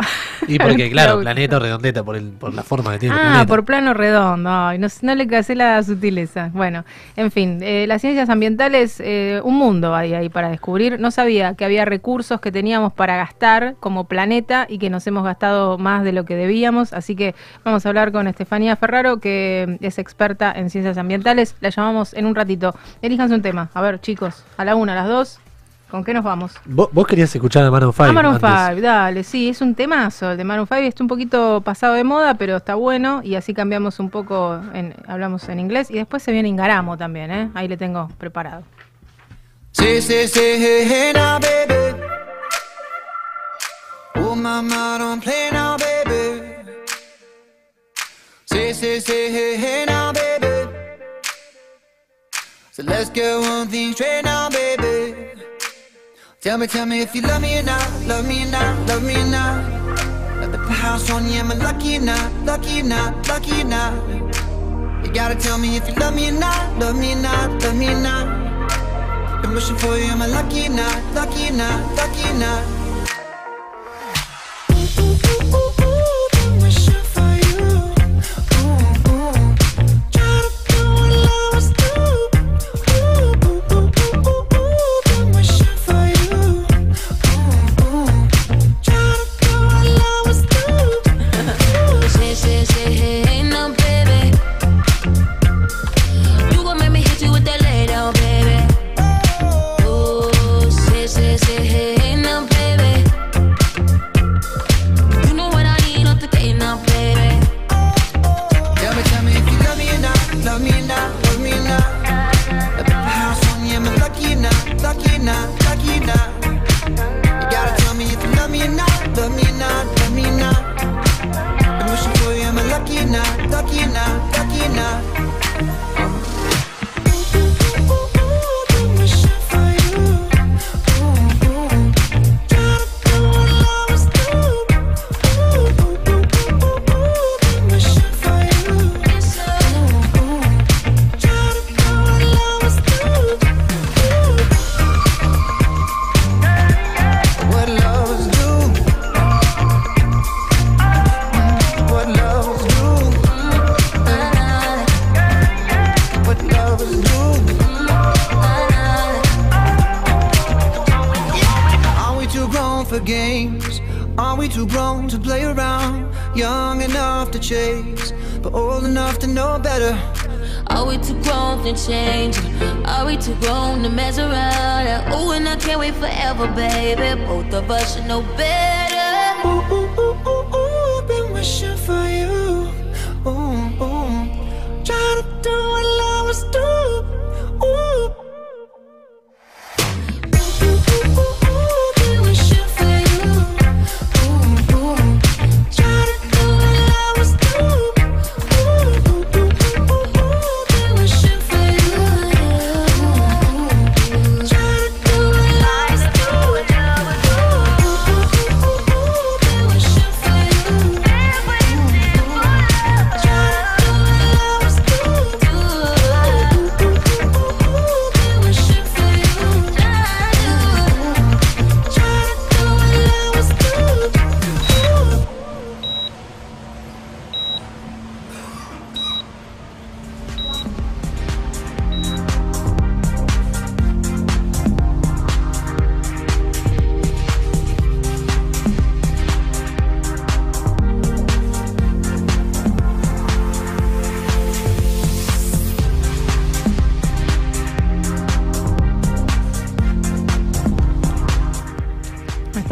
Y porque, claro, planeta o redondeta por, el, por la forma que tiene el Ah, planeta. por plano redondo. Ay, no, no le casé la sutileza. Bueno, en fin, eh, las ciencias ambientales, eh, un mundo hay ahí para descubrir. No sabía que había recursos que teníamos para gastar como planeta y que nos hemos gastado más de lo que debíamos. Así que vamos a hablar con Estefanía Ferraro, que es experta en ciencias ambientales. La llamamos en un ratito. Elíjanse un tema. A ver, chicos, a la una, a las dos. ¿Con qué nos vamos? Vos, vos querías escuchar a Maroon 5. A Maroon antes. 5, dale, sí, es un temazo. El de Maroon 5 está un poquito pasado de moda, pero está bueno. Y así cambiamos un poco, en- hablamos en inglés. Y después se viene Ingaramo también, ¿eh? Ahí le tengo preparado. Say, hey, hey now, baby. Oh, mama, don't play now, baby. Say, hey, hey now, baby. So let's get one thing straight now, baby. Tell me, tell me if you love me or not, love me or not, love me or not. Let the house on you, am I lucky or not, lucky or not, lucky or not? You gotta tell me if you love me or not, love me or not, love me or not. Been wishing for you, am I lucky or not, lucky or not, lucky or not?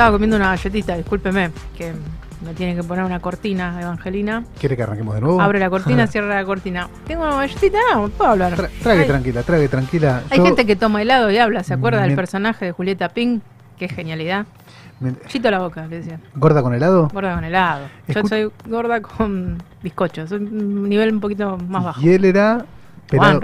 Estaba comiendo una galletita, discúlpeme, que me tiene que poner una cortina, Evangelina. ¿Quiere que arranquemos de nuevo? Abre la cortina, cierra la cortina. Tengo una galletita, no, puedo hablar. Trague Hay- tranquila, trague tranquila. Hay Yo- gente que toma helado y habla, ¿se acuerda del personaje de Julieta Pink? Qué genialidad. Chito la boca, le decía. ¿Gorda con helado? Gorda con helado. Yo soy gorda con bizcocho. Soy un nivel un poquito más bajo. ¿Y él era pelado.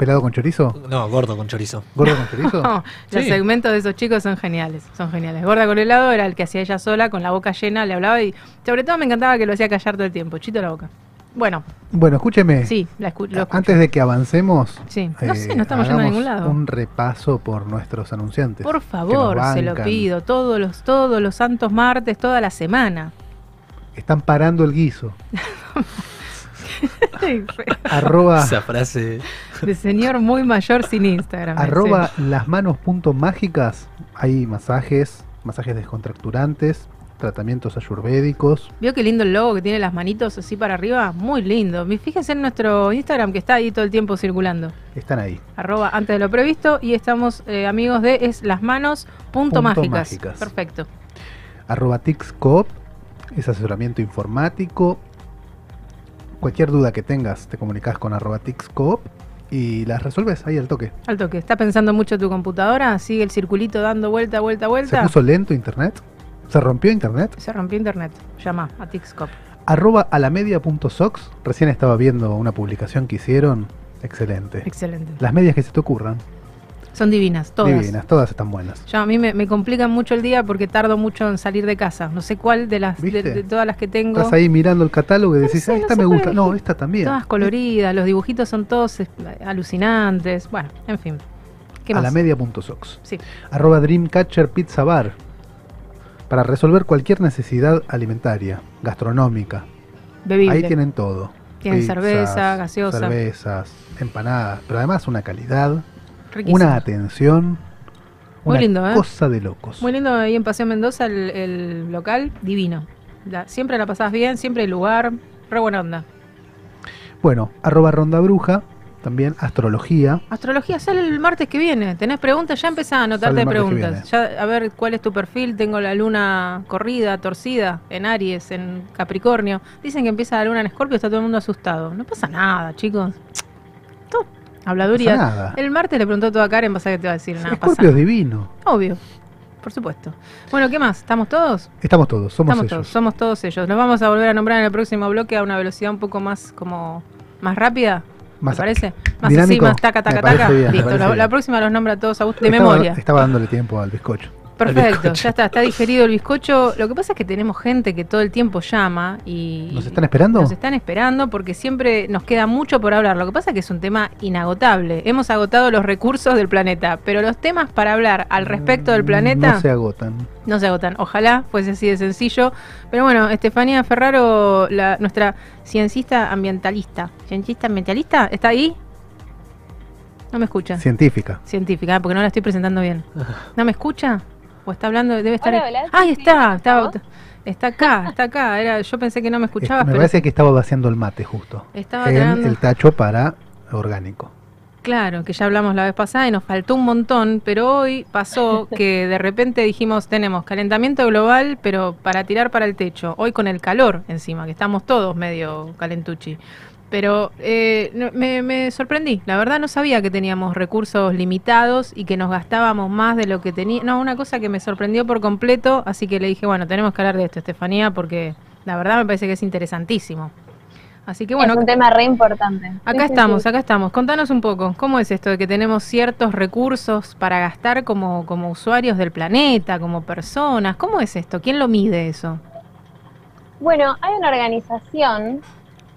Pelado con chorizo? No, gordo con chorizo. ¿Gordo con chorizo? No, los Sí. segmentos de esos chicos son geniales, son geniales. Gorda con helado era el que hacía ella sola, con la boca llena, le hablaba y sobre todo me encantaba que lo hacía callar todo el tiempo. Chito la boca. Bueno, Bueno, escúcheme. sí, la escu- lo escucho. Antes de que avancemos, eh, Sí. No sé, no estamos yendo a ningún lado. Un repaso por nuestros anunciantes. Por favor, se lo pido, todos los, todos los santos martes, toda la semana. Están parando el guiso. Arroba, Esa frase. De señor muy mayor sin Instagram. arroba sí. las manos punto mágicas. Hay masajes, masajes descontracturantes, tratamientos ayurvédicos. ¿Vio qué lindo el logo que tiene las manitos así para arriba? Muy lindo. Fíjense en nuestro Instagram que está ahí todo el tiempo circulando. Están ahí. Arroba antes de lo previsto. Y estamos eh, amigos de es las manos punto Punto mágicas. mágicas. Perfecto. Arroba Tixcoop es asesoramiento informático. Cualquier duda que tengas, te comunicas con arroba Tixcoop y las resuelves ahí al toque. Al toque. ¿Está pensando mucho tu computadora? ¿Sigue el circulito dando vuelta, vuelta, ¿Se vuelta? puso lento internet? ¿Se rompió internet? Se rompió internet. Llama a Tixcop. Arroba alamedia.sox. Recién estaba viendo una publicación que hicieron. Excelente. Excelente. Las medias que se te ocurran. Son divinas, todas. Divinas, todas están buenas. Ya a mí me, me complican mucho el día porque tardo mucho en salir de casa. No sé cuál de las de, todas las que tengo. Estás ahí mirando el catálogo y decís, sé, "Ah, esta me gusta. No, esta también. Todas coloridas, los dibujitos son todos alucinantes. Bueno, en fin. ¿Qué más? Alamedia.sox. Sí. Arroba Dreamcatcher Pizza Bar. Para resolver cualquier necesidad alimentaria, gastronómica. Bebible. Ahí tienen todo. Tienen cerveza, gaseosa. Cervezas, empanadas, pero además una calidad, Riquísimo. una atención, Muy una lindo, ¿eh? cosa de locos. Muy lindo ahí en Paseo Mendoza, el, el local, divino. La- siempre la pasás bien, siempre el lugar, re buena onda. Bueno, arroba Ronda Bruja, también astrología. Astrología sale el martes que viene. ¿Tenés preguntas? Ya empezá a anotarte preguntas. Ya, a ver cuál es tu perfil. Tengo la luna corrida, torcida, en Aries, en Capricornio. Dicen que empieza la luna en Escorpio, está todo el mundo asustado. No pasa nada, chicos. Habladuría. No nada. El martes le preguntó todo a Karen, pasa que te va a decir nada. Escorpio es divino. Obvio, por supuesto. Bueno, ¿qué más? ¿Estamos todos? Estamos todos, somos Estamos ellos. todos, somos todos ellos. Nos vamos a volver a nombrar en el próximo bloque a una velocidad un poco más como más rápida. Más- ¿Me parece? Más dinámico. así, más taca, taca, taca. bien, Listo, la, próxima los nombra todos a gusto, de Estaba- memoria. Estaba dándole tiempo al bizcocho. Perfecto, ya está, está digerido el bizcocho. Lo que pasa es que tenemos gente que todo el tiempo llama y... ¿Nos están esperando? Nos están esperando porque siempre nos queda mucho por hablar. Lo que pasa es que es un tema inagotable. Hemos agotado los recursos del planeta, pero los temas para hablar al respecto del planeta No se agotan. no se agotan. Ojalá fuese así de sencillo. Pero bueno, Estefanía Ferraro, la, nuestra ciencista ambientalista. ¿Ciencista ambientalista? ¿Está ahí? No me escucha. Científica. Científica, porque no la estoy presentando bien. ¿No me escucha? ¿O está hablando? Debe estar. Hola, hola, Ahí sí, está, está, está acá, está acá. Era, yo pensé que no me escuchabas, me pero parece que estaba vaciando el mate justo. Estaba en tragando. el tacho para orgánico. Claro, que ya hablamos la vez pasada y nos faltó un montón, pero hoy pasó que de repente dijimos tenemos calentamiento global, pero para tirar para el techo. Hoy con el calor encima, que estamos todos medio calentuchi. Pero eh, me, me sorprendí, la verdad no sabía que teníamos recursos limitados y que nos gastábamos más de lo que tenía. No, una cosa que me sorprendió por completo, así que le dije, bueno, tenemos que hablar de esto, Estefanía, porque la verdad me parece que es interesantísimo. Así que bueno, es un tema re importante. Acá sí, estamos, sí. acá estamos. Contanos un poco, ¿cómo es esto de que tenemos ciertos recursos para gastar como, como usuarios del planeta, como personas? ¿Cómo es esto? ¿Quién lo mide eso? Bueno, hay una organización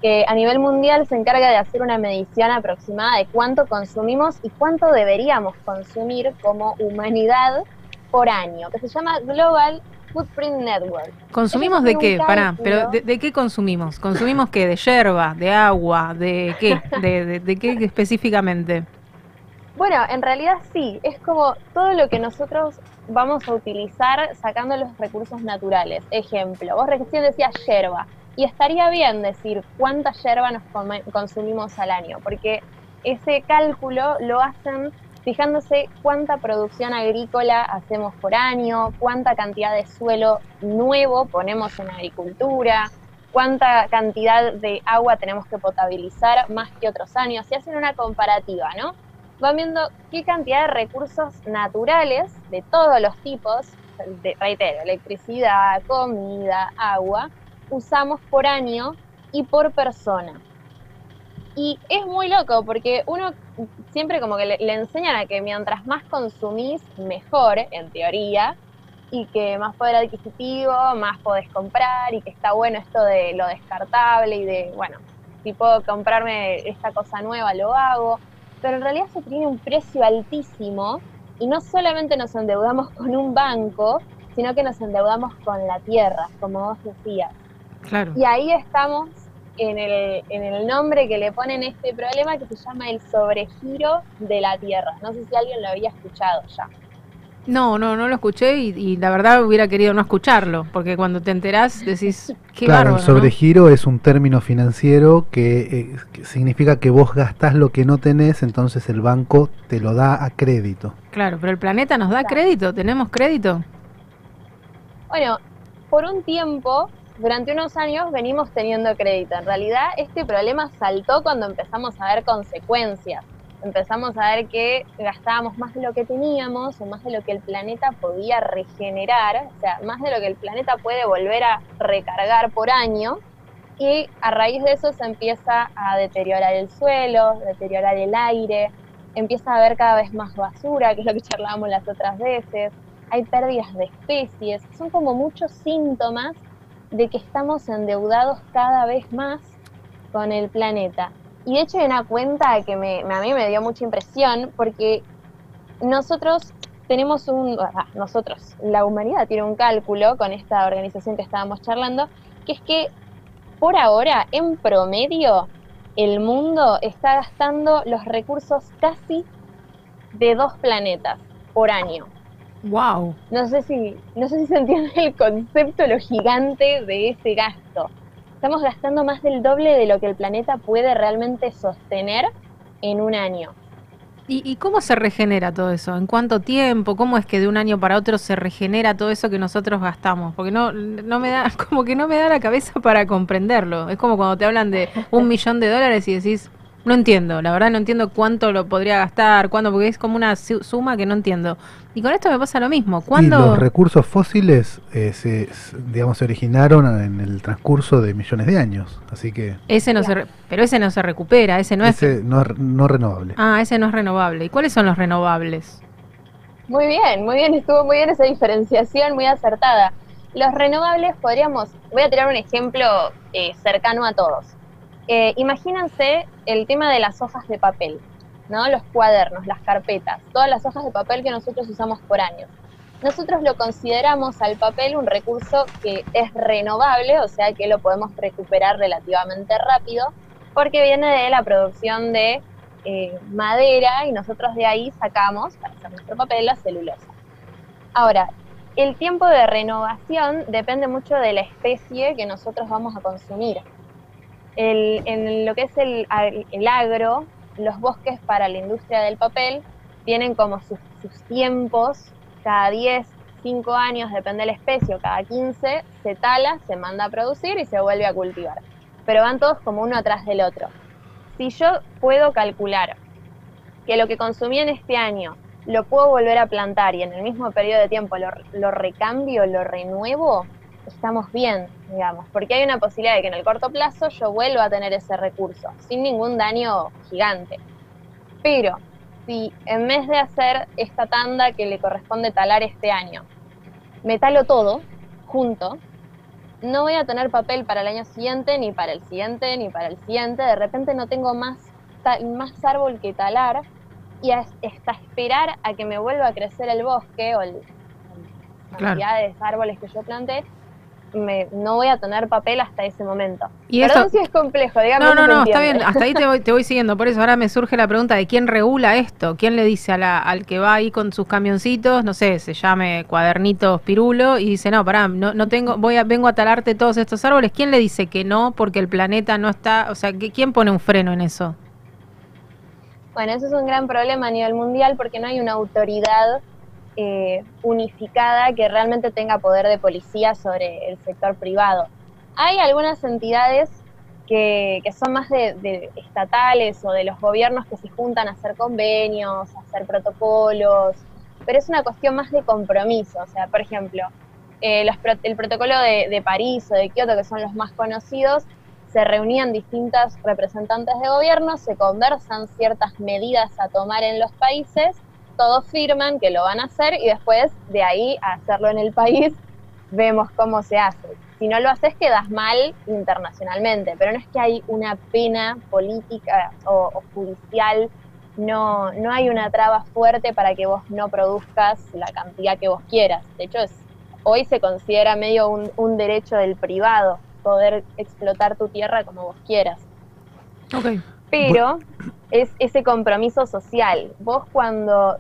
que a nivel mundial se encarga de hacer una medición aproximada de cuánto consumimos y cuánto deberíamos consumir como humanidad por año, que se llama Global Footprint Network. ¿Consumimos de qué? Pará, pero de, de qué consumimos? ¿Consumimos qué? ¿De yerba? ¿De agua? ¿De qué? ¿De, de, de qué específicamente? Bueno, en realidad sí, es como todo lo que nosotros vamos a utilizar sacando los recursos naturales. Ejemplo, vos recién decías yerba, y estaría bien decir cuánta yerba nos consumimos al año, porque ese cálculo lo hacen fijándose cuánta producción agrícola hacemos por año, cuánta cantidad de suelo nuevo ponemos en agricultura, cuánta cantidad de agua tenemos que potabilizar más que otros años, y hacen una comparativa, ¿no? van viendo qué cantidad de recursos naturales de todos los tipos, de, reitero, electricidad, comida, agua, usamos por año y por persona. Y es muy loco porque uno siempre como que le, le enseñan a que mientras más consumís, mejor, en teoría, y que más poder adquisitivo, más podés comprar, y que está bueno esto de lo descartable y de, bueno, si puedo comprarme esta cosa nueva, lo hago pero en realidad eso tiene un precio altísimo y no solamente nos endeudamos con un banco, sino que nos endeudamos con la tierra, como vos decías. Claro. Y ahí estamos en el, en el nombre que le ponen este problema que se llama el sobregiro de la tierra. No sé si alguien lo había escuchado ya. No, no, no lo escuché y, y la verdad hubiera querido no escucharlo, porque cuando te enterás decís, qué claro, bárbaro, el ¿no? sobregiro es un término financiero que, eh, que significa que vos gastás lo que no tenés, entonces el banco te lo da a crédito. Claro, pero el planeta nos da crédito, tenemos crédito. Bueno, por un tiempo, durante unos años venimos teniendo crédito. En realidad, este problema saltó cuando empezamos a ver consecuencias. Empezamos a ver que gastábamos más de lo que teníamos o más de lo que el planeta podía regenerar, o sea, más de lo que el planeta puede volver a recargar por año. Y a raíz de eso se empieza a deteriorar el suelo, deteriorar el aire, empieza a haber cada vez más basura, que es lo que charlábamos las otras veces, hay pérdidas de especies, son como muchos síntomas de que estamos endeudados cada vez más con el planeta. Y de hecho hay una cuenta que me, a mí me dio mucha impresión porque nosotros tenemos un, nosotros, la humanidad tiene un cálculo con esta organización que estábamos charlando, que es que por ahora, en promedio, el mundo está gastando los recursos casi de dos planetas por año. Wow. No sé si, no sé si se entiende el concepto, lo gigante de ese gasto. Estamos gastando más del doble de lo que el planeta puede realmente sostener en un año. ¿Y, y cómo se regenera todo eso? ¿En cuánto tiempo? ¿Cómo es que de un año para otro se regenera todo eso que nosotros gastamos? Porque no, no me da, como que no me da la cabeza para comprenderlo. Es como cuando te hablan de un millón de dólares y decís, no entiendo, la verdad no entiendo cuánto lo podría gastar, cuándo, porque es como una su- suma que no entiendo. Y con esto me pasa lo mismo. Y ¿Cuándo? los recursos fósiles eh, se, digamos, se originaron en el transcurso de millones de años, así que Ese no se, re- pero ese no se recupera, ese no es. ese no es no renovable. Ah, ese no es renovable. ¿Y cuáles son los renovables? Muy bien, muy bien, estuvo muy bien esa diferenciación, muy acertada. Los renovables podríamos, voy a tirar un ejemplo eh, cercano a todos. Eh, imagínense el tema de las hojas de papel, ¿no? Los cuadernos, las carpetas, todas las hojas de papel que nosotros usamos por año. Nosotros lo consideramos al papel un recurso que es renovable, o sea que lo podemos recuperar relativamente rápido, porque viene de la producción de eh, madera y nosotros de ahí sacamos, para hacer nuestro papel, la celulosa. Ahora, el tiempo de renovación depende mucho de la especie que nosotros vamos a consumir. El- en lo que es el, el agro, los bosques para la industria del papel tienen como sus, tiempos, cada 10, 5 años, depende de la especie, cada 15, se tala, se manda a producir y se vuelve a cultivar. Pero van todos como uno atrás del otro. Si yo puedo calcular que lo que consumí en este año lo puedo volver a plantar y en el mismo periodo de tiempo lo recambio, lo renuevo, estamos bien, digamos, porque hay una posibilidad de que en el corto plazo yo vuelva a tener ese recurso sin ningún daño gigante. Pero si en vez de hacer esta tanda que le corresponde talar este año, me talo todo junto, no voy a tener papel para el año siguiente, ni para el siguiente, ni para el siguiente. De repente no tengo más, más árbol que talar y as- hasta esperar a que me vuelva a crecer el bosque o el, Claro. cantidad de árboles que yo planté, me, no voy a tener papel hasta ese momento. Y Perdón esto- si es complejo, dígame No, no, no, está bien. Hasta ahí te voy, te voy siguiendo. Por eso ahora me surge la pregunta de quién regula esto. ¿Quién le dice a la- al que va ahí con sus camioncitos, no sé, se llame cuadernitos pirulo y dice, no, pará, no, no tengo, voy a, vengo a talarte todos estos árboles. ¿Quién le dice que no porque el planeta no está, o sea, ¿quién pone un freno en eso? Bueno, eso es un gran problema a nivel mundial porque no hay una autoridad eh, unificada que realmente tenga poder de policía sobre el sector privado. Hay algunas entidades que, son más de, estatales o de los gobiernos que se juntan a hacer convenios, a hacer protocolos, pero es una cuestión más de compromiso. O sea, por ejemplo, eh, el protocolo de, de París o de Kioto, que son los más conocidos, se reunían distintas representantes de gobierno, se conversan ciertas medidas a tomar en los países, todos firman que lo van a hacer y después de ahí a hacerlo en el país vemos cómo se hace. Si no lo haces quedas mal internacionalmente, pero no es que hay una pena política o, o judicial, no, no hay una traba fuerte para que vos no produzcas la cantidad que vos quieras. De hecho, es, hoy se considera medio un, un derecho del privado poder explotar tu tierra como vos quieras. Pero es ese compromiso social. Vos cuando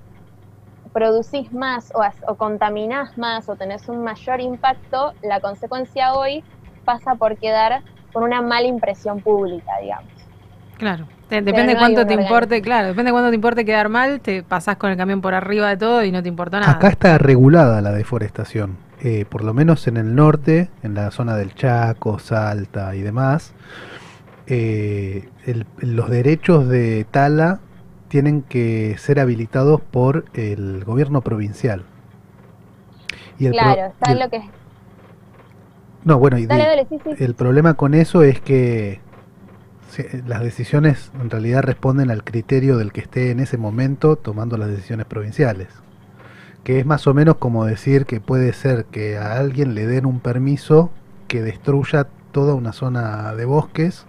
producís más o, o contaminás más o tenés un mayor impacto, la consecuencia hoy pasa por quedar con una mala impresión pública, digamos. Claro. Te- depende no cuánto te importe, claro, depende cuánto te importe quedar mal, te pasás con el camión por arriba de todo y no te importa nada. Acá está regulada la deforestación, eh, por lo menos en el norte, en la zona del Chaco, Salta y demás. Eh, el- los derechos de tala tienen que ser habilitados por el gobierno provincial. Y el pro- claro, está y el- lo que... no, bueno, y Dale, di- dale, sí, sí. el problema con eso es que las decisiones en realidad responden al criterio del que esté en ese momento tomando las decisiones provinciales. Que es más o menos como decir que puede ser que a alguien le den un permiso que destruya toda una zona de bosques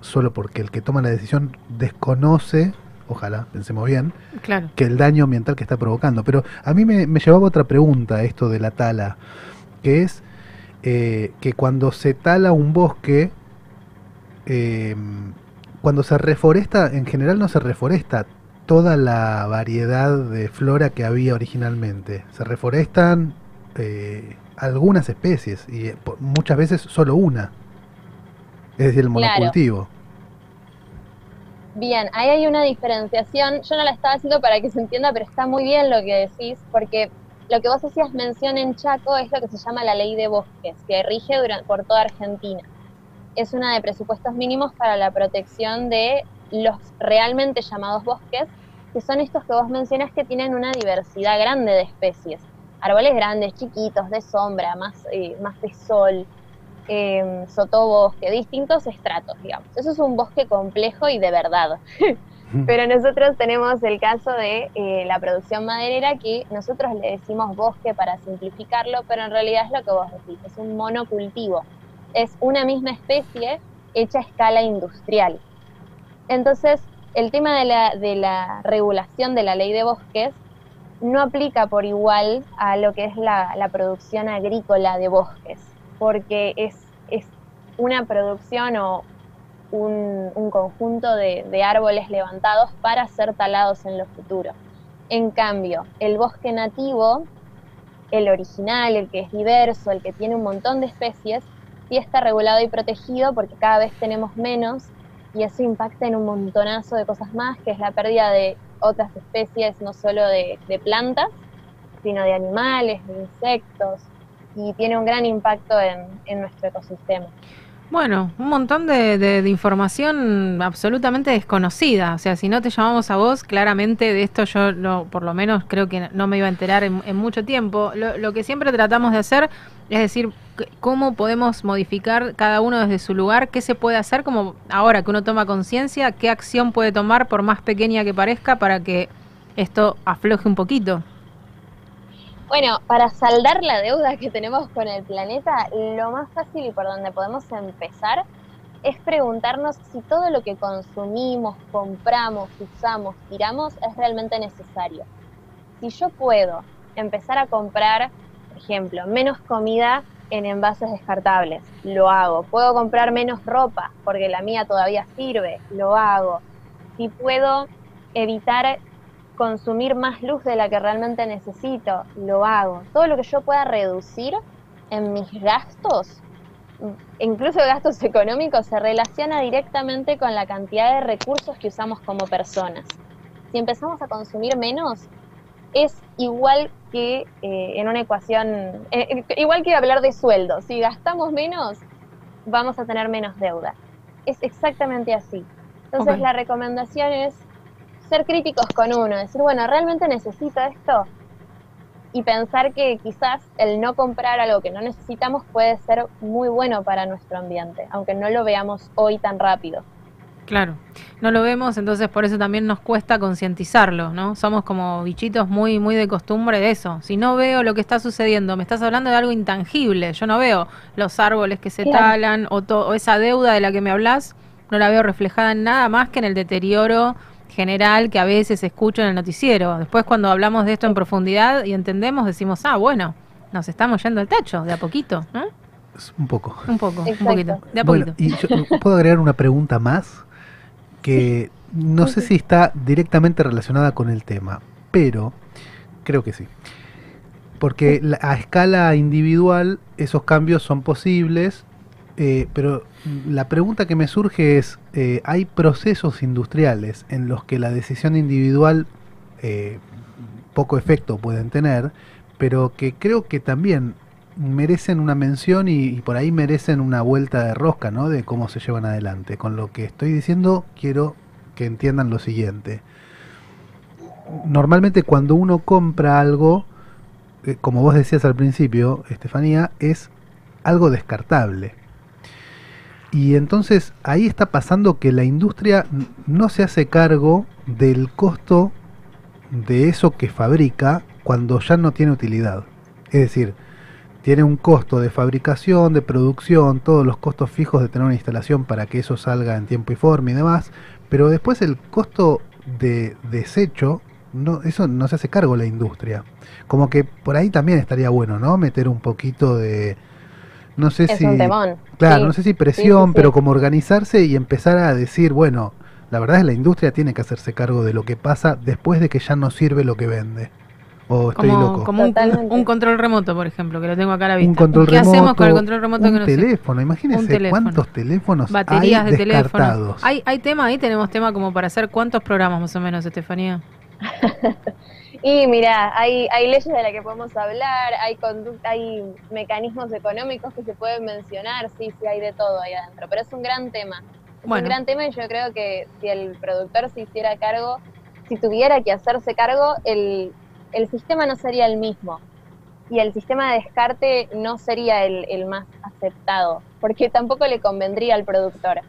solo porque el que toma la decisión desconoce, ojalá, pensemos bien, Claro. que el daño ambiental que está provocando. Pero a mí me, me llevaba otra pregunta esto de la tala, que es eh, que cuando se tala un bosque, eh, cuando se reforesta, en general no se reforesta toda la variedad de flora que había originalmente. Se reforestan eh, algunas especies y eh, muchas veces solo una. Es decir, el Claro. monocultivo. Bien, ahí hay una diferenciación. Yo no la estaba haciendo para que se entienda, pero está muy bien lo que decís, porque lo que vos hacías mención en Chaco es lo que se llama la ley de bosques, que rige dura- por toda Argentina. Es una de presupuestos mínimos para la protección de los realmente llamados bosques, que son estos que vos mencionas que tienen una diversidad grande de especies. Árboles grandes, chiquitos, de sombra, más, eh, más de sol, eh, sotobosque, distintos estratos, digamos. Eso es un bosque complejo y de verdad. Pero nosotros tenemos el caso de eh, la producción maderera que nosotros le decimos bosque para simplificarlo, pero en realidad es lo que vos decís, es un monocultivo. Es una misma especie hecha a escala industrial. Entonces, el tema de la, de la regulación de la ley de bosques no aplica por igual a lo que es la, la producción agrícola de bosques, porque es, es una producción o un, un conjunto de, de árboles levantados para ser talados en lo futuro. En cambio, el bosque nativo, el original, el que es diverso, el que tiene un montón de especies, sí está regulado y protegido porque cada vez tenemos menos y eso impacta en un montonazo de cosas más, que es la pérdida de otras especies, no solo de, de plantas, sino de animales, de insectos, y tiene un gran impacto en, en nuestro ecosistema. Bueno, un montón de, de- información absolutamente desconocida. O sea, si no te llamamos a vos, claramente de esto yo no, por lo menos creo que no me iba a enterar en, mucho tiempo. Lo, lo que siempre tratamos de hacer es decir cómo podemos modificar cada uno desde su lugar, qué se puede hacer, como ahora que uno toma conciencia, qué acción puede tomar por más pequeña que parezca para que esto afloje un poquito. Bueno, para saldar la deuda que tenemos con el planeta, lo más fácil y por donde podemos empezar es preguntarnos si todo lo que consumimos, compramos, usamos, tiramos es realmente necesario. Si yo puedo empezar a comprar, por ejemplo, menos comida en envases descartables, lo hago. Puedo comprar menos ropa porque la mía todavía sirve, lo hago. Si puedo evitar consumir más luz de la que realmente necesito, lo hago. Todo lo que yo pueda reducir en mis gastos, incluso gastos económicos, se relaciona directamente con la cantidad de recursos que usamos como personas. Si empezamos a consumir menos, es igual que eh, en una ecuación, eh, igual que hablar de sueldo. Si gastamos menos, vamos a tener menos deuda. Es exactamente así. Entonces la recomendación es ser críticos con uno, decir, bueno, ¿realmente necesito esto? Y pensar que quizás el no comprar algo que no necesitamos puede ser muy bueno para nuestro ambiente, aunque no lo veamos hoy tan rápido. Claro, no lo vemos, entonces por eso también nos cuesta concientizarlo, ¿no? Somos como bichitos muy, muy de costumbre de eso. Si no veo lo que está sucediendo, me estás hablando de algo intangible, yo no veo los árboles que se talan o, to- o esa deuda de la que me hablas, no la veo reflejada en nada más que en el deterioro general que a veces escucho en el noticiero. Después cuando hablamos de esto en profundidad y entendemos, decimos, ah, bueno, nos estamos yendo al tacho, de a poquito, ¿no? Un poco. Un poco, un poquito, de a Bueno, poquito. y yo puedo agregar una pregunta más que no sé si está directamente relacionada con el tema, pero creo que sí. Porque la- a escala individual esos cambios son posibles, eh, pero la pregunta que me surge es, eh, ¿hay procesos industriales en los que la decisión individual eh, poco efecto pueden tener, pero que creo que también merecen una mención y, por ahí merecen una vuelta de rosca, ¿no? De cómo se llevan adelante. Con lo que estoy diciendo, quiero que entiendan lo siguiente. Normalmente cuando uno compra algo, eh, como vos decías al principio, Estefanía, es algo descartable. Y entonces ahí está pasando que la industria no se hace cargo del costo de eso que fabrica cuando ya no tiene utilidad. Es decir, tiene un costo de fabricación, de producción, todos los costos fijos de tener una instalación para que eso salga en tiempo y forma y demás, pero después el costo de desecho, no, eso no se hace cargo la industria. Como que por ahí también estaría bueno, ¿no? Meter un poquito de... No sé Es si... un temón. Claro, Sí. no sé si presión, sí, sí. pero como organizarse y empezar a decir, bueno, la verdad es que la industria tiene que hacerse cargo de lo que pasa después de que ya no sirve lo que vende. O estoy Como, loco. como un, un control remoto, por ejemplo, que lo tengo acá a la vista. un control ¿Qué remoto, hacemos con el control remoto un que no sirve? teléfono, imagínense Un teléfono. cuántos teléfonos Baterías hay de teléfono. descartados. ¿Hay, ¿Hay tema ahí? ¿Tenemos tema como para hacer cuántos programas más o menos, Estefanía? Y mira, hay, hay leyes de las que podemos hablar, hay conducta, hay mecanismos económicos que se pueden mencionar, sí, sí, hay de todo ahí adentro, pero es un gran tema. Es Bueno. un gran tema y yo creo que si el productor se hiciera cargo, si tuviera que hacerse cargo, el, el sistema no sería el mismo. Y el sistema de descarte no sería el, el más aceptado, porque tampoco le convendría al productor.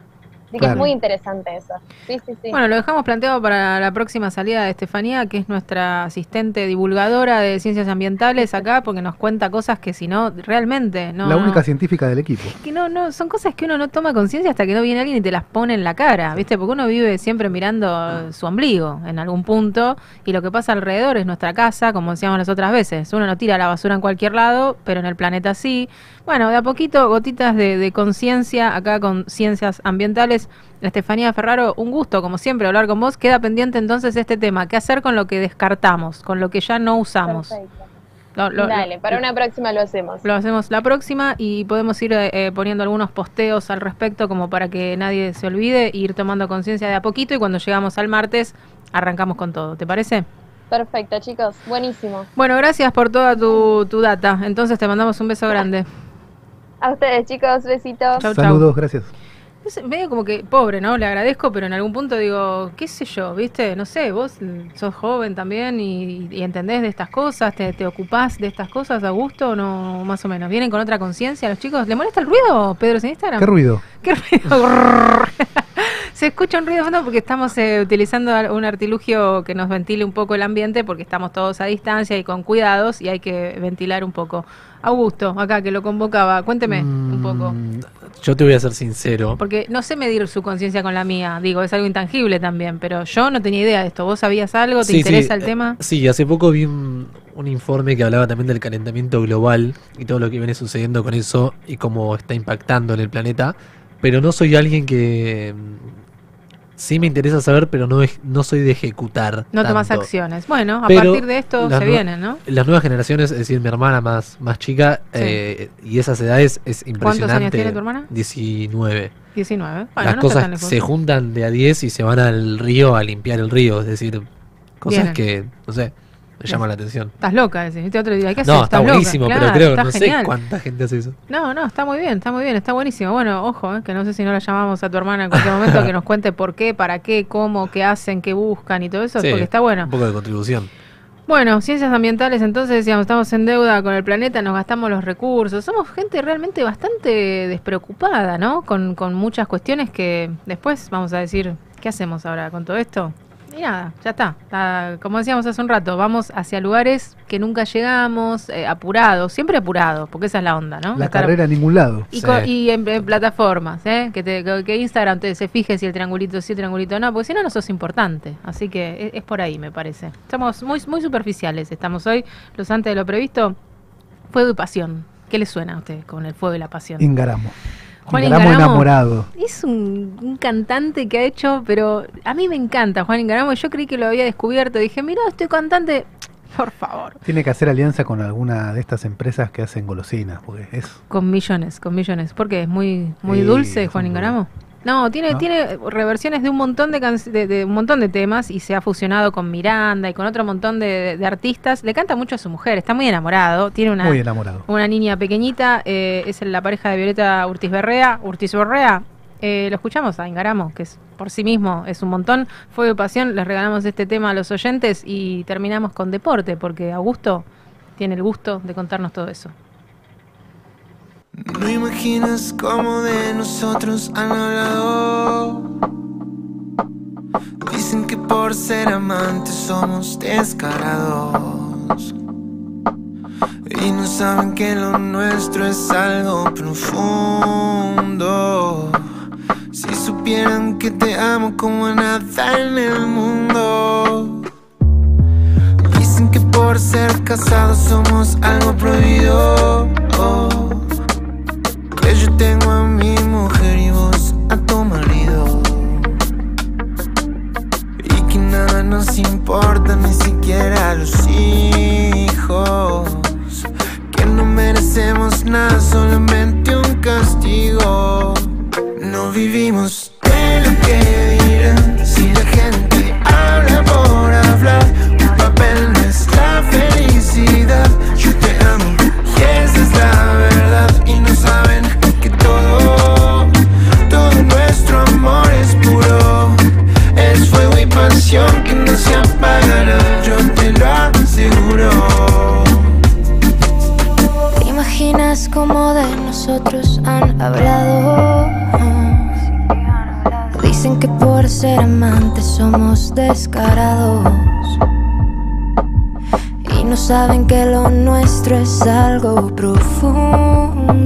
Así que es muy interesante eso. Sí, sí, sí. Bueno, lo dejamos planteado para la próxima salida de Estefanía, que es nuestra asistente divulgadora de ciencias ambientales acá, porque nos cuenta cosas que si no, realmente no. la única no, científica del equipo. que no, no, son cosas que uno no toma conciencia hasta que no viene alguien y te las pone en la cara, ¿viste? Porque uno vive siempre mirando su ombligo en algún punto y lo que pasa alrededor es nuestra casa, como decíamos las otras veces. Uno no tira la basura en cualquier lado, pero en el planeta sí. Bueno, de a poquito, gotitas de, de conciencia acá con ciencias ambientales. Estefanía Ferraro, un gusto, como siempre, hablar con vos. Queda pendiente entonces este tema. ¿Qué hacer con lo que descartamos, con lo que ya no usamos? Perfecto. Lo- lo- Dale, lo- para una próxima lo hacemos. lo hacemos la próxima y podemos ir eh, eh, poniendo algunos posteos al respecto como para que nadie se olvide e ir tomando conciencia de a poquito y cuando llegamos al martes arrancamos con todo. ¿Te parece? Perfecto, chicos. Buenísimo. Bueno, gracias por toda tu, tu data. Entonces te mandamos un beso grande. A ustedes, chicos. Besitos. Chau, chau. Saludos, gracias. Sé, medio como que pobre, ¿no? Le agradezco, pero en algún punto digo, qué sé yo, ¿viste? No sé, vos sos joven también y, y entendés de estas cosas, te, te ocupás de estas cosas a gusto o no, más o menos. ¿Vienen con otra conciencia los chicos? ¿Le molesta el ruido, Pedro, en Instagram? ¿Qué ruido? ¿Qué ruido? Se escucha un ruido fondo porque estamos eh, utilizando un artilugio que nos ventile un poco el ambiente porque estamos todos a distancia y con cuidados y hay que ventilar un poco. Augusto, acá que lo convocaba, cuénteme un poco. Yo te voy a ser sincero. Porque no sé medir su conciencia con la mía, digo, es algo intangible también, pero yo no tenía idea de esto. ¿Vos sabías algo? ¿Te Sí, interesa sí, el eh, tema? Sí, hace poco vi un, un informe que hablaba también del calentamiento global y todo lo que viene sucediendo con eso y cómo está impactando en el planeta. Pero no soy alguien que mm, sí me interesa saber, pero no, es- no soy de ejecutar. No tomas acciones. Bueno, a Pero partir de esto se vienen, ¿no? Las nuevas generaciones, es decir, mi hermana más, más chica Sí. eh, y esas edades es impresionante. ¿Cuántos años tiene tu hermana? 19. 19. Bueno, Las no cosas se juntan de a 10 y se van al río a limpiar el río, es decir, cosas Vienen. que, no sé, me llaman la atención. Estás loca, decís. ¿Viste? Otro día, ¿qué haces? No, está loca. buenísimo, Claro, pero creo, está no sé cuánta gente hace eso. No, no, está muy bien, está muy bien, está buenísimo. Bueno, ojo, eh, que no sé si no la llamamos a tu hermana en cualquier momento que nos cuente por qué, para qué, cómo, qué hacen, qué buscan y todo eso, Sí, porque está bueno. Un poco de contribución. Bueno, ciencias ambientales, entonces decíamos, estamos en deuda con el planeta, nos gastamos los recursos, somos gente realmente bastante despreocupada, ¿no? Con, con muchas cuestiones que después vamos a decir, ¿qué hacemos ahora con todo esto? Y nada, ya está. Está- Como decíamos hace un rato, vamos hacia lugares que nunca llegamos, eh, apurados, siempre apurados, porque esa es la onda, ¿no? La Estar- carrera a ningún lado. y, co- y en, en plataformas, ¿eh? que, te- que- Instagram te, se fije si el triangulito sí, el triangulito no, porque si no, no sos importante. Así que es, es por ahí, me parece. Estamos muy, muy superficiales, estamos hoy, los antes de lo previsto. Fuego y pasión. ¿Qué le suena a usted con el fuego y la pasión? Ingaramo. Juan Ingaramo Ingaramo enamorado. Es un, un cantante que ha hecho, pero a mí me encanta Juan Ingaramo. Yo creí que lo había descubierto. Dije, mira, este cantante, por favor. Tiene que hacer alianza con alguna de estas empresas que hacen golosinas, porque es Con millones, con millones. Porque es muy, muy Sí, dulce Juan Ingaramo. No, tiene, ¿No? tiene reversiones de un montón de, can- de, de un montón de temas y se ha fusionado con Miranda y con otro montón de, de artistas. Le canta mucho a su mujer, está muy enamorado. Tiene una, muy enamorado. una niña pequeñita, eh, es la pareja de Violeta Urtiz Berrea. Urtiz Berrea, eh, lo escuchamos a Ingaramo, que es por sí mismo es un montón. Fuego de pasión, les regalamos este tema a los oyentes y terminamos con deporte, porque Augusto tiene el gusto de contarnos todo eso. No imaginas cómo de nosotros han hablado. Dicen que por ser amantes somos descarados. Y no saben que lo nuestro es algo profundo. Si supieran que te amo como nada en el mundo. Dicen que por ser casados somos algo prohibido. Que yo tengo a mi mujer y vos a tu marido. Y que nada nos importa, ni siquiera los hijos. Que no merecemos nada, solamente un castigo. No vivimos de lo que dirán. Si la gente habla por hablar, un papel no es la felicidad. Cómo de nosotros han hablado? Dicen que por ser amantes somos descarados. Y no saben que lo nuestro es algo profundo.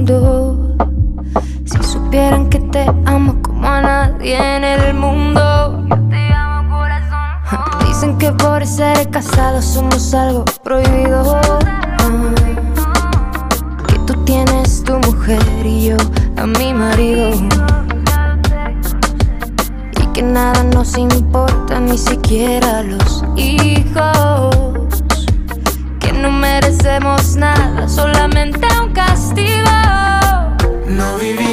Si supieran que te amo como a nadie en el mundo. Dicen que por ser casados somos algo prohibido. Y yo a mi marido. Y que nada nos importa, ni siquiera los hijos. Que no merecemos nada, solamente un castigo. No vivimos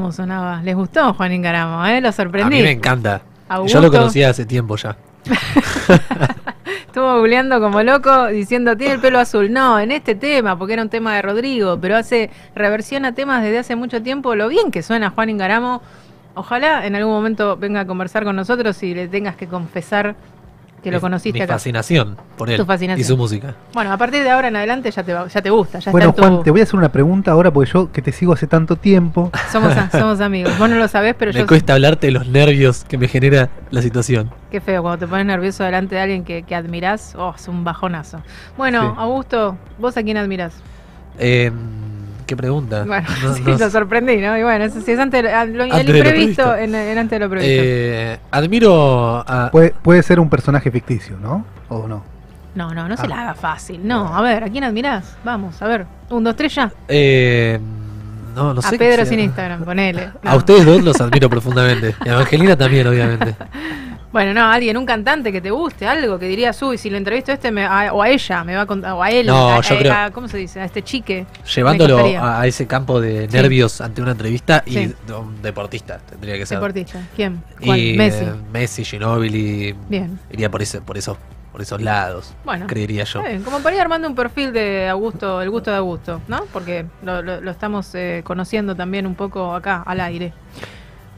Ingaramo sonaba. ¿Les gustó Juan Ingaramo? ¿eh? Lo A sorprendí. mí me encanta. Augusto. Yo lo conocía hace tiempo ya. Estuvo googleando como loco diciendo tiene el pelo azul. No, en este tema, porque era un tema de Rodrigo, pero hace reversión a temas desde hace mucho tiempo. Lo bien que suena Juan Ingaramo. Ojalá en algún momento venga a conversar con nosotros y le tengas que confesar que lo conociste mi acá. fascinación por él Tu fascinación. y su música. Bueno, a partir de ahora en adelante ya te, va- ya te gusta, ya Bueno, está en tu- Juan, te voy a hacer una pregunta ahora porque yo que te sigo hace tanto tiempo. somos, somos amigos. Vos no lo sabés, pero Me yo cuesta hablarte de los nervios que me genera la situación. Qué feo, cuando te pones nervioso delante de alguien que, que admirás, oh, es un bajonazo. Bueno, Sí. Augusto, ¿vos a quién admirás? Eh, ¿Qué pregunta? Bueno, No- sí, no lo sorprendí, ¿no? Y bueno, eso sí es antes, de- lo, el Antes de lo imprevisto, previsto. en, en antes de lo previsto. Eh, admiro a. Puede, puede ser un personaje ficticio, ¿no? ¿O no? no, no, no se ah. la haga fácil. No, a ver, ¿a quién admirás? Vamos, a ver. Un, dos, tres ya. Eh, no, no a sé. Pedro qué sin. Instagram, ponele. A No. ustedes dos los admiro profundamente. Y a Evangelina también, obviamente. Bueno, no, alguien, un cantante que te guste, algo que dirías, uy, si lo entrevisto a este, me- a- o a ella, me va a contar, o a él, No, a, yo a- creo- a- ¿cómo se dice? A este chique. Llevándolo a, ese campo de Sí. nervios ante una entrevista y Sí. de un deportista tendría que ser. Deportista. ¿Quién? ¿Cuál? Y Messi. eh, Messi, Ginóbili. Bien. Iría por ese, por esos, por esos lados. Bueno, creería yo. Bien, como para ir armando un perfil de Augusto, el gusto de Augusto, ¿no? Porque lo, lo- lo estamos eh, conociendo también un poco acá, al aire.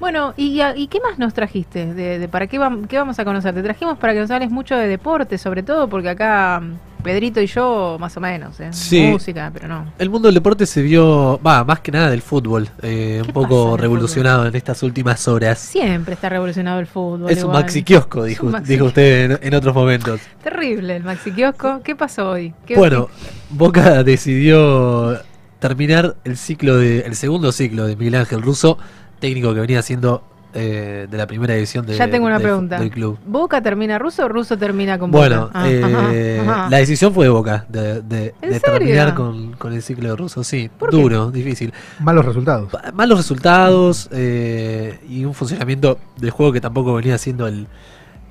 Bueno, ¿y, y qué más nos trajiste? De, de ¿Para qué, vam- qué vamos a conocer? Te trajimos para que nos hables mucho de deporte, sobre todo, porque acá mm, Pedrito y yo, más o menos, ¿eh? Sí. Música, pero no. El mundo del deporte se vio, va, más que nada del fútbol, eh, un poco revolucionado en estas últimas horas. Siempre está revolucionado el fútbol. Es un maxi kiosco, dijo, maxi dijo usted en, en otros momentos. Terrible el maxi kiosco. ¿Qué pasó hoy? ¿Qué- Bueno, Boca decidió terminar el ciclo de, el segundo ciclo de Miguel Ángel Russo, técnico que venía haciendo eh, de la primera edición de, ya tengo una pregunta. del club. ¿Boca termina ruso o ruso termina con Bueno, Boca? Ah, eh, la decisión fue de Boca, de, de- ¿En de terminar con, con el ciclo de Russo, sí, duro, difícil. Malos resultados. Malos resultados eh, y un funcionamiento del juego que tampoco venía siendo el,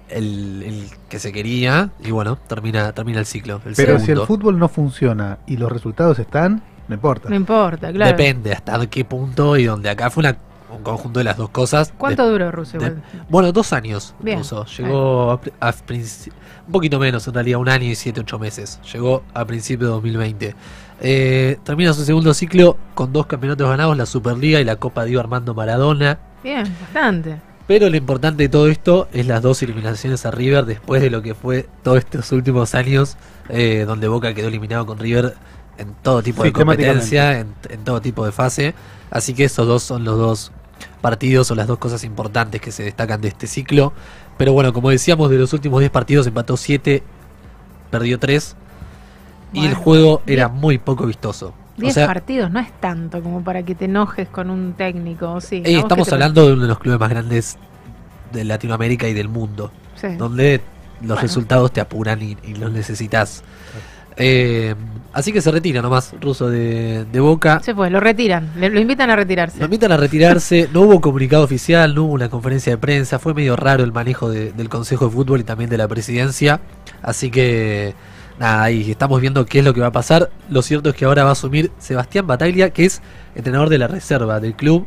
el, el que se quería y bueno, termina, termina el ciclo. El Pero si el fútbol no funciona y los resultados están, no importa. No importa, claro. Depende hasta qué punto y donde acá fue una- un conjunto de las dos cosas. ¿Cuánto De- duró ruso de- igual? bueno, dos años. Bien. Llegó a, a un poquito menos, en realidad, un año y siete, ocho meses. Llegó a principios de 2020. Eh, termina su segundo ciclo con dos campeonatos ganados, la Superliga y la Copa Dio Armando Maradona. Bien, bastante. Pero lo importante de todo esto es las dos eliminaciones a River después de lo que fue todos estos últimos años, eh, donde Boca quedó eliminado con River en todo tipo de competencia, en, en todo tipo de fase. Así que esos dos son los dos partidos o las dos cosas importantes que se destacan de este ciclo. Pero bueno, como decíamos, de los últimos 10 partidos empató 7, perdió 3 y el juego era muy poco vistoso. O 10 sea, partidos no es tanto como para que te enojes con un técnico, sí. eh, ¿a vos estamos te hablando de uno de los clubes más grandes de Latinoamérica y del mundo. Sí. donde los Bueno. resultados te apuran y, y los necesitas. Eh, así que se retira nomás Russo de, de Boca. Se fue, lo retiran, lo invitan a retirarse. Lo invitan a retirarse, no hubo comunicado oficial, no hubo una conferencia de prensa, fue medio raro el manejo de- del Consejo de Fútbol y también de la presidencia. Así que nada, ahí estamos viendo qué es lo que va a pasar. Lo cierto es que ahora va a asumir Sebastián Bataglia, que es entrenador de la reserva del club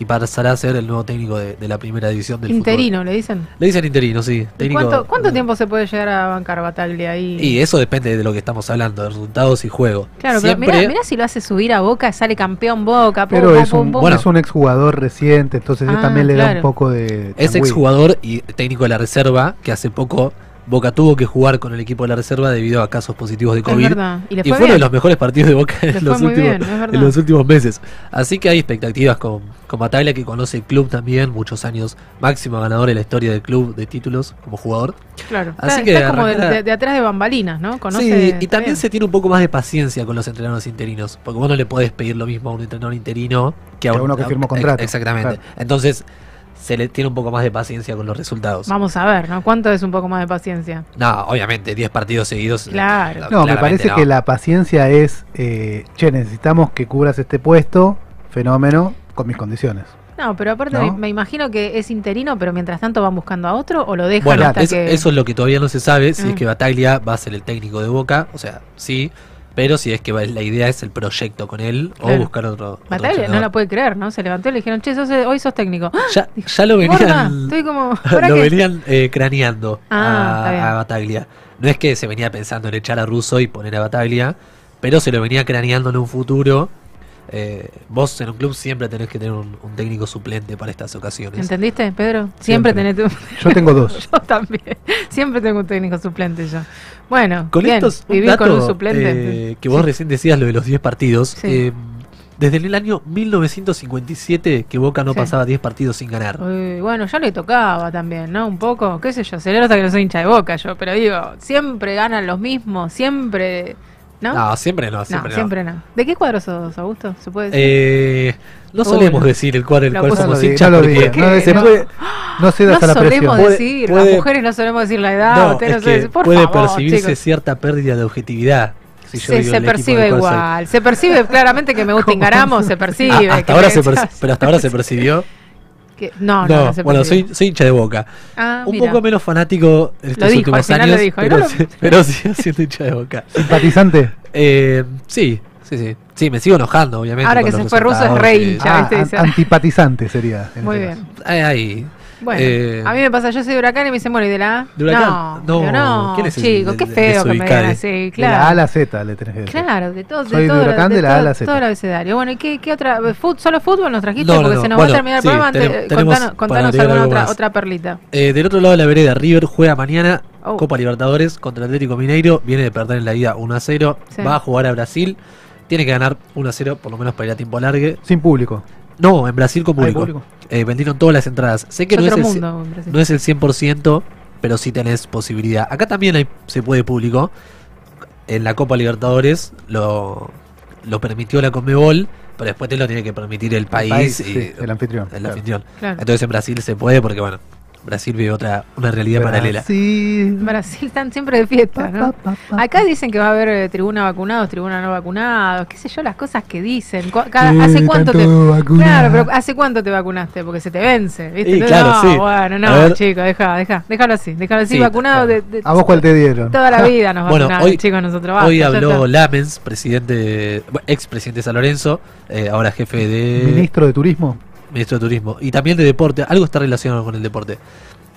y pasará a ser el nuevo técnico de, de la primera división del Interino, le dicen. Le dicen interino, sí. ¿Y técnico- cuánto, cuánto tiempo se puede llegar a bancar Bataglia ahí? Y eso depende de lo que estamos hablando, de resultados y juego. Claro, Siempre, pero mirá, mirá si lo hace subir a Boca, sale campeón Boca. Pero pum, es pum, un, pum. es un exjugador reciente, entonces eso Ah, también le da un poco de. es exjugador y técnico de la reserva, que hace poco Boca tuvo que jugar con el equipo de la reserva debido a casos positivos de Es COVID. verdad, y fue fue uno de los mejores partidos de Boca en los, últimos, bien, es verdad. en los últimos meses. Así que hay expectativas con, con Bataglia, que conoce el club también, muchos años máximo ganador en la historia del club de títulos como jugador. Claro, Así está, que está como de, de- de atrás de bambalinas, ¿no? Conoce, sí, y también bien. se tiene un poco más de paciencia con los entrenadores interinos, porque vos no le podés pedir lo mismo a un entrenador interino que a, Que uno que a- firmó contrato, Exactamente. claro. Entonces, se le tiene un poco más de paciencia con los resultados. Vamos a ver, ¿no? ¿Cuánto es un poco más de paciencia? No, obviamente, 10 partidos seguidos. eh, Claro. No, me parece no. que la paciencia es, eh, che, necesitamos que cubras este puesto, fenómeno, con mis condiciones. No, pero aparte ¿No? me, me imagino que es interino, pero mientras tanto van buscando a otro o lo dejan Bueno, hasta eso, que... eso es lo que todavía no se sabe, si Mm. es que Bataglia va a ser el técnico de Boca, o sea, sí, pero si es que la idea es el proyecto con él o buscar otro, otro Bataglia no la puede creer, ¿no? Se levantó y le dijeron, che, sos, hoy sos técnico. Ya, ya lo Gorda, venían, estoy como... ¿para lo qué? venían eh, craneando Ah, a Bataglia. No es que se venía pensando en echar a Russo y poner a Bataglia, pero se lo venía craneando en un futuro eh, vos en un club siempre tenés que tener un, un técnico suplente para estas ocasiones. ¿Entendiste, Pedro? Siempre, tenés tu... Yo tengo dos. yo también. Siempre tengo un técnico suplente yo. Bueno, Con bien, estos, un dato, con un suplente. eh, que vos recién decías lo de los 10 partidos. Sí. eh, desde el año 1957 que Boca no Sí. pasaba 10 partidos sin ganar. Uy, bueno, ya le tocaba también, ¿no? Un poco, qué sé yo, celebro hasta que no soy hincha de boca yo, pero digo, siempre ganan los mismos, siempre, ¿no? No, siempre no, siempre no. no. siempre no. ¿De qué cuadro sos, Augusto? ¿Se puede decir? Eh, no Uy, solemos no. decir el cual el Lo cual somos No lo hinchas diga, no lo porque diga, no se puede, No cedas no la solemos presión. Decir, puede- las mujeres no solemos decir la edad, no, es no que sé, por puede favor, percibirse chicos. cierta pérdida de objetividad. si Sí, se percibe del igual, se percibe claramente que me gusta Ingaramo, se percibe. Ah, hasta que ahora se perci- pero hasta ahora se percibió. que- no, no, no, se bueno, soy, soy hincha de Boca. Ah, un mira. poco menos fanático en estos Lo dijo, últimos al final años, lo dijo, pero, no sí- pero sigo siendo hincha de Boca. ¿Simpatizante? Eh, sí, sí, sí. Sí, me sigo enojando, obviamente. Ahora que se fue Russo es re hincha. Ya, Ah, an- dice- antipatizante sería. Muy ese bien. Ahí, ahí. Bueno, Eh, a mí me pasa, yo soy de Huracán y me dicen, bueno, ¿y de la A? ¿De Huracán? No, No, no, ¿quién es el chico, qué feo que me digan así, De la A a claro. la Z le tenés que decir. Claro, de todo, de Soy de todo, Huracán, de la A a la Z. todo el abecedario. Bueno, ¿y qué, qué otra? Fut- ¿Solo fútbol nos trajiste? No, Porque no. se nos Bueno, va a terminar el sí, programa. Antes, tenem- eh, tenemos contanos, contanos alguna otra, otra perlita. Eh, del otro lado de la vereda, River juega mañana Oh. Copa Libertadores contra Atlético Mineiro. Viene de perder en la ida 1 a 0. Sí. Va a jugar a Brasil. Tiene que ganar 1 a 0, por lo menos para ir a tiempo largue. Sin público. No, en Brasil con Ah, ¿hay público. público? Eh, vendieron todas las entradas. Sé que no es, el, mundo, no es el 100%, pero sí tenés posibilidad. Acá también hay, se puede público. En la Copa Libertadores lo, lo permitió la Conmebol, pero después te lo tiene que permitir el país, país, y sí, el anfitrión, El claro. anfitrión. Claro. Entonces en Brasil se puede porque, bueno, Brasil vive otra una realidad paralela. Sí. Brasil están siempre de fiesta, ¿no? Acá dicen que va a haber eh, tribuna vacunados, tribuna no vacunados, qué sé yo, las cosas que dicen. Cada- Eh, ¿Hace cuánto te. Claro, pero ¿hace cuánto te vacunaste? Porque se te vence, ¿viste? Y claro, no, sí. bueno, no, ver. chico, deja, deja, déjalo así, déjalo así, Sí, vacunado de, de- ¿A vos cuál te dieron? toda la vida nos Bueno, vacunaron, hoy, chicos, nosotros basta, hoy habló. Lamens, presidente, ex presidente de San Lorenzo, eh, ahora jefe de Ministro de Turismo. Ministro de Turismo y también de deporte, algo está relacionado con el deporte.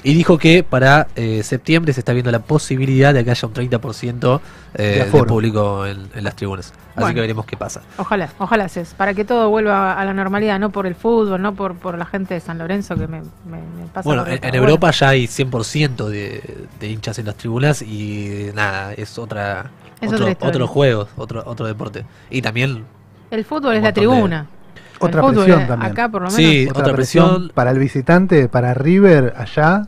Y dijo que para eh, septiembre se está viendo la posibilidad de que haya un 30% eh, De de, público en, en las tribunas. Así Bueno. que veremos qué pasa. Ojalá, ojalá ses, para que todo vuelva a la normalidad, no por el fútbol, no por, por la gente de San Lorenzo que me, me, me pasa. Bueno, en, Bueno, Europa ya hay 100% de, de hinchas en las tribunas y nada, es otra Es otro, otra otro juego, otro otro deporte. Y también el fútbol es la de- tribuna. Otra presión es- también. Acá por lo menos. Sí, otra presión. Para el visitante, para River, allá.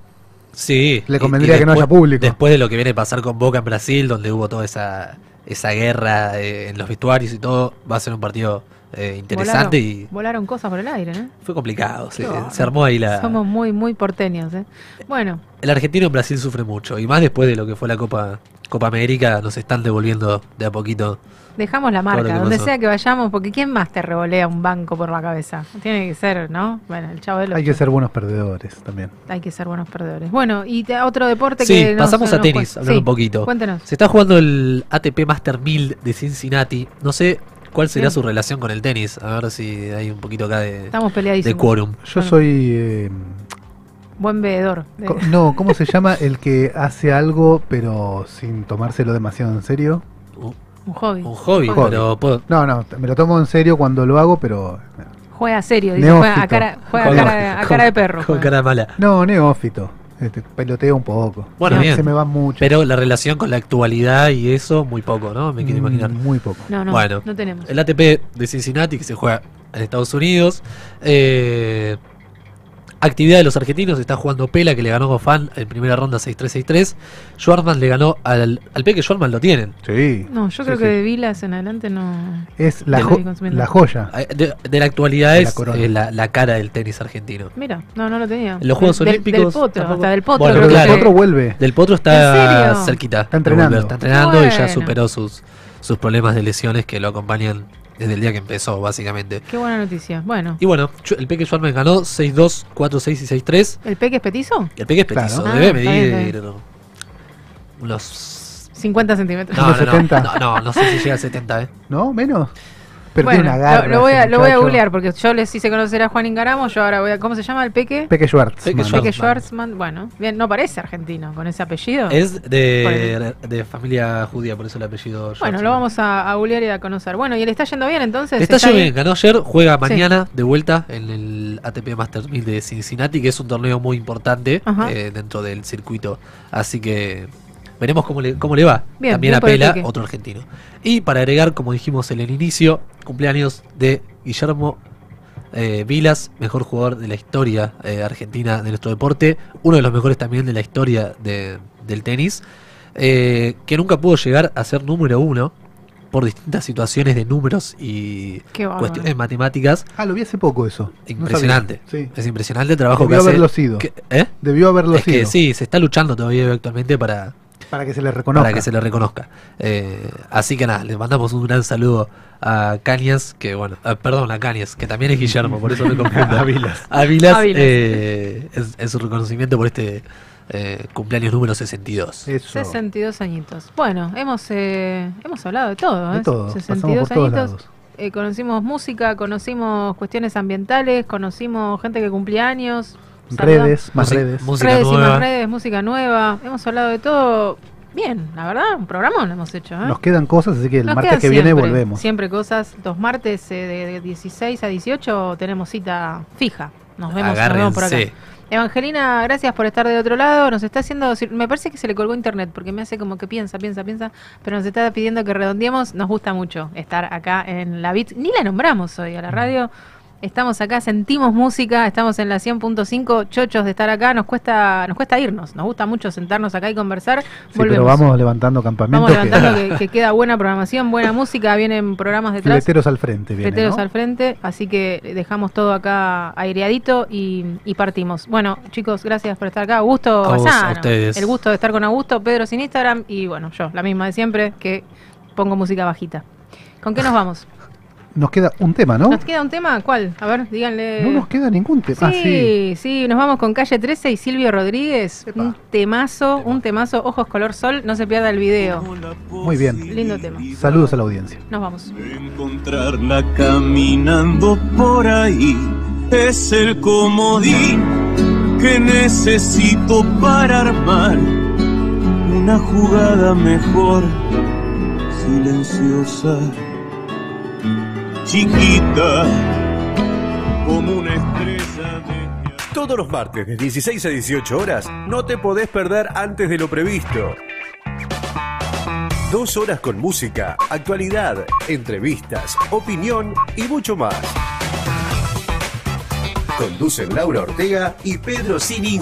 Sí. Le y- convendría y que no haya después- público. Después de lo que viene a pasar con Boca en Brasil, donde hubo toda esa, esa guerra eh, en los vestuarios y todo, va a ser un partido eh, interesante volaron, y Volaron cosas por el aire, ¿no? fue complicado. Se armó ahí la... Somos muy, muy porteños, ¿eh? Bueno, El argentino en Brasil sufre mucho y más después de lo que fue la Copa, Copa América, nos están devolviendo de a poquito. Dejamos la marca, donde pasó. sea que vayamos, porque ¿quién más te revolea un banco por la cabeza? Tiene que ser, ¿no? Bueno, el chavo de los Hay que ser buenos perdedores también. hay que ser buenos perdedores. Bueno, y te- otro deporte Sí, que pasamos a tenis, hablar Sí, un poquito. Cuéntenos. Se está jugando el ATP Master 1000 de Cincinnati. No sé cuál será su relación con el tenis. A ver si hay un poquito acá de, Estamos de peleadísimos. quórum. Yo Bueno. soy. eh, Buen veedor. de- no, ¿cómo se llama? El que hace algo, pero sin tomárselo demasiado en serio. Un hobby. Un hobby, Hobby. pero puedo- No, no, me lo tomo en serio cuando lo hago, pero. Juega serio, dice, Neófito. juega a cara, juega a cara, a cara de perro. con cara mala. No, neófito. Este, peloteo un poco. Bueno, Se- bien. Se me va mucho. Pero la relación con la actualidad y eso, muy poco, ¿no? Me quiero Mm, imaginar. Muy poco. No, no, Bueno, no tenemos. El ATP de Cincinnati, que se juega en Estados Unidos. Eh, actividad de los argentinos, está jugando Pela, que le ganó Gofán en primera ronda 6-3-6-3. Schwarman le ganó al, al Peque Schwarman, lo tienen. Sí. No, yo creo que de Vilas en adelante no. Es la, jo- joya. Eh, De, de la actualidad De es eh, la, la cara del tenis argentino. Mira, no, no lo tenía. En los Juegos Del- Olímpicos. Del potro, hasta del potro. Bueno, creo que claro. se- Otro vuelve. Del Potro ¿En está cerquita. Está entrenando. Está entrenando y ya superó sus, sus problemas de lesiones que lo acompañan desde el día que empezó, básicamente. Qué buena noticia. Bueno, Y bueno, el Peque Schwarman ganó 6-2, 4-6 y 6-3. ¿el Peque es petizo? El Peque es petizo, Claro. debe Ah, está bien, medir está unos... 50 centímetros. No, no, no, 70. no, no, no sé si llega a 70, ¿eh? ¿No? ¿Menos? Pero bueno, tiene una garra. lo, lo voy a, lo voy a muchacho. googlear porque yo les hice conocer a Juan Ingaramo, yo ahora voy a... ¿Cómo se llama el Peque? Peque Schwartz. Peque man. Schwartz. Peque Schwartzman. Bueno, bien, no parece argentino con ese apellido. Es de, de familia judía, por eso el apellido Bueno, Schwartzman. lo vamos a, a googlear y a conocer. Bueno, ¿y le está yendo bien entonces? Está ahí? yendo bien, ganó ayer, juega Sí. mañana de vuelta en el ATP Masters 1000 de Cincinnati, que es un torneo muy importante eh, dentro del circuito. Así que veremos cómo le, cómo le va. Bien, También bien apela otro argentino. Y para agregar, como dijimos en el inicio, cumpleaños de Guillermo eh, Vilas, mejor jugador de la historia eh, argentina de nuestro deporte, uno de los mejores también de la historia de- del tenis, eh, que nunca pudo llegar a ser número uno por distintas situaciones de números y cuestiones matemáticas. Ah, lo vi hace poco eso. Impresionante. Sí. Es impresionante el trabajo Debió que hace. haberlo sido. que- ¿eh? Debió haberlo es que sido. sí, se está luchando todavía actualmente para, Para que se le reconozca. para que se le reconozca. Eh, así que nada, le mandamos un gran saludo a Cañas, que bueno, ah, perdón, a Cañas, que también es Guillermo, por eso me confundo. A Vilas. A Vilas, eh, es, es su reconocimiento por este eh, cumpleaños número 62. Eso. 62 añitos. Bueno, hemos eh, hemos hablado de todo. De ¿eh? todo, 62 pasamos por todos añitos. lados. Eh, conocimos música, conocimos cuestiones ambientales, conocimos gente que cumplía años. Redes, más Música- redes. música redes y nueva. más redes, música nueva. Hemos hablado de todo. Bien, la verdad, un programón hemos hecho. ¿eh? Nos quedan cosas, así que el Nos martes que viene siempre, volvemos. Siempre cosas. Los martes eh, de, de 16 a 18 tenemos cita fija. Nos vemos, nos vemos por acá. Agárrense. Evangelina, gracias por estar de otro lado. Nos está haciendo. Me parece que se le colgó internet porque me hace como que piensa, piensa, piensa. Pero nos está pidiendo que redondeemos. Nos gusta mucho estar acá en la BIT. Ni la nombramos hoy a la radio. Estamos acá, sentimos música, estamos en la 100.5, chochos de estar acá, nos cuesta, nos cuesta irnos, nos gusta mucho sentarnos acá y conversar. Sí, pero vamos levantando campamentos. Vamos levantando que, que queda buena programación, buena música, vienen programas detrás. Fleteros al frente, viene, Fleteros ¿no? al frente, así que dejamos todo acá aireadito y, y partimos. Bueno, chicos, gracias por estar acá. Augusto A vos, a ustedes. el gusto de estar con Augusto, Pedro sin Instagram y bueno, yo, la misma de siempre, que pongo música bajita. ¿Con qué nos vamos? Nos queda un tema, ¿no? ¿Nos queda un tema? ¿Cuál? A ver, díganle. No nos queda ningún tema. Ah, sí. Sí, sí, nos vamos con Calle 13 y Silvio Rodríguez. Un temazo, un temazo, ojos color sol, no se pierda el video. Muy bien. Lindo tema. Saludos a la audiencia. Nos vamos. Encontrarla caminando por ahí es el comodín que necesito para armar una jugada mejor, silenciosa, chiquita, como una estrella de... Todos los martes de 16 a 18 horas no te podés perder antes de lo previsto. Dos horas con música, actualidad, entrevistas, opinión y mucho más. Conducen Laura Ortega y Pedro Sinins.